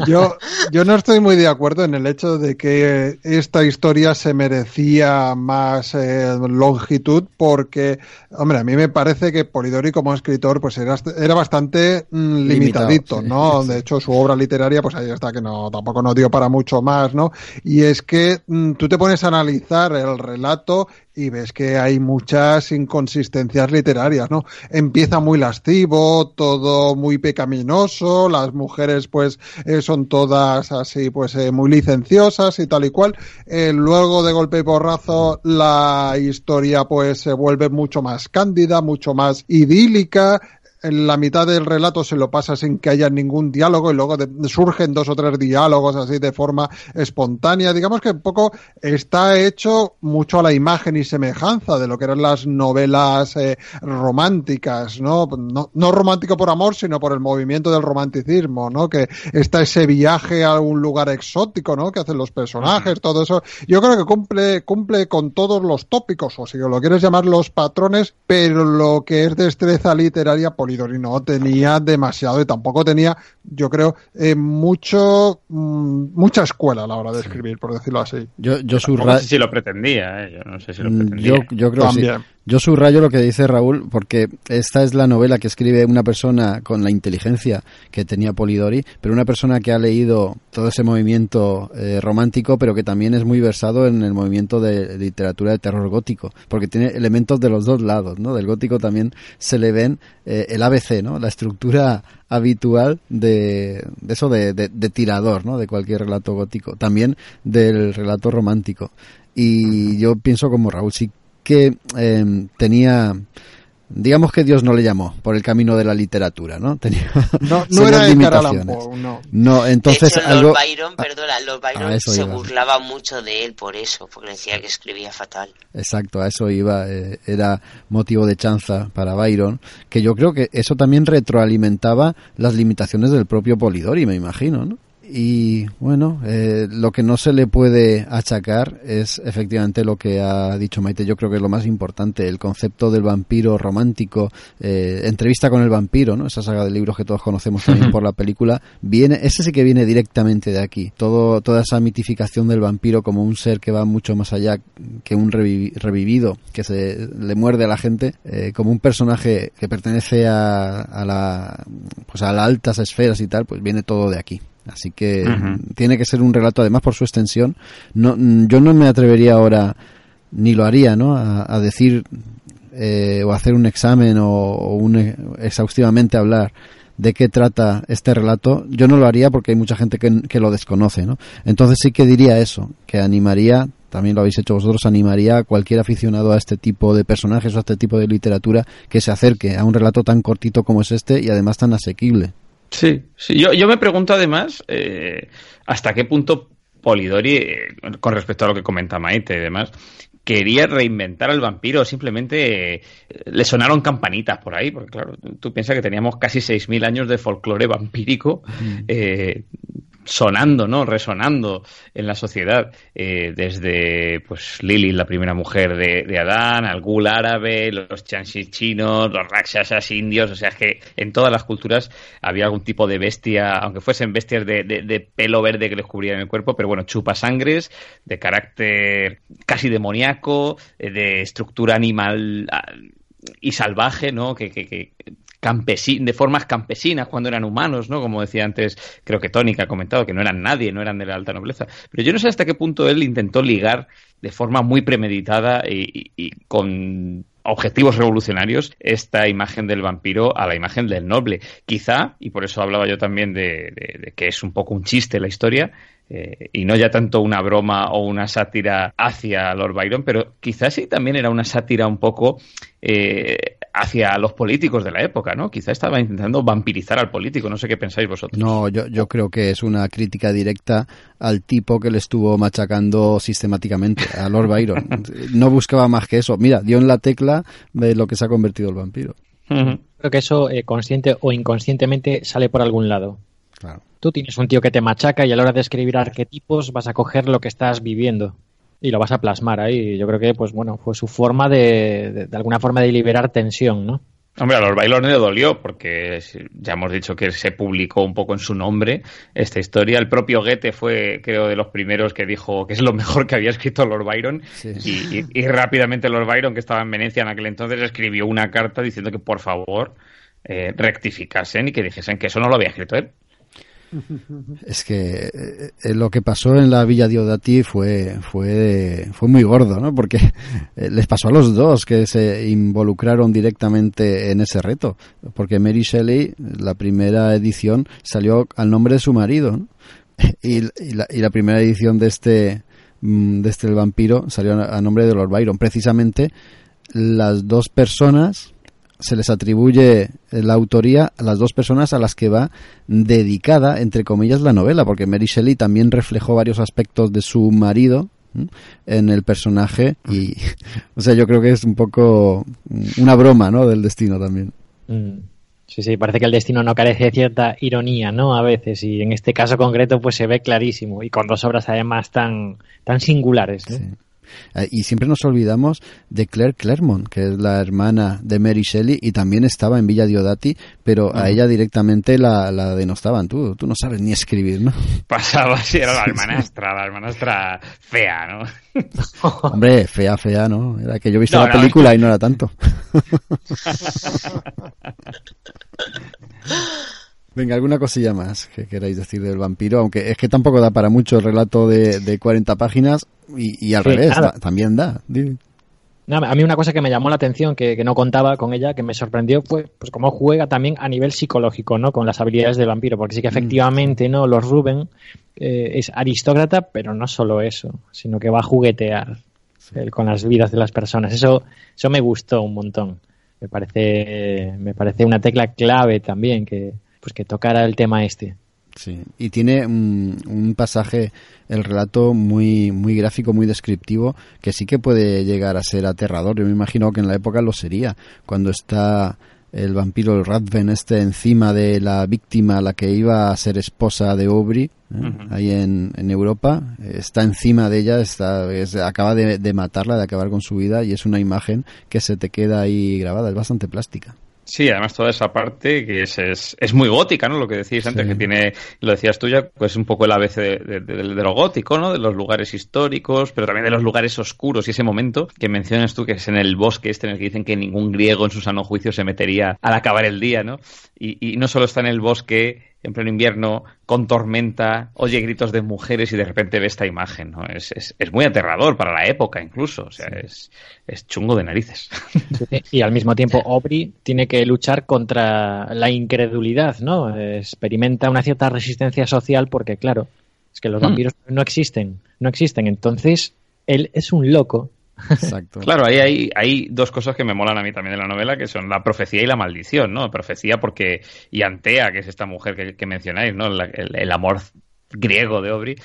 Yo, yo no estoy muy de acuerdo en el hecho de que esta historia se merecía más eh, longitud porque, hombre, a mí me parece que Polidori como escritor pues era, era bastante mm, limitadito, Limitado, sí, ¿no? De hecho, su obra literaria pues ahí está que no tampoco nos dio para mucho más, ¿no? Y es que mm, tú te pones a analizar el relato y ves que hay muchas inconsistencias literarias, ¿no? Empieza muy lascivo, todo muy pecaminoso, las mujeres pues eh, son todas así pues eh, muy licenciosas y tal y cual. Eh, luego de golpe y porrazo la historia pues se vuelve mucho más cándida, mucho más idílica, en la mitad del relato se lo pasa sin que haya ningún diálogo y luego de, surgen dos o tres diálogos así de forma espontánea. Digamos que un poco está hecho mucho a la imagen y semejanza de lo que eran las novelas eh, románticas, ¿no? ¿no? No romántico por amor, sino por el movimiento del romanticismo, ¿no? Que está ese viaje a un lugar exótico, ¿no? Que hacen los personajes, todo eso. Yo creo que cumple, cumple con todos los tópicos, o si lo quieres llamar los patrones, pero lo que es destreza literaria, Polidori no tenía demasiado y tampoco tenía, yo creo, eh, mucho mmm, mucha escuela a la hora de escribir, por decirlo así. Yo, yo no sé si lo pretendía, ¿eh? yo no sé si lo pretendía. Yo, yo creo También. sí. Yo subrayo lo que dice Raúl porque esta es la novela que escribe una persona con la inteligencia que tenía Polidori, pero una persona que ha leído todo ese movimiento eh, romántico, pero que también es muy versado en el movimiento de literatura de terror gótico, porque tiene elementos de los dos lados, ¿no? Del gótico también se le ven eh, el ABC, ¿no? La estructura habitual de, eso de, de, tirador, ¿no? De cualquier relato gótico, también del relato romántico. Y yo pienso como Raúl, sí que em, tenía digamos que Dios no le llamó por el camino de la literatura, ¿no? <laughs> Tenía no, no era limitaciones. no. no, entonces de algo Lord Byron, perdona, Lord Byron se burlaba mucho de él por eso, porque decía que escribía fatal. Exacto, a eso iba, eh, era motivo de chanza para Byron, que yo creo que eso también retroalimentaba las limitaciones del propio Polidori, me imagino, ¿no? Y bueno, eh, lo que no se le puede achacar es efectivamente lo que ha dicho Maite. Yo creo que es lo más importante, el concepto del vampiro romántico, eh, entrevista con el vampiro, ¿no? Esa saga de libros que todos conocemos también <laughs> por la película, viene, ese sí que viene directamente de aquí. Todo, toda esa mitificación del vampiro como un ser que va mucho más allá que un revivido, que se le muerde a la gente, eh, como un personaje que pertenece a, a la, pues a las altas esferas y tal, pues viene todo de aquí. Así que tiene que ser un relato, además por su extensión. No, yo no me atrevería ahora, ni lo haría, ¿no? A, decir eh, o hacer un examen o, un, exhaustivamente hablar de qué trata este relato. Yo no lo haría porque hay mucha gente que, que lo desconoce, ¿no? Entonces sí que diría eso, que animaría también lo habéis hecho vosotros, animaría a cualquier aficionado a este tipo de personajes o a este tipo de literatura que se acerque a un relato tan cortito como es este y además tan asequible. Sí, sí. Yo, yo me pregunto además eh, hasta qué punto Polidori, eh, con respecto a lo que comenta Maite y demás, quería reinventar al vampiro, simplemente eh, le sonaron campanitas por ahí, porque claro, tú, piensas que teníamos casi 6.000 años de folclore vampírico, mm sonando, ¿no? Resonando en la sociedad, eh, desde pues Lili, la primera mujer de, Adán, al Gul árabe, los chanshi chinos, los rakshasas indios, o sea, es que en todas las culturas había algún tipo de bestia, aunque fuesen bestias de, pelo verde que les cubrían el cuerpo, pero bueno, chupasangres, de carácter casi demoníaco, eh, de estructura animal ah, y salvaje, ¿no? Que, que, que de formas campesinas cuando eran humanos, ¿no? Como decía antes, creo que que ha comentado, que no eran nadie, no eran de la alta nobleza. Pero yo no sé hasta qué punto él intentó ligar de forma muy premeditada y, con objetivos revolucionarios esta imagen del vampiro a la imagen del noble. Quizá, y por eso hablaba yo también de que es un poco un chiste la historia, eh, y no ya tanto una broma o una sátira hacia Lord Byron, pero quizás sí también era una sátira un poco eh, hacia los políticos de la época, ¿no? Quizás estaba intentando vampirizar al político, no sé qué pensáis vosotros. No, yo, yo creo que es una crítica directa al tipo que le estuvo machacando sistemáticamente, a Lord Byron. <laughs> no buscaba más que eso. Mira, dio en la tecla de lo que se ha convertido el vampiro. Creo que eso, eh, consciente o inconscientemente, sale por algún lado. Claro. Tú tienes un tío que te machaca y a la hora de escribir arquetipos vas a coger lo que estás viviendo y lo vas a plasmar ahí. Yo creo que, pues bueno, fue su forma de, de, alguna forma de liberar tensión, ¿no? Hombre, a los bailones le dolió porque ya hemos dicho que se publicó un poco en su nombre esta historia. El propio Goethe fue, creo, de los primeros que dijo que es lo mejor que había escrito Lord Byron. Y, rápidamente Lord Byron, que estaba en Venecia en aquel entonces, escribió una carta diciendo que por favor eh, rectificasen y que dijesen que eso no lo había escrito él. Es que eh, lo que pasó en la Villa Diodati fue, fue, fue muy gordo, ¿no? Porque eh, les pasó a los dos que se involucraron directamente en ese reto. Porque Mary Shelley, la primera edición, salió al nombre de su marido, y, la, y, la, primera edición de este, mm, de este El Vampiro salió a nombre de Lord Byron. Precisamente las dos personas se les atribuye la autoría a las dos personas a las que va dedicada, entre comillas, la novela, porque Mary Shelley también reflejó varios aspectos de su marido en el personaje y, <laughs> o sea, yo creo que es un poco una broma, ¿no? Del destino también. Mm. Sí, sí, parece que el destino no carece de cierta ironía, ¿no? A veces, y en este caso concreto, pues se ve clarísimo, y con dos obras además tan, tan singulares, ¿no? Eh, Y siempre nos olvidamos de Claire Claremont, que es la hermana de Mary Shelley y también estaba en Villa Diodati, pero a ella directamente la, la denostaban. Tú, tú no sabes ni escribir, ¿no? <laughs> Pasaba así, era la hermanastra, la hermanastra fea, ¿no? <laughs> Hombre, fea, fea, ¿no? Era que yo he visto No, la no, película y no era tanto. <laughs> Venga, alguna cosilla más que queráis decir del vampiro, aunque es que tampoco da para mucho el relato de, de 40 páginas y, y al Sí, revés, da- también da. A mí una cosa que me llamó la atención, que, que no contaba con ella, que me sorprendió, fue pues cómo juega también a nivel psicológico, ¿no? Con las habilidades del vampiro, porque sí que efectivamente, ¿no? Los Ruben eh, es aristócrata, pero no solo eso, sino que va a juguetear eh, con las vidas de las personas. Eso, eso me gustó un montón. Me parece, me parece una tecla clave también que, pues que tocara el tema este. Sí, y tiene un, un pasaje, el relato muy, muy gráfico, muy descriptivo, que sí que puede llegar a ser aterrador. Yo me imagino que en la época lo sería, cuando está el vampiro, el Radven, este encima de la víctima, la que iba a ser esposa de Aubrey, ¿eh? Ahí en, en Europa, está encima de ella, está, es- acaba de, de matarla, de acabar con su vida, y es una imagen que se te queda ahí grabada, es bastante plástica. Sí, además toda esa parte que es, es, es muy gótica, ¿no? Lo que decíais antes, Sí. que tiene, lo decías tú ya, pues un poco el ABC de, de- de- de lo gótico, ¿no? De los lugares históricos, pero también de los lugares oscuros y ese momento que mencionas tú, que es en el bosque este en el que dicen que ningún griego en su sano juicio se metería al acabar el día, ¿no? Y, y no solo está en el bosque en pleno invierno, con tormenta, oye gritos de mujeres y de repente ve esta imagen, ¿no? Es, es, es muy aterrador para la época incluso, o sea, es, es chungo de narices. <laughs> Y al mismo tiempo, Aubrey tiene que luchar contra la incredulidad, ¿no? Experimenta una cierta resistencia social porque, claro, es que los Hmm. vampiros no existen, no existen. Entonces, él es un loco. Exacto. Claro, ahí hay, dos cosas que me molan a mí también de la novela, que son la profecía y la maldición, ¿no? Profecía porque, y que es esta mujer que, mencionáis, ¿no? El, el amor griego de Aubrey,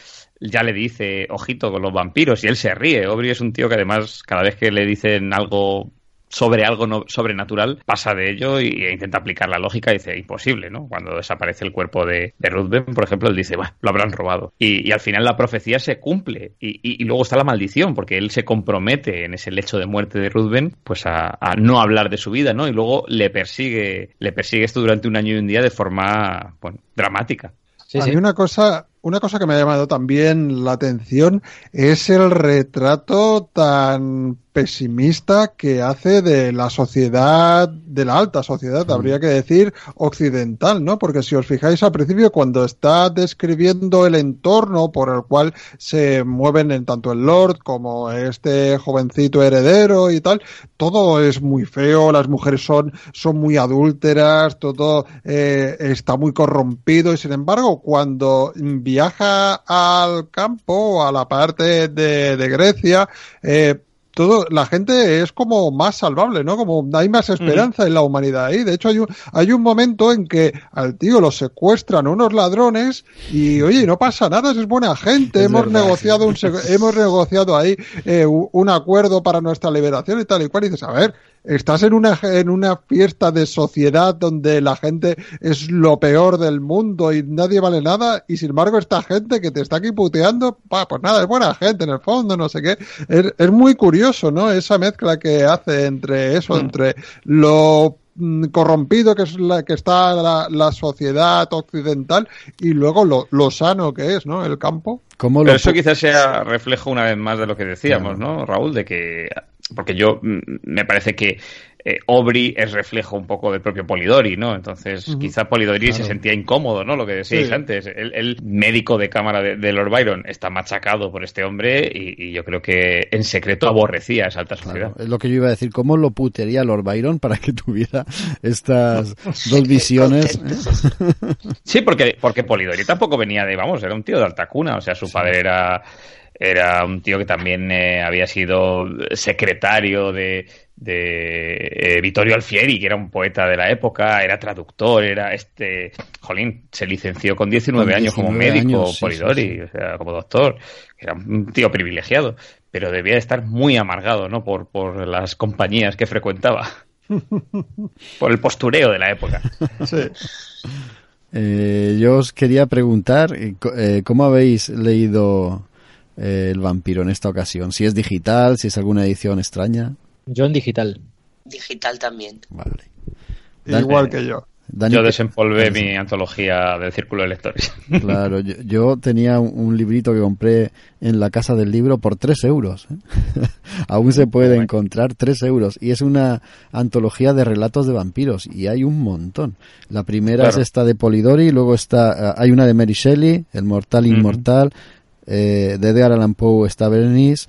ya le dice, ojito con los vampiros, y él se ríe. Aubrey es un tío que además, cada vez que le dicen algo sobre algo no- sobrenatural, pasa de ello y, e intenta aplicar la lógica y dice, imposible, ¿no? Cuando desaparece el cuerpo de, de Ruthven, por ejemplo, él dice, bueno, lo habrán robado. Y, y al final la profecía se cumple. Y, y- y luego está la maldición, porque él se compromete en ese lecho de muerte de Ruthven, pues a, a no hablar de su vida, ¿no? Y luego le persigue, le persigue esto durante un año y un día de forma, bueno, dramática. Sí, mí una cosa, una cosa que me ha llamado también la atención es el retrato tan pesimista que hace de la sociedad, de la alta sociedad, habría que decir occidental, ¿no? Porque si os fijáis al principio, cuando está describiendo el entorno por el cual se mueven en tanto el Lord como este jovencito heredero y tal, todo es muy feo, las mujeres son, son muy adúlteras, todo eh, está muy corrompido y sin embargo cuando viaja al campo, a la parte de, de Grecia, eh, todo, la gente es como más salvable, ¿no? Como hay más esperanza en la humanidad ahí. De hecho, hay un, hay un momento en que al tío lo secuestran unos ladrones y, oye, no pasa nada, es buena gente. Es hemos verdad, negociado un, hemos negociado ahí eh, un acuerdo para nuestra liberación y tal y cual. Y dices, a ver, estás en una, en una fiesta de sociedad donde la gente es lo peor del mundo y nadie vale nada y sin embargo esta gente que te está aquí puteando, pa, pues nada, es buena gente en el fondo, no sé qué. Es, es muy curioso, ¿no? Esa mezcla que hace entre eso, entre lo mm, corrompido que es la que está la, la sociedad occidental y luego lo, lo sano que es, ¿no? El campo. ¿Cómo Pero eso quizás sea reflejo una vez más de lo que decíamos, ¿no, Raúl? De que, porque yo mm, me parece que eh, Aubrey es reflejo un poco del propio Polidori, ¿no? Entonces, Ujú. quizá Polidori se sentía incómodo, ¿no? Lo que decíais Sí. antes. El, el médico de cámara de, de Lord Byron está machacado por este hombre y, y yo creo que en secreto aborrecía a esa alta sociedad. Claro, es lo que yo iba a decir. ¿Cómo lo putería Lord Byron para que <laughs> tuviera estas <laughs> dos visiones? <laughs> Sí, porque, porque Polidori tampoco venía de, vamos, era un tío de alta cuna, o sea, su padre era, era un tío que también eh, había sido secretario de, de eh, Vittorio Alfieri, que era un poeta de la época, era traductor, era este, jolín, se licenció con 19, Con años como 19 médico, años, sí, Polidori, sí, sí. o sea, como doctor, era un tío privilegiado, pero debía de estar muy amargado, ¿no? Por, por las compañías que frecuentaba. <laughs> por el postureo de la época. Eh, yo os quería preguntar eh, cómo habéis leído el vampiro en esta ocasión? Si es digital, si es alguna edición extraña. Yo en digital. Digital también. Vale. Igual que yo. Dani, Yo ¿qué- desempolvé mi antología del Círculo de Lectores. Claro, yo, yo tenía un, un librito que compré en la casa del libro por 3 euros. ¿eh? <laughs> Aún se puede Bueno. encontrar 3 euros. Y es una antología de relatos de vampiros. Y hay un montón. La primera Claro. es esta de Polidori, luego está, eh, hay una de Mary Shelley, El Mortal. Inmortal, eh, de Edgar Allan Poe está Berenice,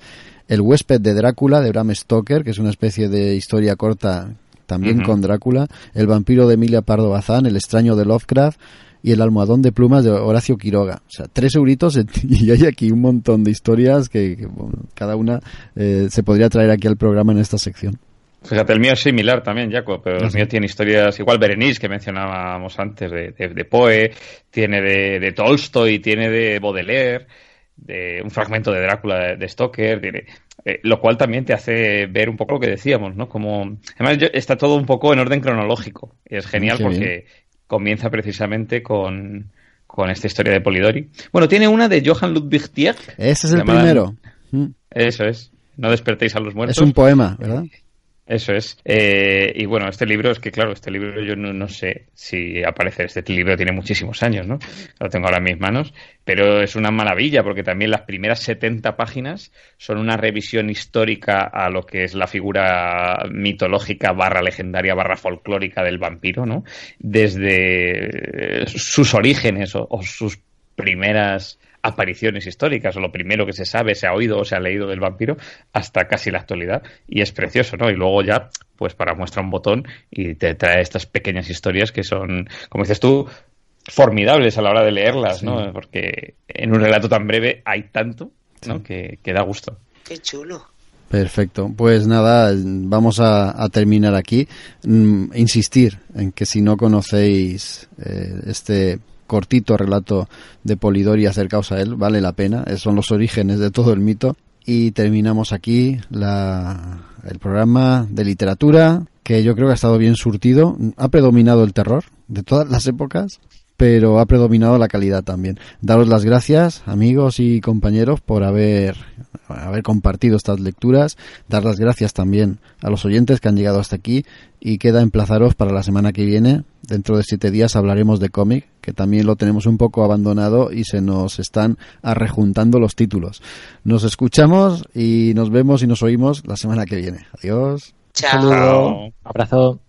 El huésped de Drácula, de Bram Stoker, que es una especie de historia corta también con Drácula, El vampiro de Emilia Pardo Bazán, El extraño de Lovecraft y El almohadón de plumas de Horacio Quiroga. O sea, tres euritos <laughs> y hay aquí un montón de historias que, que, bueno, cada una eh, se podría traer aquí al programa en esta sección. Fíjate, el mío es similar también, Jaco, pero el mío tiene historias, igual Berenice, que mencionábamos antes, de, de, de Poe, tiene de, de Tolstoy, tiene de Baudelaire, de un fragmento de Drácula de, de Stoker, eh, lo cual también te hace ver un poco lo que decíamos, ¿no? Como, además yo- está todo un poco en orden cronológico, y es genial Qué porque comienza precisamente con, con esta historia de Polidori. Bueno, tiene una de Johann Ludwig Tieck. Ese es el primero. Mm. Eso es. No despertéis a los muertos. Es un poema, ¿verdad? <laughs> Eso es. Eh, y bueno, este libro es que, claro, este libro yo no, no sé si aparece. Este libro tiene muchísimos años, ¿no? Lo tengo ahora en mis manos. Pero es una maravilla porque también las primeras 70 páginas son una revisión histórica a lo que es la figura mitológica barra legendaria barra folclórica del vampiro, ¿no? Desde eh, sus orígenes o, o sus primeras apariciones históricas o lo primero que se sabe, se ha oído o se ha leído del vampiro hasta casi la actualidad y es precioso, ¿no? Y luego ya, pues para muestra un botón y te trae estas pequeñas historias que son, como dices tú, formidables a la hora de leerlas, ¿no? Porque en un relato tan breve hay tanto, ¿no? Que, que da gusto. Qué chulo. Perfecto. Pues nada, vamos a, a terminar aquí. Mm, insistir en que si no conocéis eh, este cortito relato de Polidori acercaos a él, vale la pena. Eh, Son los orígenes de todo el mito. Y terminamos aquí la, el programa de literatura, que yo creo que ha estado bien surtido. Ha predominado el terror de todas las épocas, pero ha predominado la calidad también. Daros las gracias, amigos y compañeros, por haber, haber compartido estas lecturas. Dar las gracias también a los oyentes que han llegado hasta aquí y queda emplazaros para la semana que viene. Dentro de siete días hablaremos de cómic, que también lo tenemos un poco abandonado y se nos están arrejuntando los títulos. Nos escuchamos y nos vemos y nos oímos la semana que viene. Adiós. Chao. Chao. Abrazo.